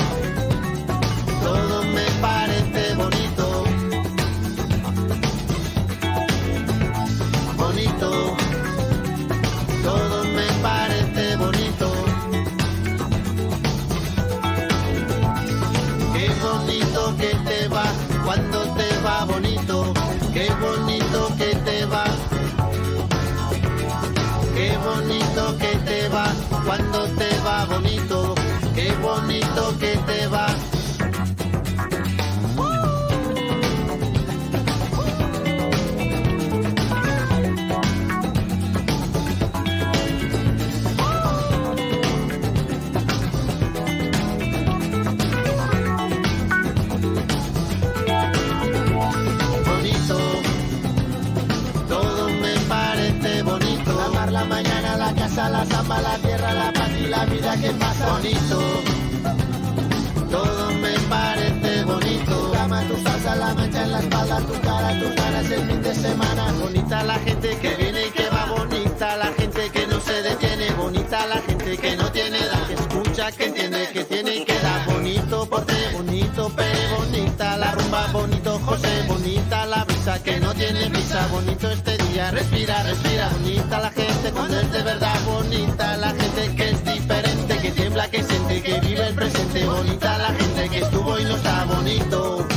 la vida que pasa. Bonito. Todo me parece bonito. Tu cama, tu salsa, la mancha en la espalda, tu cara, tus ganas el fin de semana. Bonita la gente que viene y que va. Bonita la gente que no se detiene. Bonita la gente que no tiene edad. Que escucha, que entiende, que tiene y que da. Bonito porte, bonito pere, bonita la rumba, bonito José, bonita la brisa que no tiene prisa. Bonito este día, respira, respira. Bonita la cuando es de verdad. Bonita la gente que es diferente, que tiembla, que siente, que vive el presente. Bonita la gente que estuvo y no está bonito.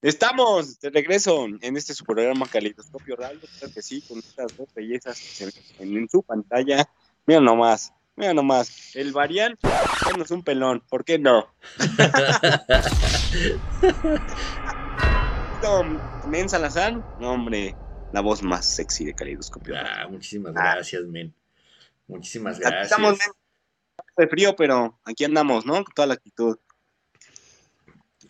Estamos de regreso en este su programa Caleidoscopio Radio, creo que sí, con estas dos bellezas que se ven en, en su pantalla. Mira nomás, mira nomás, el Varian, es un pelón, ¿por qué no? Men Salazar, no hombre, la voz más sexy de Caleidoscopio. Ah, muchísimas gracias, men. Muchísimas gracias. Estamos de frío, pero aquí andamos, ¿no? Con toda la actitud.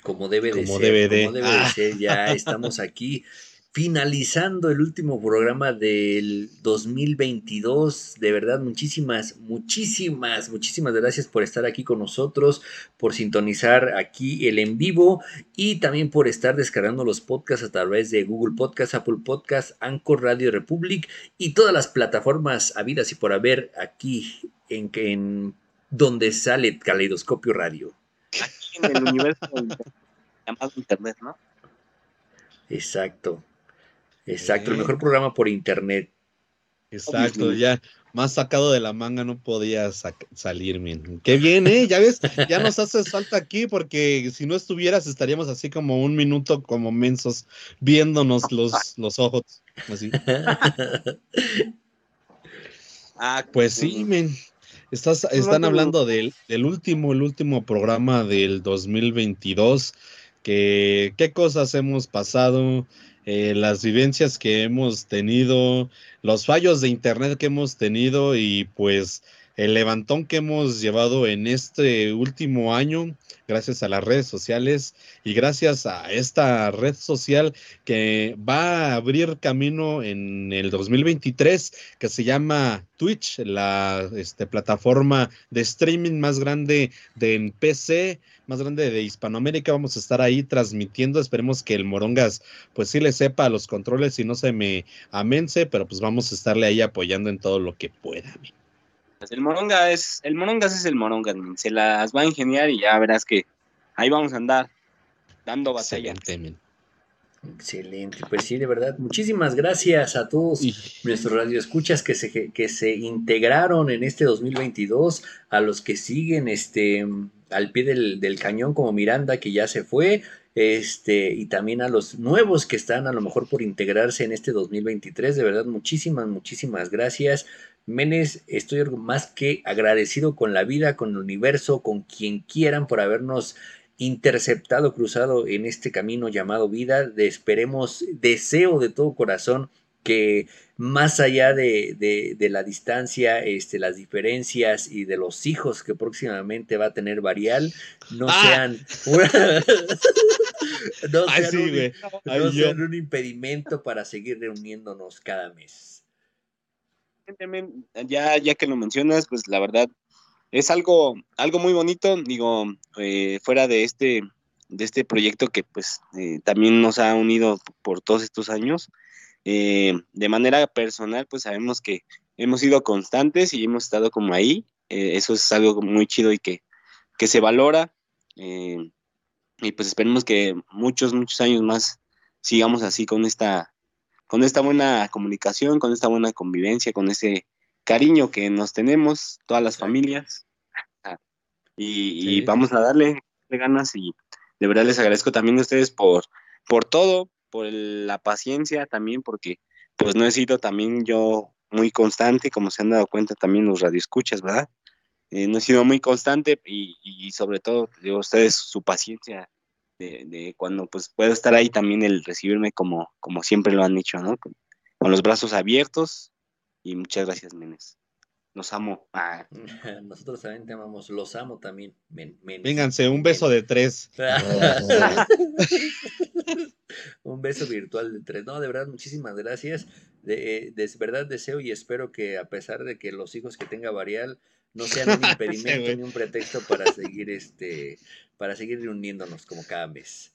Como debe de Como ser. debe de. Como debe de Ah. ser. Ya estamos aquí finalizando el último programa del 2022. De verdad, muchísimas, muchísimas, muchísimas gracias por estar aquí con nosotros, por sintonizar aquí el en vivo y también por estar descargando los podcasts a través de Google Podcast, Apple Podcast, Anchor Radio Republic y todas las plataformas habidas y por haber aquí en, en donde sale Caleidoscopio Radio. En el universo llamado Internet, ¿no? Exacto. Exacto, el mejor programa por internet. Exacto, ya más sacado de la manga no podía salir, men. Qué bien, ¿eh? Ya ves, ya nos haces falta aquí porque si no estuvieras estaríamos así como un minuto como mensos viéndonos los, los ojos. Así. Ah, Pues sí, men. Estás, están hablando del, del último, el último programa del 2022, que qué cosas hemos pasado, eh, las vivencias que hemos tenido, los fallos de internet que hemos tenido y pues el levantón que hemos llevado en este último año gracias a las redes sociales y gracias a esta red social que va a abrir camino en el 2023 que se llama Twitch, la este, plataforma de streaming más grande de en PC, más grande de Hispanoamérica. Vamos a estar ahí transmitiendo. Esperemos que el Morongas pues sí le sepa a los controles y no se me amense, pero pues vamos a estarle ahí apoyando en todo lo que pueda. Pues el Moronga es, el Morongas es el Morongas, se las va a ingeniar y ya verás que ahí vamos a andar dando batalla. Excelente. Excelente, pues sí, de verdad. Muchísimas gracias a todos Y- nuestros radioescuchas que se, que se integraron en este 2022, a los que siguen este, al pie del, del cañón como Miranda, que ya se fue, este, y también a los nuevos que están a lo mejor por integrarse en este 2023. De verdad, muchísimas, muchísimas gracias. Menes, estoy más que agradecido con la vida, con el universo, con quien quieran por habernos interceptado, cruzado en este camino llamado vida. De, esperemos, deseo de todo corazón que más allá de, de- de la distancia, este, las diferencias y de los hijos que próximamente va a tener Varial, no Ah. sean, no Ay, sean sí, un- güey. no Ay, yo. sean un impedimento para seguir reuniéndonos cada mes. Ya, ya que lo mencionas, pues la verdad es algo, algo muy bonito, digo, eh, fuera de este, de este proyecto que pues eh, también nos ha unido por todos estos años. eh, de manera personal, pues sabemos que hemos sido constantes y hemos estado como ahí. eso es algo muy chido y que, que se valora. y pues esperemos que muchos, muchos años más sigamos así con esta, con esta buena comunicación, con esta buena convivencia, con ese cariño que nos tenemos, todas las familias. Ah, Y, vamos a darle ganas y de verdad les agradezco también a ustedes por, por todo, por el- la paciencia también, porque pues no he sido también yo muy constante, como se han dado cuenta también los radioescuchas, ¿verdad? Eh, no he sido muy constante y, y sobre todo de ustedes su paciencia de, de cuando pues puedo estar ahí también el recibirme como, como siempre lo han hecho, ¿no? Con, con los brazos abiertos y muchas gracias, Menes. Los amo. Ah, Nosotros también te amamos, los amo también. men- menes. Vénganse, un beso de tres. Un beso virtual de tres. No, de verdad, muchísimas gracias. De, eh, de verdad deseo y espero que a pesar de que los hijos que tenga Varial no sean un impedimento ni un pretexto para seguir este, para seguir reuniéndonos como cada mes.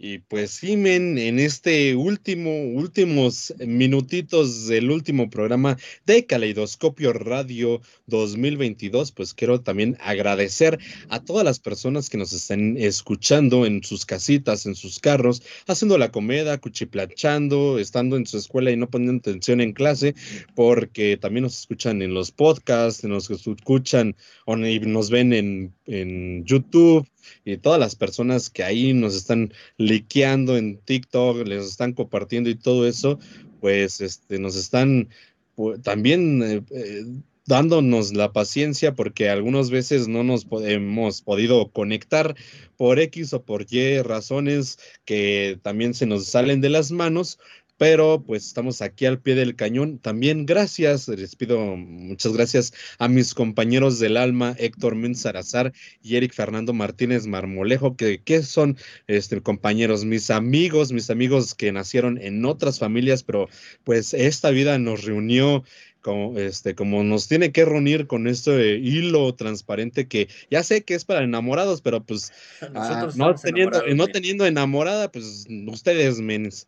Y pues sí, en este último, últimos minutitos del último programa de Caleidoscopio Radio 2022, pues quiero también agradecer a todas las personas que nos están escuchando en sus casitas, en sus carros, haciendo la comida, cuchiplachando, estando en su escuela y no poniendo atención en clase, porque también nos escuchan en los podcasts, nos escuchan o nos ven en en YouTube y todas las personas que ahí nos están liqueando en TikTok, les están compartiendo y todo eso, pues este, nos están pu- también eh, eh, dándonos la paciencia porque algunas veces no nos hemos podido conectar por X o por Y razones que también se nos salen de las manos, pero pues estamos aquí al pie del cañón. También gracias, les pido muchas gracias a mis compañeros del alma, Héctor Menzarazar y Eric Fernando Martínez Marmolejo, que, que son este, compañeros, mis amigos, mis amigos que nacieron en otras familias, pero pues esta vida nos reunió como, este, como nos tiene que reunir con este hilo transparente que ya sé que es para enamorados, pero pues ah, no, teniendo, no teniendo enamorada, pues ustedes, menes.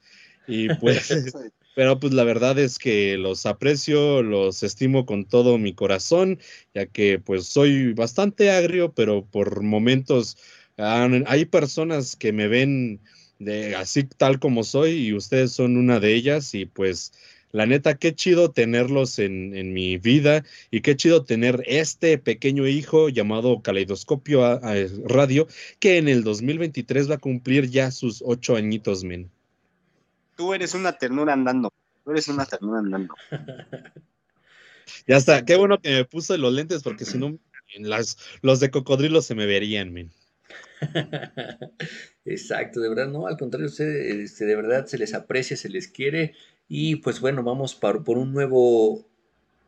Y pues, pero pues la verdad es que los aprecio, los estimo con todo mi corazón, ya que pues soy bastante agrio, pero por momentos han- hay personas que me ven de así tal como soy y ustedes son una de ellas y pues la neta, qué chido tenerlos en, en mi vida y qué chido tener este pequeño hijo llamado Caleidoscopio Radio, que en el 2023 va a cumplir ya sus ocho añitos, men. Tú eres una ternura andando. Tú eres una ternura andando. Ya está, qué bueno que me puse los lentes porque si no, en las, los de cocodrilo se me verían, men. Exacto, de verdad, no, al contrario, usted, este, de verdad se les aprecia, se les quiere y pues bueno, vamos por un nuevo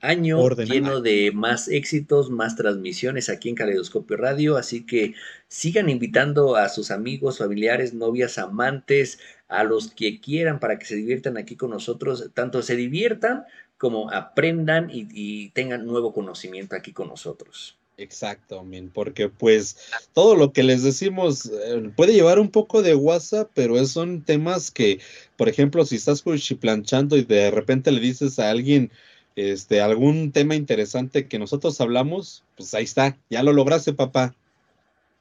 año lleno de más éxitos, más transmisiones aquí en Caleidoscopio Radio, así que sigan invitando a sus amigos, familiares, novias, amantes, a los que quieran para que se diviertan aquí con nosotros, tanto se diviertan como aprendan y, y tengan nuevo conocimiento aquí con nosotros. Exacto, porque pues todo lo que les decimos eh, puede llevar un poco de WhatsApp, pero es- son temas que, por ejemplo, si estás planchando y de repente le dices a alguien este algún tema interesante que nosotros hablamos, pues ahí está, ya lo lograste, papá.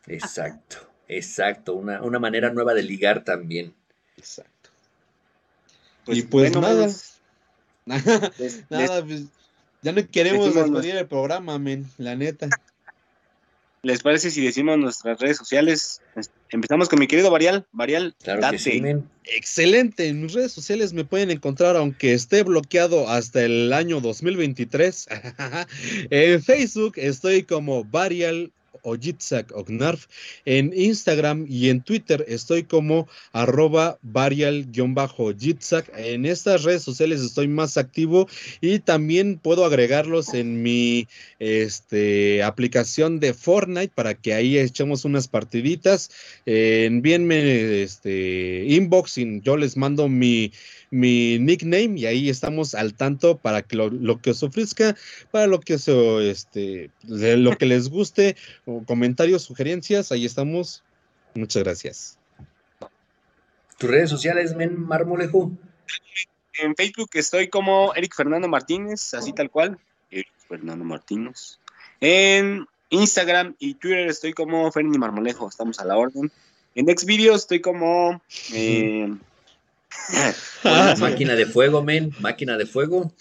Exacto, exacto, una, una manera nueva de ligar también. Exacto. Pues, y pues bueno, nada, les- nada, pues, ya no queremos despedir el programa, men, la neta. ¿Les parece si decimos nuestras redes sociales? Empezamos con mi querido Varial. Varial, Claro date. que sí. Excelente, en mis redes sociales me pueden encontrar, aunque esté bloqueado hasta el año 2023. en Facebook estoy como Varial o Ognarf. En Instagram y en Twitter estoy como arroba varial-jitsak. En estas redes sociales estoy más activo y también puedo agregarlos en mi este, aplicación de Fortnite para que ahí echemos unas partiditas. Eh, envíenme este, inboxing, yo les mando mi, mi nickname y ahí estamos al tanto para que lo, lo que os ofrezca, para lo que, se, este, de lo que les guste, o comentarios, sugerencias, ahí estamos. Muchas gracias. Tus redes sociales, men, Marmolejo. En Facebook estoy como Eric Fernando Martínez, así tal cual. Eric Fernando Martínez. En Instagram y Twitter estoy como Ferni Marmolejo, estamos a la orden. En Xvideos estoy como. eh, Máquina de fuego, men, máquina de fuego.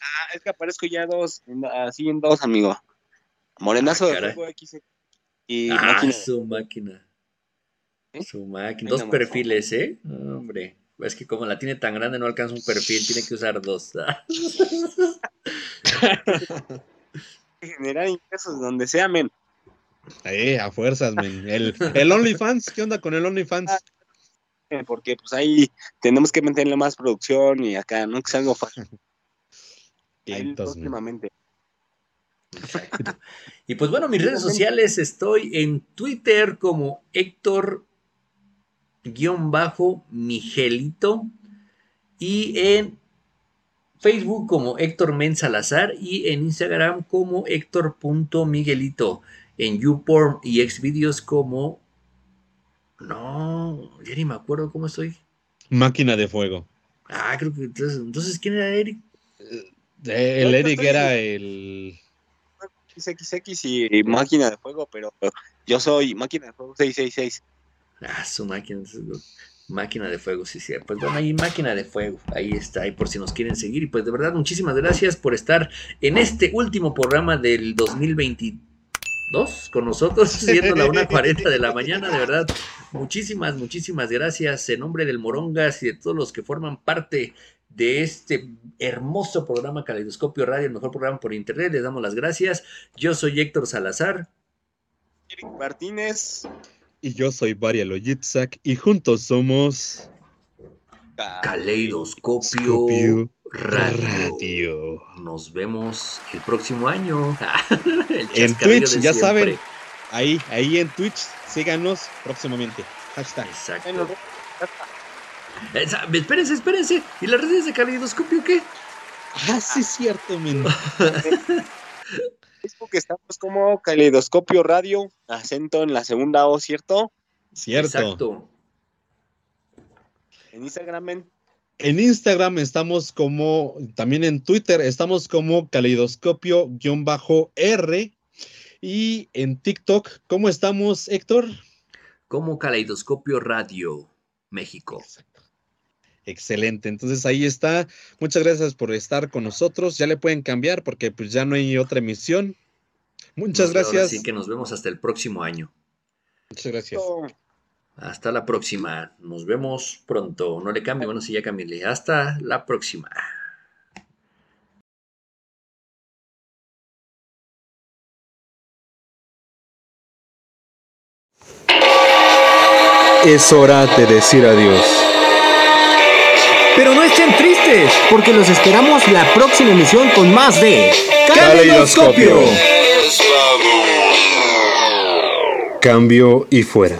ah, es que aparezco ya dos, en- así en dos, amigo. Morenazo Ah, de fuego X y Ah, máquina. su máquina. ¿Eh? Su máquina. Dos perfiles, ¿eh? No, Hombre. Es que como la tiene tan grande no alcanza un perfil, tiene que usar dos. Generar ingresos donde sea, men. Eh, a fuerzas, men. El, el OnlyFans, ¿qué onda con el OnlyFans? Eh, Porque pues ahí tenemos que meterle más producción y acá, no que sea algo fácil. Próximamente. Y pues bueno, mis redes sociales estoy en Twitter como Héctor guion bajo Miguelito y en Facebook como Héctor Men Salazar y en Instagram como Héctor.miguelito en YouPorn y Xvideos como no, ya ni me acuerdo cómo estoy. Máquina de fuego. Ah, creo que entonces, entonces ¿quién era Eric? Eh, el Yo Eric era el. XX y máquina de fuego, pero yo soy máquina de fuego 666. Ah, su máquina, máquina de fuego, sí, sí. Pues bueno, ahí máquina de fuego, ahí está, ahí por si nos quieren seguir. Y pues de verdad, muchísimas gracias por estar en este último programa del 2023. Dos con nosotros, siendo la 1.40 de la mañana, de verdad. Muchísimas, muchísimas gracias en nombre del Morongas y de todos los que forman parte de este hermoso programa Caleidoscopio Radio, el mejor programa por internet. Les damos las gracias. Yo soy Héctor Salazar. Eric Martínez. Y yo soy Varia Loyitzak y juntos somos Caleidoscopio Scopio Radio. Radio. Nos vemos el próximo año. El En Twitch, ya siempre. saben, ahí, ahí en Twitch, síganos próximamente. Hashtag. Exacto. Esa- espérense, espérense. ¿Y las redes de Caleidoscopio qué? Ah, sí, es cierto, men. Facebook estamos como Caleidoscopio Radio, acento en la segunda O, ¿cierto? Cierto. Exacto. En Instagram, en En Instagram estamos como, también en Twitter estamos como caleidoscopio-r. Y en TikTok, ¿cómo estamos, Héctor? Como Caleidoscopio Radio México. Excelente, entonces ahí está. Muchas gracias por estar con nosotros. Ya le pueden cambiar porque pues ya no hay otra emisión. Muchas gracias. Así que nos vemos hasta el próximo año. Muchas gracias. Hasta la próxima. Nos vemos pronto. No le cambie. Bueno, sí, ya cambié. Hasta la próxima. Es hora de decir adiós. Pero no estén tristes, porque los esperamos la próxima emisión con más de Caleidoscopio. Cambio y fuera.